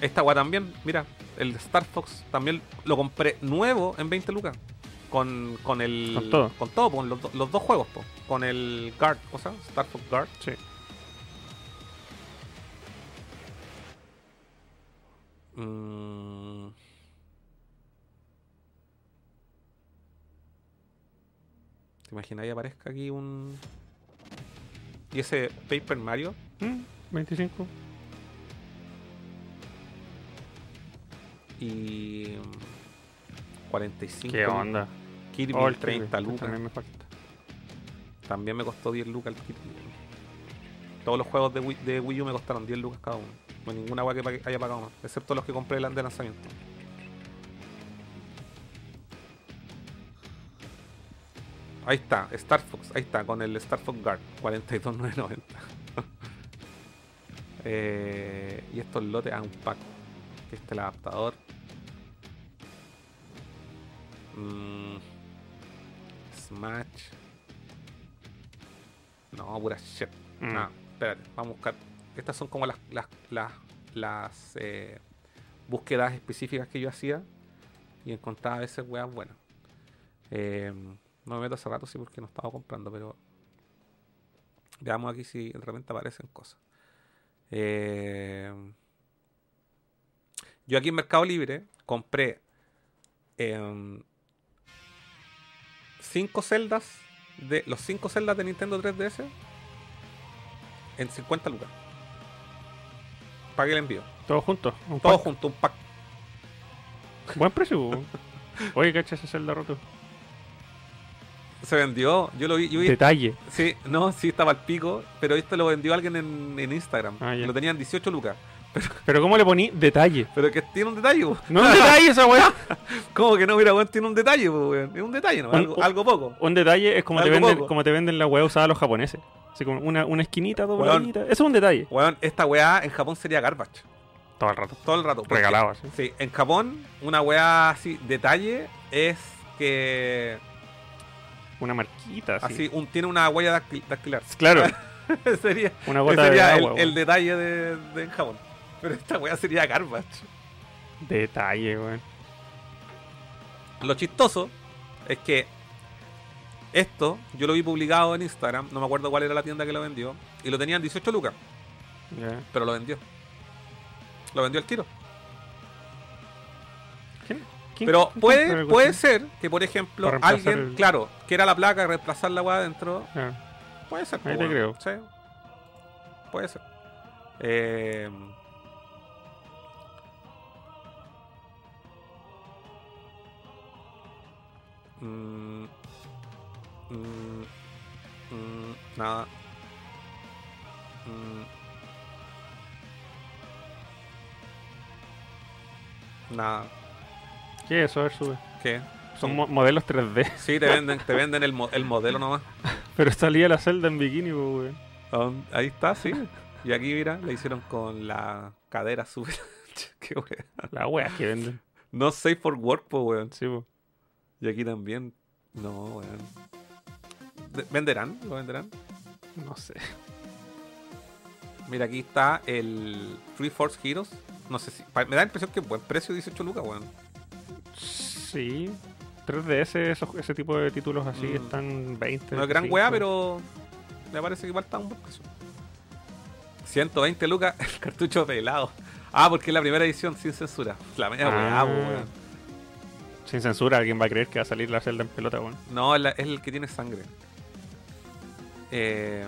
esta weá también, mira, el Star Fox también lo compré nuevo en 20 lucas. Con, con el. Con todo. Con todo, con los, do- los dos juegos, po. Con el Guard, ¿cómo se llama? Star Fox Guard. Sí. Mm. ¿Te imaginas que aparezca aquí un. Y ese Paper Mario? Mm, 25. Y. mm, 45. ¿Qué onda? Kirby, Oh, el 30 Kirby, lucas. También me falta. También me costó 10 lucas el Kirby. Todos los juegos de Wii, de Wii U me costaron 10 lucas cada uno. No hay ninguna agua que haya pagado más. Excepto los que compré el de lanzamiento. Ahí está, Star Fox, ahí está, con el Star Fox Guard, 42,990. [LAUGHS] eh, y estos lotes a un pack. Está el adaptador. Mm. Smash. No, pura shit. Mm. No, espérate, vamos a buscar. Estas son como las, las, las, eh, búsquedas específicas que yo hacía y encontraba a veces weas buenas. Eh, no me meto hace rato, sí, porque no estaba comprando, pero veamos aquí si realmente aparecen cosas. Eh, yo aquí en Mercado Libre compré eh, 5 celdas de los 5 celdas de Nintendo 3DS en 50 lucas. Pague el envío. Todos juntos. Todos juntos, un pack. Buen precio. Oye, cacha ese celda roto. Se vendió, yo lo vi. Yo Detalle. Sí, no, sí, estaba al pico, pero esto lo vendió alguien en, Instagram. Ah, lo tenían 18 lucas. Pero ¿cómo le poní detalle? Pero que tiene un detalle, po. No un detalle esa weá. [LAUGHS] ¿Cómo que no? Mira, weón, tiene un detalle, po, weón. Es un detalle, ¿no? Un- Algo, un- algo poco. Un detalle es como te venden, poco. como te venden la weá usada los japoneses. Así como una, una esquinita dobladita. Eso es un detalle. Weón, esta weá en Japón sería garbage. Todo el rato. Todo el rato. Regalado así. Sí, en Japón, una weá así, detalle, es que. Una marquita así. Así, un, tiene una huella dactil- dactilar. Claro. [LAUGHS] sería Una gota de sería agua. el, detalle de, de en Japón. Pero esta weá sería garbage. Detalle, weón. Lo chistoso es que esto yo lo vi publicado en Instagram, no me acuerdo cuál era la tienda que lo vendió, y lo tenían 18 lucas, pero lo vendió. Lo vendió al tiro. ¿Quién- quién Pero puede, puede ser que, por ejemplo, alguien, el- claro, quiera la placa, reemplazar la weá adentro. Puede ser. Ahí po, te creo. Sí. Puede ser. Eh, mm, mm, mm, nada. Mm. Nada. ¿Qué es eso? A ver, sube. ¿Qué? Son mo- modelos 3D. Sí, te venden, te venden el, mo- el modelo nomás. [LAUGHS] Pero salía la celda en bikini, pues. Ah, Ahí está, sí. Y aquí, mira, le hicieron con la cadera súper. [LAUGHS] Qué wea. La wea que venden. No safe for work, po, weón. Sí, pues. Y aquí también. No, weón. De- ¿Venderán? ¿Lo venderán? No sé. Mira, aquí está el Free Force Heroes. No sé si. Me da la impresión que buen precio, 18 lucas, weón. Sí. 3DS, esos- ese tipo de títulos así Mm. están 20. No es gran 25. weá, pero. Me parece que igual está un buen precio. 120 lucas [LAUGHS] el cartucho pelado. Ah, porque es la primera edición sin censura. La media weá, Ah. po, weón. Sin censura, alguien va a creer que va a salir la celda en pelota, weón. No, es, el que tiene sangre. Eh,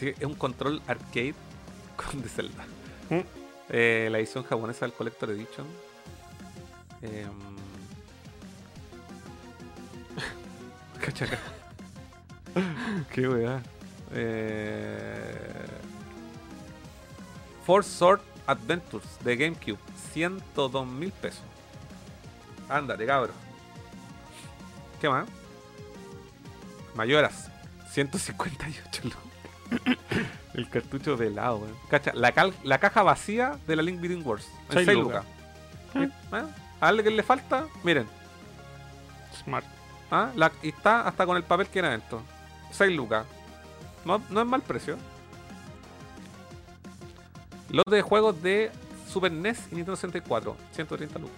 es un control arcade [LAUGHS] con de Zelda. Mm. Eh, la edición japonesa del Collector Edition. Eh, [LAUGHS] cacha acá. [LAUGHS] Qué weá. Eh, Force Sword Adventures de GameCube. 102 mil pesos. Ándate, cabro. ¿Qué más? Mayoras. 158 lucas. [COUGHS] El cartucho pelado, weón. Cacha, la, cal- la caja vacía de la Link Between Wars. En Seis 6 lucas. lucas. ¿Eh? A alguien le falta, miren. Smart. ¿ah? La- y está hasta con el papel que era adentro. 6 lucas. No, no es mal precio. Lote de juegos de Super NES y Nintendo 64. 130 lucas.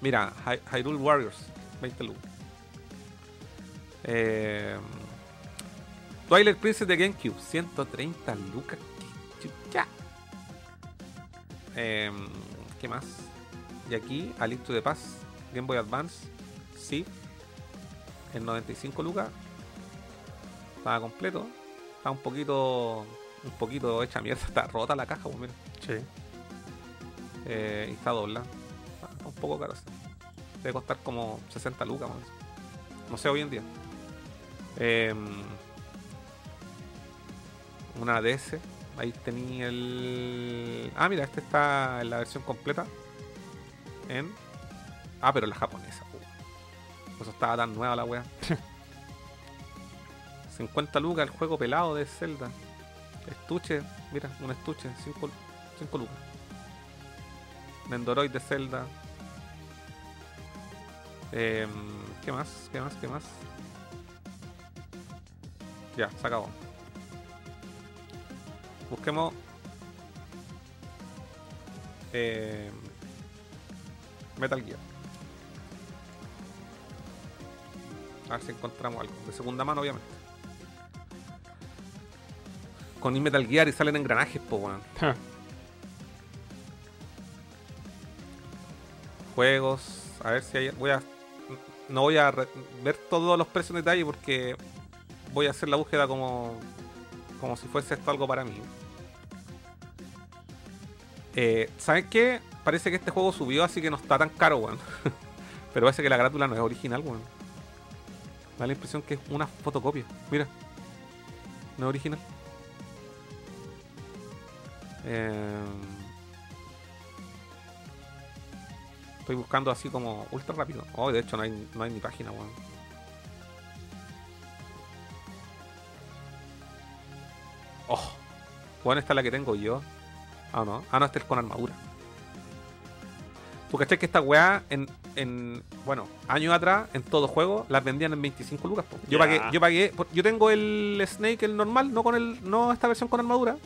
Mira, Hy- Hyrule Warriors. 20 lucas. Eh, Twilight Princess de GameCube. 130 lucas. Eh, ¿Qué más? Y aquí, Alito de Paz. Game Boy Advance. Sí. En 95 lucas. Estaba completo. Está un poquito. Un poquito hecha mierda. Está rota la caja, pues mira. Sí. Eh, y está doblada. Está un poco caro. Debe costar como 60 lucas. más. No sé hoy en día. Eh, una DS. Ahí tenía el. Ah, mira, este está en la versión completa. En. Ah, pero la japonesa. Por eso estaba tan nueva la wea. [LAUGHS] 50 lucas el juego pelado de Zelda. Estuche, mira, un estuche, 5 lucas. Nendoroid de Zelda. Em, ¿Qué más? ¿Qué más? ¿Qué más? Ya, se acabó. Busquemos. em, Metal Gear. A ver si encontramos algo. De segunda mano, obviamente. Con Metal Gear y salen engranajes, po, weón. Juegos. A ver si hay. Voy a. No voy a re- ver todos los precios en detalle porque voy a hacer la búsqueda como. Como si fuese esto algo para mí. Eh, ¿Saben qué? Parece que este juego subió, así que no está tan caro, weón. [LAUGHS] Pero parece que la grátula no es original, weón. Da la impresión que es una fotocopia. Mira. No es original. Eh, Estoy buscando así como ultra rápido. Oh, de hecho no hay, no hay ni página, weón. Oh. Bueno, esta es la que tengo yo. Ah, no. Ah, no, esta es con armadura. ¿Tú cachai que esta weá en, en. Bueno, años atrás, en todo juego, las vendían en 25 lucas? Yo pagué, yo pagué. Yo tengo el Snake, el normal, no con el. No esta versión con armadura.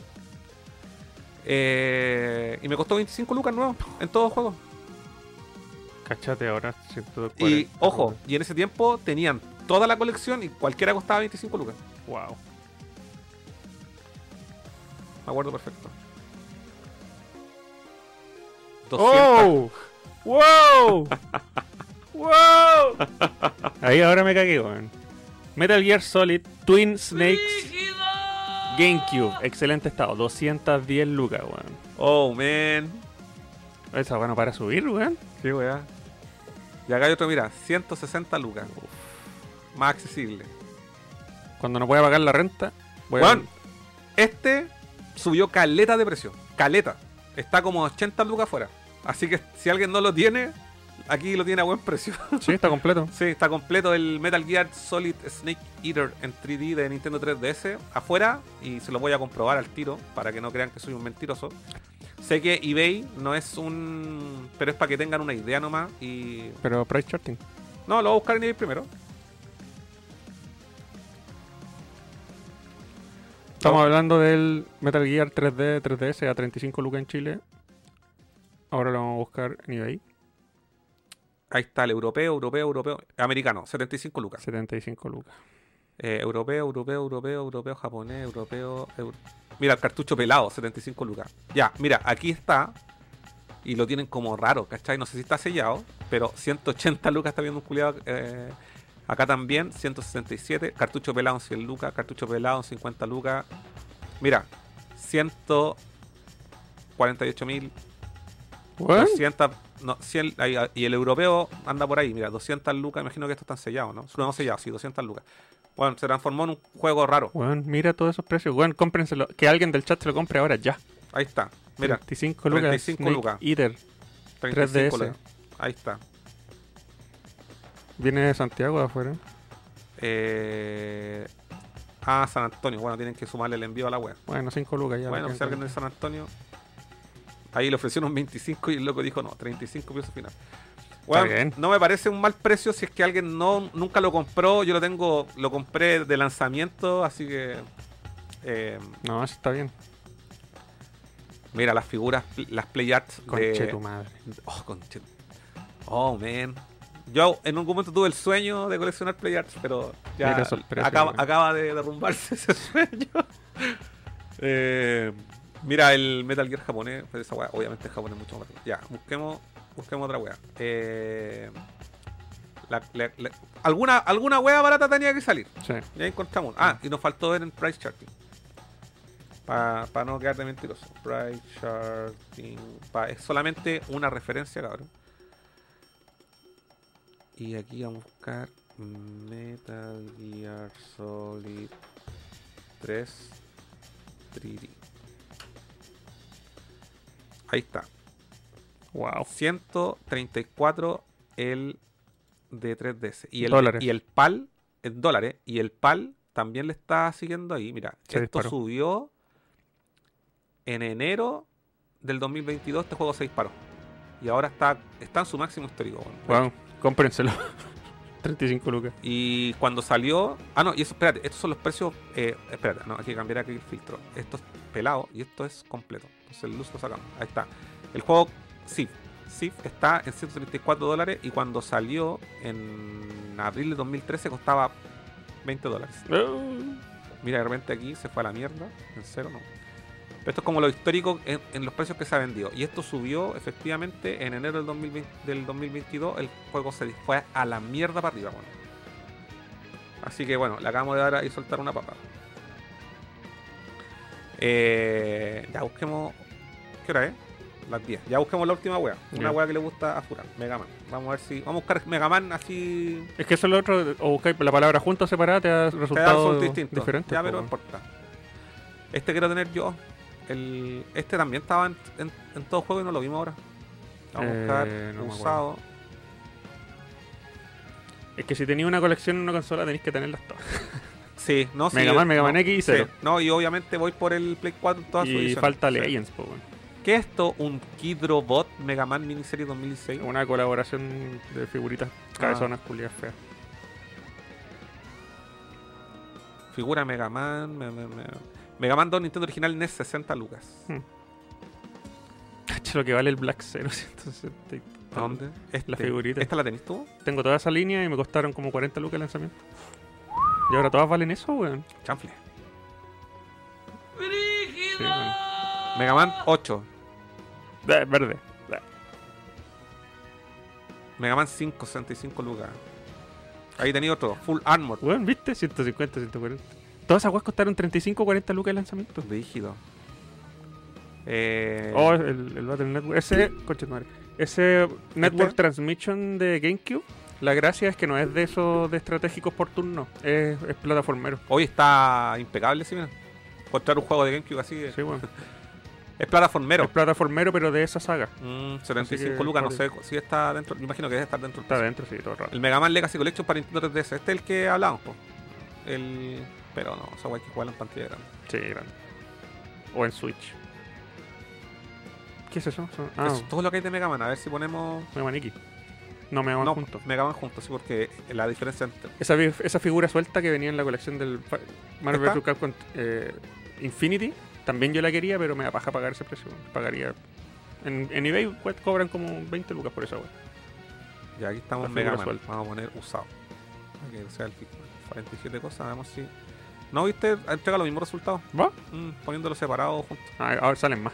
Eh, y me costó 25 lucas nuevo en todo juego. Cachate ahora. 140. Y ojo, y en ese tiempo tenían toda la colección y cualquiera costaba 25 lucas. Wow. Me acuerdo perfecto. 200. ¡Oh! ¡Wow! [LAUGHS] ¡Wow! Ahí ahora me cagué, weón. Metal Gear Solid Twin Snakes GameCube. Excelente estado. 210 lucas, weón. Oh, man. Esa bueno para subir, weón. Qué weá. Y acá hay otro, mira, 160 lucas. Más accesible. Cuando no pueda pagar la renta, Weón, a... este subió caleta de precio. Caleta. Está como 80 lucas fuera. Así que si alguien no lo tiene, aquí lo tiene a buen precio. [LAUGHS] Sí, está completo. Sí, está completo el Metal Gear Solid Snake Eater en 3D de Nintendo 3DS afuera y se lo voy a comprobar al tiro para que no crean que soy un mentiroso. Sé que eBay no es un... pero es para que tengan una idea nomás y... Pero price charting. No, lo voy a buscar en eBay primero. Estamos hablando del Metal Gear 3D, 3DS a 35 lucas en Chile. Ahora lo vamos a buscar en eBay. Ahí está el europeo, europeo, europeo. Americano, 75 lucas. 75 lucas. Eh, europeo, europeo, europeo, europeo, japonés, europeo. euro- Mira, el cartucho pelado, 75 lucas. Ya, mira, aquí está. Y lo tienen como raro, ¿cachai? No sé si está sellado, pero 180 lucas está viendo un culiado. eh, acá también, 167. Cartucho pelado en 100 lucas. Cartucho pelado en 50 lucas. Mira, 148 mil. Weón, 200, no, 100, ahí, ah, y el europeo anda por ahí, mira, 200 lucas, imagino que estos están sellados, ¿no? No sellados, sí, 200 lucas. Bueno, se transformó en un juego raro. weón, mira todos esos precios. Weón, cómprenselo. Que alguien del chat se lo compre ahora ya. Ahí está, mira, 35 lucas. 35 Snake lucas. Eater. 35 3DS. lucas. Ahí está. Viene de Santiago de afuera. Eh... Ah, San Antonio, bueno, tienen que sumarle el envío a la web. Bueno, 5 lucas ya. Bueno, si alguien de San Antonio. Ahí le ofrecieron 25 y el loco dijo no, 35 pesos final. Bueno, bien. no me parece un mal precio si es que alguien no nunca lo compró. Yo lo tengo, lo compré de lanzamiento, así que. eh, No, eso está bien. mira las figuras, las play arts Conche de. tu madre. Oh, conche- Oh, man. Yo en algún momento tuve el sueño de coleccionar play arts, pero ya acaba, acaba de derrumbarse [LAUGHS] ese sueño. [LAUGHS] Eh, mira el Metal Gear japonés, pues esa weá, obviamente el japonés es mucho más. Ya, busquemos, busquemos otra weá. Eh, la- la- la- alguna, alguna weá barata tenía que salir. Sí. Ya encontramos. Ah, y nos faltó ver en Price Charting. Para no quedar de mentiroso. Price Charting. pa- es solamente una referencia, cabrón. Y aquí vamos a buscar Metal Gear Solid 3 3D. Ahí está. Wow. 134 el de 3DS. Y el, Dólares. y el PAL, en dólares, y el PAL también le está siguiendo ahí. Mira, Se esto disparó. subió en enero del 2022. Este juego se disparó. Y ahora está, está en su máximo histórico. bueno. Wow. Cómprenselo. [LAUGHS] 35 lucas. Y cuando salió. Ah, no, y eso, espérate, estos son los precios. Eh, espérate, no, hay que cambiar aquí el filtro. Esto es pelado y esto es completo. Entonces el luz lo sacamos. Ahí está. El juego SIF. SIF está en 134 dólares y cuando salió en abril de 2013 costaba 20 dólares. Mira, de repente aquí se fue a la mierda. En cero, no. Pero esto es como lo histórico en, en los precios que se ha vendido. Y esto subió efectivamente en enero del, 2020 del 2022. El juego se fue a la mierda para arriba. Bueno. Así que bueno, le acabamos de dar ahí soltar una papa. Eh, ya busquemos. ¿Qué hora es? Las 10. Ya busquemos la última wea. Una Ya. wea que le gusta a Furan. Mega Man. Vamos a ver si. Vamos a buscar Mega Man así. Es que eso es lo otro. O buscáis la palabra junta o separada, te da resultados diferentes. Ya, pero no importa. Este quiero tener yo. El, este también estaba en, en, en todo juego y no lo vimos ahora. Vamos a Eh, buscar no usado. Es que si tenéis una colección en una consola, tenéis que tenerlas todas. [LAUGHS] Sí, no, sí, Mega Man, Mega Man X y sí, no, y obviamente voy por el Play 4 en todas sus y ediciones. falta Sí. Legends, po. ¿Qué es esto? ¿Un Kidrobot Mega Man Miniserie 2006? Una colaboración de figuritas Ah. cabezonas culias feas. Figura Mega Man. me- me- me- Mega Man 2 Nintendo original NES 60 lucas. Cacha lo que vale el Black Zero [LAUGHS] 160. y- ¿A dónde? Este. La figurita. ¿Esta la tenés tú? Tengo toda esa línea y me costaron como 40 lucas el lanzamiento. Y ahora todas valen eso, weón. Chanfle. Sí, weón. Mega Man 8. Da, verde. Da. Mega Man 5, 65 lucas. Ahí tenía otro, Full Armor. Weón, ¿viste? 150, 140. Todas esas weas costaron 35 40 lucas el lanzamiento. Rígido. Eh, Oh, el, el Battle Network. Ese, coche de madre. Ese Network ¿Este? Transmission de GameCube. La gracia es que no es de esos de estratégicos por turno. Es, es plataformero. Hoy está impecable, sí, mira. Encontrar un juego de GameCube así. Sí, weón. [LAUGHS] Es plataformero. Es plataformero, pero de esa saga. Mm, 75 Así que, lucas, no sé si está dentro. Me imagino que debe estar dentro. Está adentro, sí, todo raro. El Mega Man Legacy Collection para Nintendo 3DS. Este es el que hablamos, po. El... Pero no, esa guay que juega en pantalla grande. Sí, grande. O en Switch. ¿Qué es eso? Ah, es todo lo que hay de Mega Man. A ver si ponemos. Mega Man X. No, Mega Man no, juntos. Mega Man juntos, sí, porque la diferencia entre. Esa, esa figura suelta que venía en la colección del Marvel vs. Capcom eh, Infinity, también yo la quería, pero me da paja pagar ese precio. Pagaría. En, en eBay pues, cobran como 20 lucas por esa wea. Y aquí estamos Mega Man. suelta. Vamos a poner usado. Para que sea el Figma. 47 cosas, veamos si. ¿No viste? Entrega los mismos resultados. ¿Va? Mm, poniéndolos separados juntos. Ah, ahora salen más.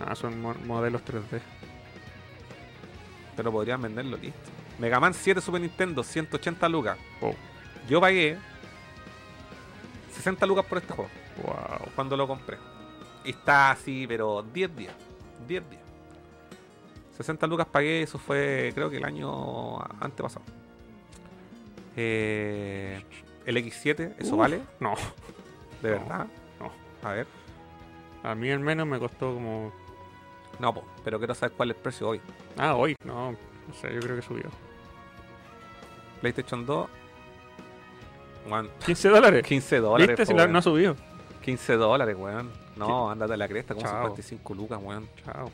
Ah, son mo- modelos 3D. Pero podrían venderlo listo. Mega Man 7 Super Nintendo, 180 lucas. Wow. Yo pagué 60 lucas por este juego Wow. cuando lo compré. Y está así, pero 10 días. 10 días. 60 lucas pagué, eso fue creo que el año antepasado. Eh, el X7, ¿eso Uf. vale? No, ¿De No, verdad? no. A ver. a mí al menos me costó como. No, po, pero quiero saber cuál es el precio hoy. Ah, hoy. No, no sé, yo creo que subió. PlayStation 2. Juan, 15 dólares. 15 dólares. ¿Viste? Si po, la- weón. no ha subido. 15 dólares, weón. No, ándate a la cresta, como Chao. 55 lucas, weón. Chao.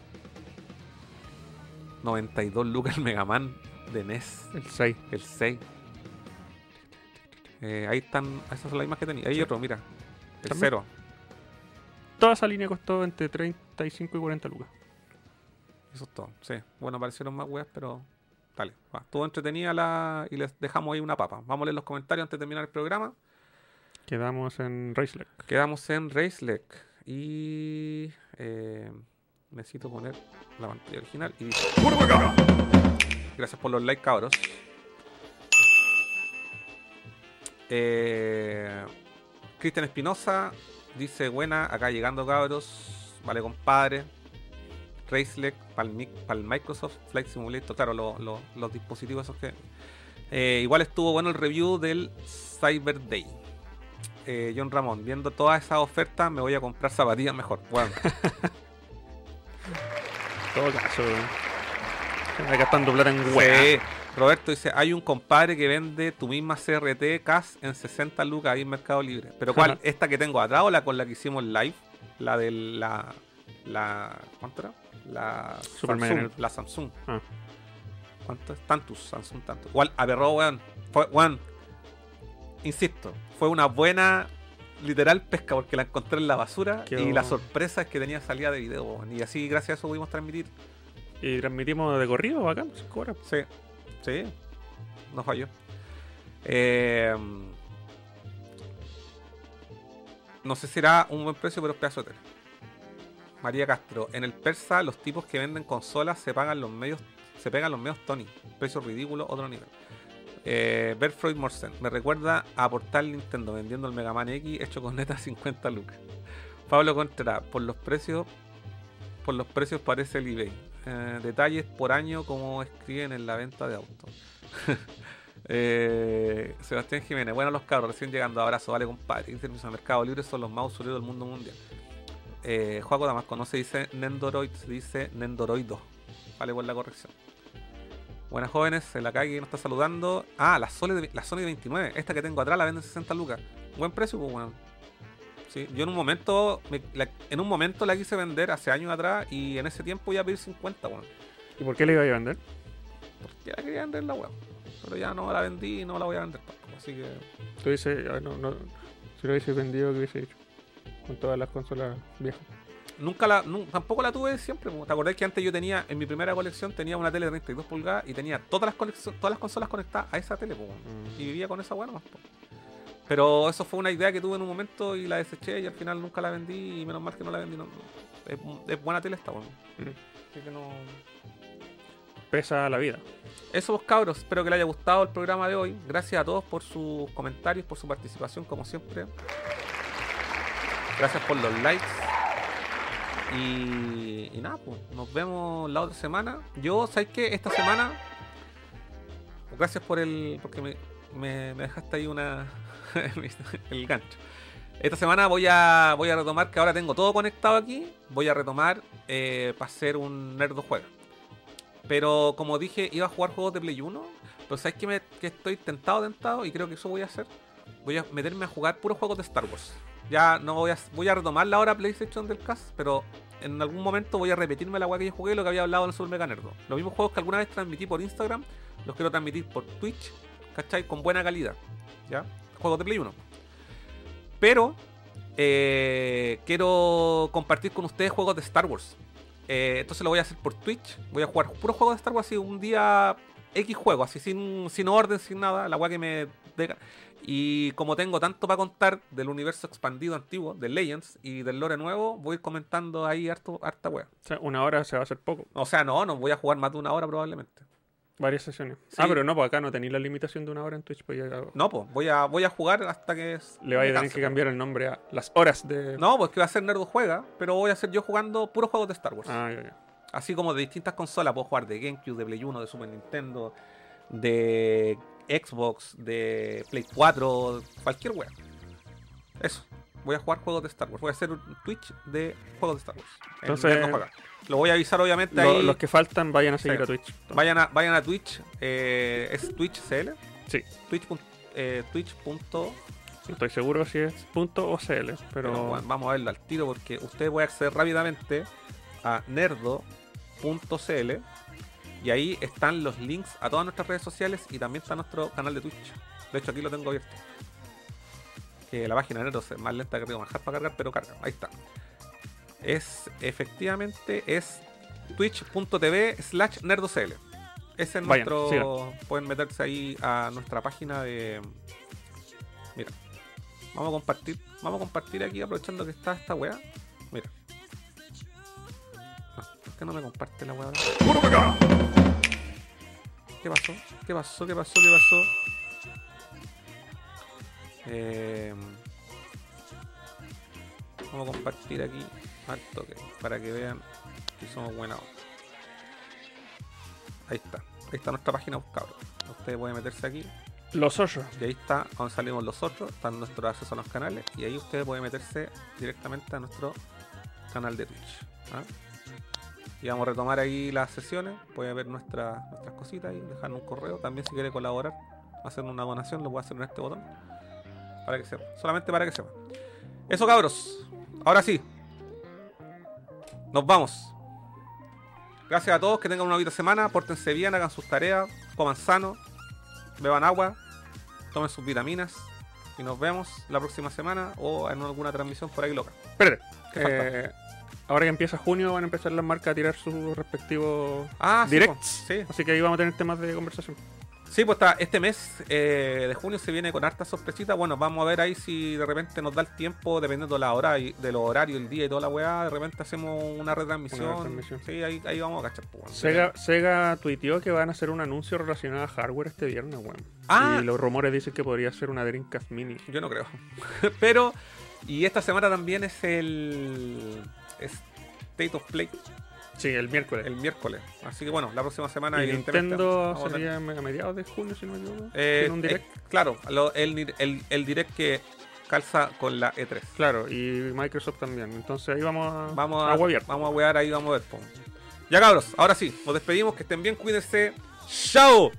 92 lucas el Mega Man de NES, El 6. el 6. Eh, ahí están, esas son las mismas que tenía. Ahí hay otro, mira. El También. 0. Toda esa línea costó entre 35 y 40 lucas. Eso es todo. Sí. Bueno, aparecieron más weas, pero. Dale. Va. Estuvo entretenida la. Y les dejamos ahí una papa. Vamos a leer los comentarios antes de terminar el programa. Quedamos en Raceler. Quedamos en Racelec. Y. eh, necesito poner la pantalla original. Y dice. Gracias por los likes, cabros. Eh, Cristian Espinosa dice: Buena, acá llegando, cabros. Vale, compadre. Racelec para el Microsoft Flight Simulator. Claro, lo- lo- los dispositivos esos que. Eh, igual estuvo bueno el review del Cyber Day. Eh, John Ramón, viendo todas esas ofertas, me voy a comprar zapatillas mejor. Bueno, [LAUGHS] todo caso. Anda gastando plata en sí. Roberto dice: Hay un compadre que vende tu misma CRT CAS en 60 lucas ahí en Mercado Libre. ¿Pero cuál? [LAUGHS] ¿Esta que tengo atrás o la con la que hicimos live? La de la. la ¿Cuánto era? La Super Samsung. La Samsung. Ah. ¿Cuánto es? Tantus, Samsung Tantus. Igual, aberró, weón. Fue, weón. Insisto, fue una buena literal pesca porque la encontré en la basura Qué y la sorpresa es que tenía salida de video, weón. Y así, gracias a eso, pudimos transmitir. Y transmitimos de corrido acá, 5 horas. Sí, sí, no falló. Eh, no sé si será un buen precio, pero es pedazo de tela. María Castro, en el persa los tipos que venden consolas se pagan los medios, se pegan los medios Tony. Precio ridículo, otro nivel. Eh, Berfreud Morsen, me recuerda a Portal Nintendo vendiendo el Mega Man X hecho con neta [LAUGHS] 50 lucas. Pablo Contreras, por los precios, por los precios parece el eBay. Eh, detalles por año como escriben en la venta de autos. [LAUGHS] Eh, Sebastián Jiménez, bueno los cabros, recién llegando, abrazo, vale compadre. A Mercado Libre son los más usuarios del mundo mundial. Eh, Juaco Damasco no se dice Nendoroid, se dice Nendoroido. Vale por la corrección. Buenas jóvenes, en la calle nos está saludando. Ah, la Sony, de, la Sony de 29. Esta que tengo atrás la venden 60 lucas. Buen precio, pues bueno. Sí, yo en un momento, me- la- en un momento la quise vender hace años atrás y en ese tiempo iba a pedir 50, bueno. ¿Y por qué le iba a vender? Porque la quería vender la web. Pero ya no la vendí y no la voy a vender tampoco. Así que Tú dices, no, no, si lo hubiese vendido, ¿qué hubiese hecho? Con todas las consolas viejas. nunca la, tampoco la tuve siempre. ¿Te acordás que antes yo tenía, en mi primera colección, tenía una tele de 32 pulgadas y tenía todas las, todas las consolas conectadas a esa tele, po, Mm. y vivía con esa weá nomás, po. Pero eso fue una idea que tuve en un momento y la deseché y al final nunca la vendí y menos mal que no la vendí. no- es, es buena tele esta, weón. Mm. Así que no... Pesa la vida. Eso, pues, cabros. Espero que les haya gustado el programa de hoy. Gracias a todos por sus comentarios, por su participación, como siempre. Gracias por los likes. Y, nada, pues, nos vemos la otra semana. Yo, ¿sabes qué? Esta semana. Gracias por el. Porque me, me- me dejaste ahí una. [LAUGHS] el gancho. Esta semana voy a, voy a retomar, que ahora tengo todo conectado aquí. Voy a retomar para hacer un Nerdo Juega. Pero como dije, iba a jugar juegos de Play 1. Pero sabes que, me, que estoy tentado, tentado, y creo que eso voy a hacer. Voy a meterme a jugar puros juegos de Star Wars. Ya no voy a, voy a retomar la hora PlayStation del cast, pero en algún momento voy a repetirme la weá que yo jugué, lo que había hablado en el Super Mega Nerdo. Los mismos juegos que alguna vez transmití por Instagram, los quiero transmitir por Twitch, ¿cachai? Con buena calidad. ¿Ya? Juegos de Play 1. Pero eh, quiero compartir con ustedes juegos de Star Wars. Eh, entonces lo voy a hacer por Twitch. Voy a jugar puro juego de Star Wars así un día X juego, así sin, sin orden, sin nada. La weá que me. dé- Y como tengo tanto para contar del universo expandido antiguo, de Legends y del lore nuevo, voy comentando ahí harto, harta wea. O sea, una hora se va a hacer poco. O sea, no, no voy a jugar más de una hora probablemente. Varias sesiones. Sí. Ah, pero no, pues acá no tenéis la limitación de una hora en Twitch, pues ya No, pues voy a, voy a jugar hasta que. es- le vaya a tener que cambiar el nombre a las horas de. No, pues que va a ser Nerdo Juega, pero voy a ser yo jugando puros juegos de Star Wars. Ah, ya, ya. Así como de distintas consolas, puedo jugar de GameCube, de Play 1, de Super Nintendo, de Xbox, de Play 4, cualquier wea. Eso. Voy a jugar juegos de Star Wars. Voy a hacer un Twitch de juegos de Star Wars. en Entonces-. Lo voy a avisar obviamente Lo- ahí. los que faltan vayan a seguir Sí. a Twitch. Vayan a, vayan a Twitch. eh, es Twitch CL. Sí. Twitch. eh, Twitch. punto- No estoy seguro si es punto o CL, pero pero, bueno, vamos a verlo al tiro porque usted puede acceder rápidamente a nerdo.cl y ahí están los links a todas nuestras redes sociales y también está nuestro canal de Twitch. De hecho, aquí lo tengo abierto. Que la página de Nerdo es más lenta que que bajar para cargar, pero carga. Ahí está. Es efectivamente es twitch.tv slash nerdocl. Ese es Vayan, nuestro. Pueden meterse ahí a nuestra página de. Mira. Vamos a compartir. Vamos a compartir aquí aprovechando que está esta weá. Mira. Ah, ¿Por qué no me comparte la weá? ¿Qué pasó? ¿Qué pasó? ¿Qué pasó? ¿Qué pasó? Eh, vamos a compartir aquí al toque para que vean que somos buena onda. Ahí está. Ahí está nuestra página buscador. Ustedes pueden meterse aquí los ocho. y ahí está donde salimos los otros, están nuestros accesos a los canales y ahí ustedes pueden meterse directamente a nuestro canal de Twitch. ¿ah? Y vamos a retomar ahí las sesiones, pueden ver nuestra- nuestras cositas y dejarnos un correo. También si quiere colaborar, hacer una donación, lo puede hacer en este botón. Para que sepa, solamente para que sepa. Eso cabros, ahora sí. Nos vamos. Gracias a todos, que tengan una bonita semana, pórtense bien, hagan sus tareas, coman sano, beban agua, tomen sus vitaminas y nos vemos la próxima semana o en alguna transmisión por ahí loca. Eh, ahora que empieza junio van a empezar las marcas a tirar sus respectivos Ah, sí. Así que ahí vamos a tener temas de conversación. Sí, pues está, este mes eh, de junio se viene con hartas sorpresitas. Bueno, vamos a ver ahí si de repente nos da el tiempo, dependiendo de, la hora y, de los horarios, el día y toda la weá. De repente hacemos una retransmisión. Una retransmisión. Sí, ahí, ahí vamos a cachar. pues, bueno. Sega, Sega tuiteó que van a hacer un anuncio relacionado a hardware este viernes, weón. Ah. Y los rumores dicen que podría ser una Dreamcast Mini. Yo no creo. [LAUGHS] Pero, y esta semana también es el State of Play, Sí, el miércoles. el miércoles. Así que bueno, la próxima semana, y Nintendo a sería a mediados de junio, si no me equivoco. Eh, un direct. eh, claro, lo- el, el, el direct que calza con la E3. Claro, y Microsoft también. Entonces ahí vamos a, Vamos a, huevear. vamos a wear ahí, vamos a ver. Ya cabros, ahora sí, nos despedimos, que estén bien, cuídense. ¡Chao!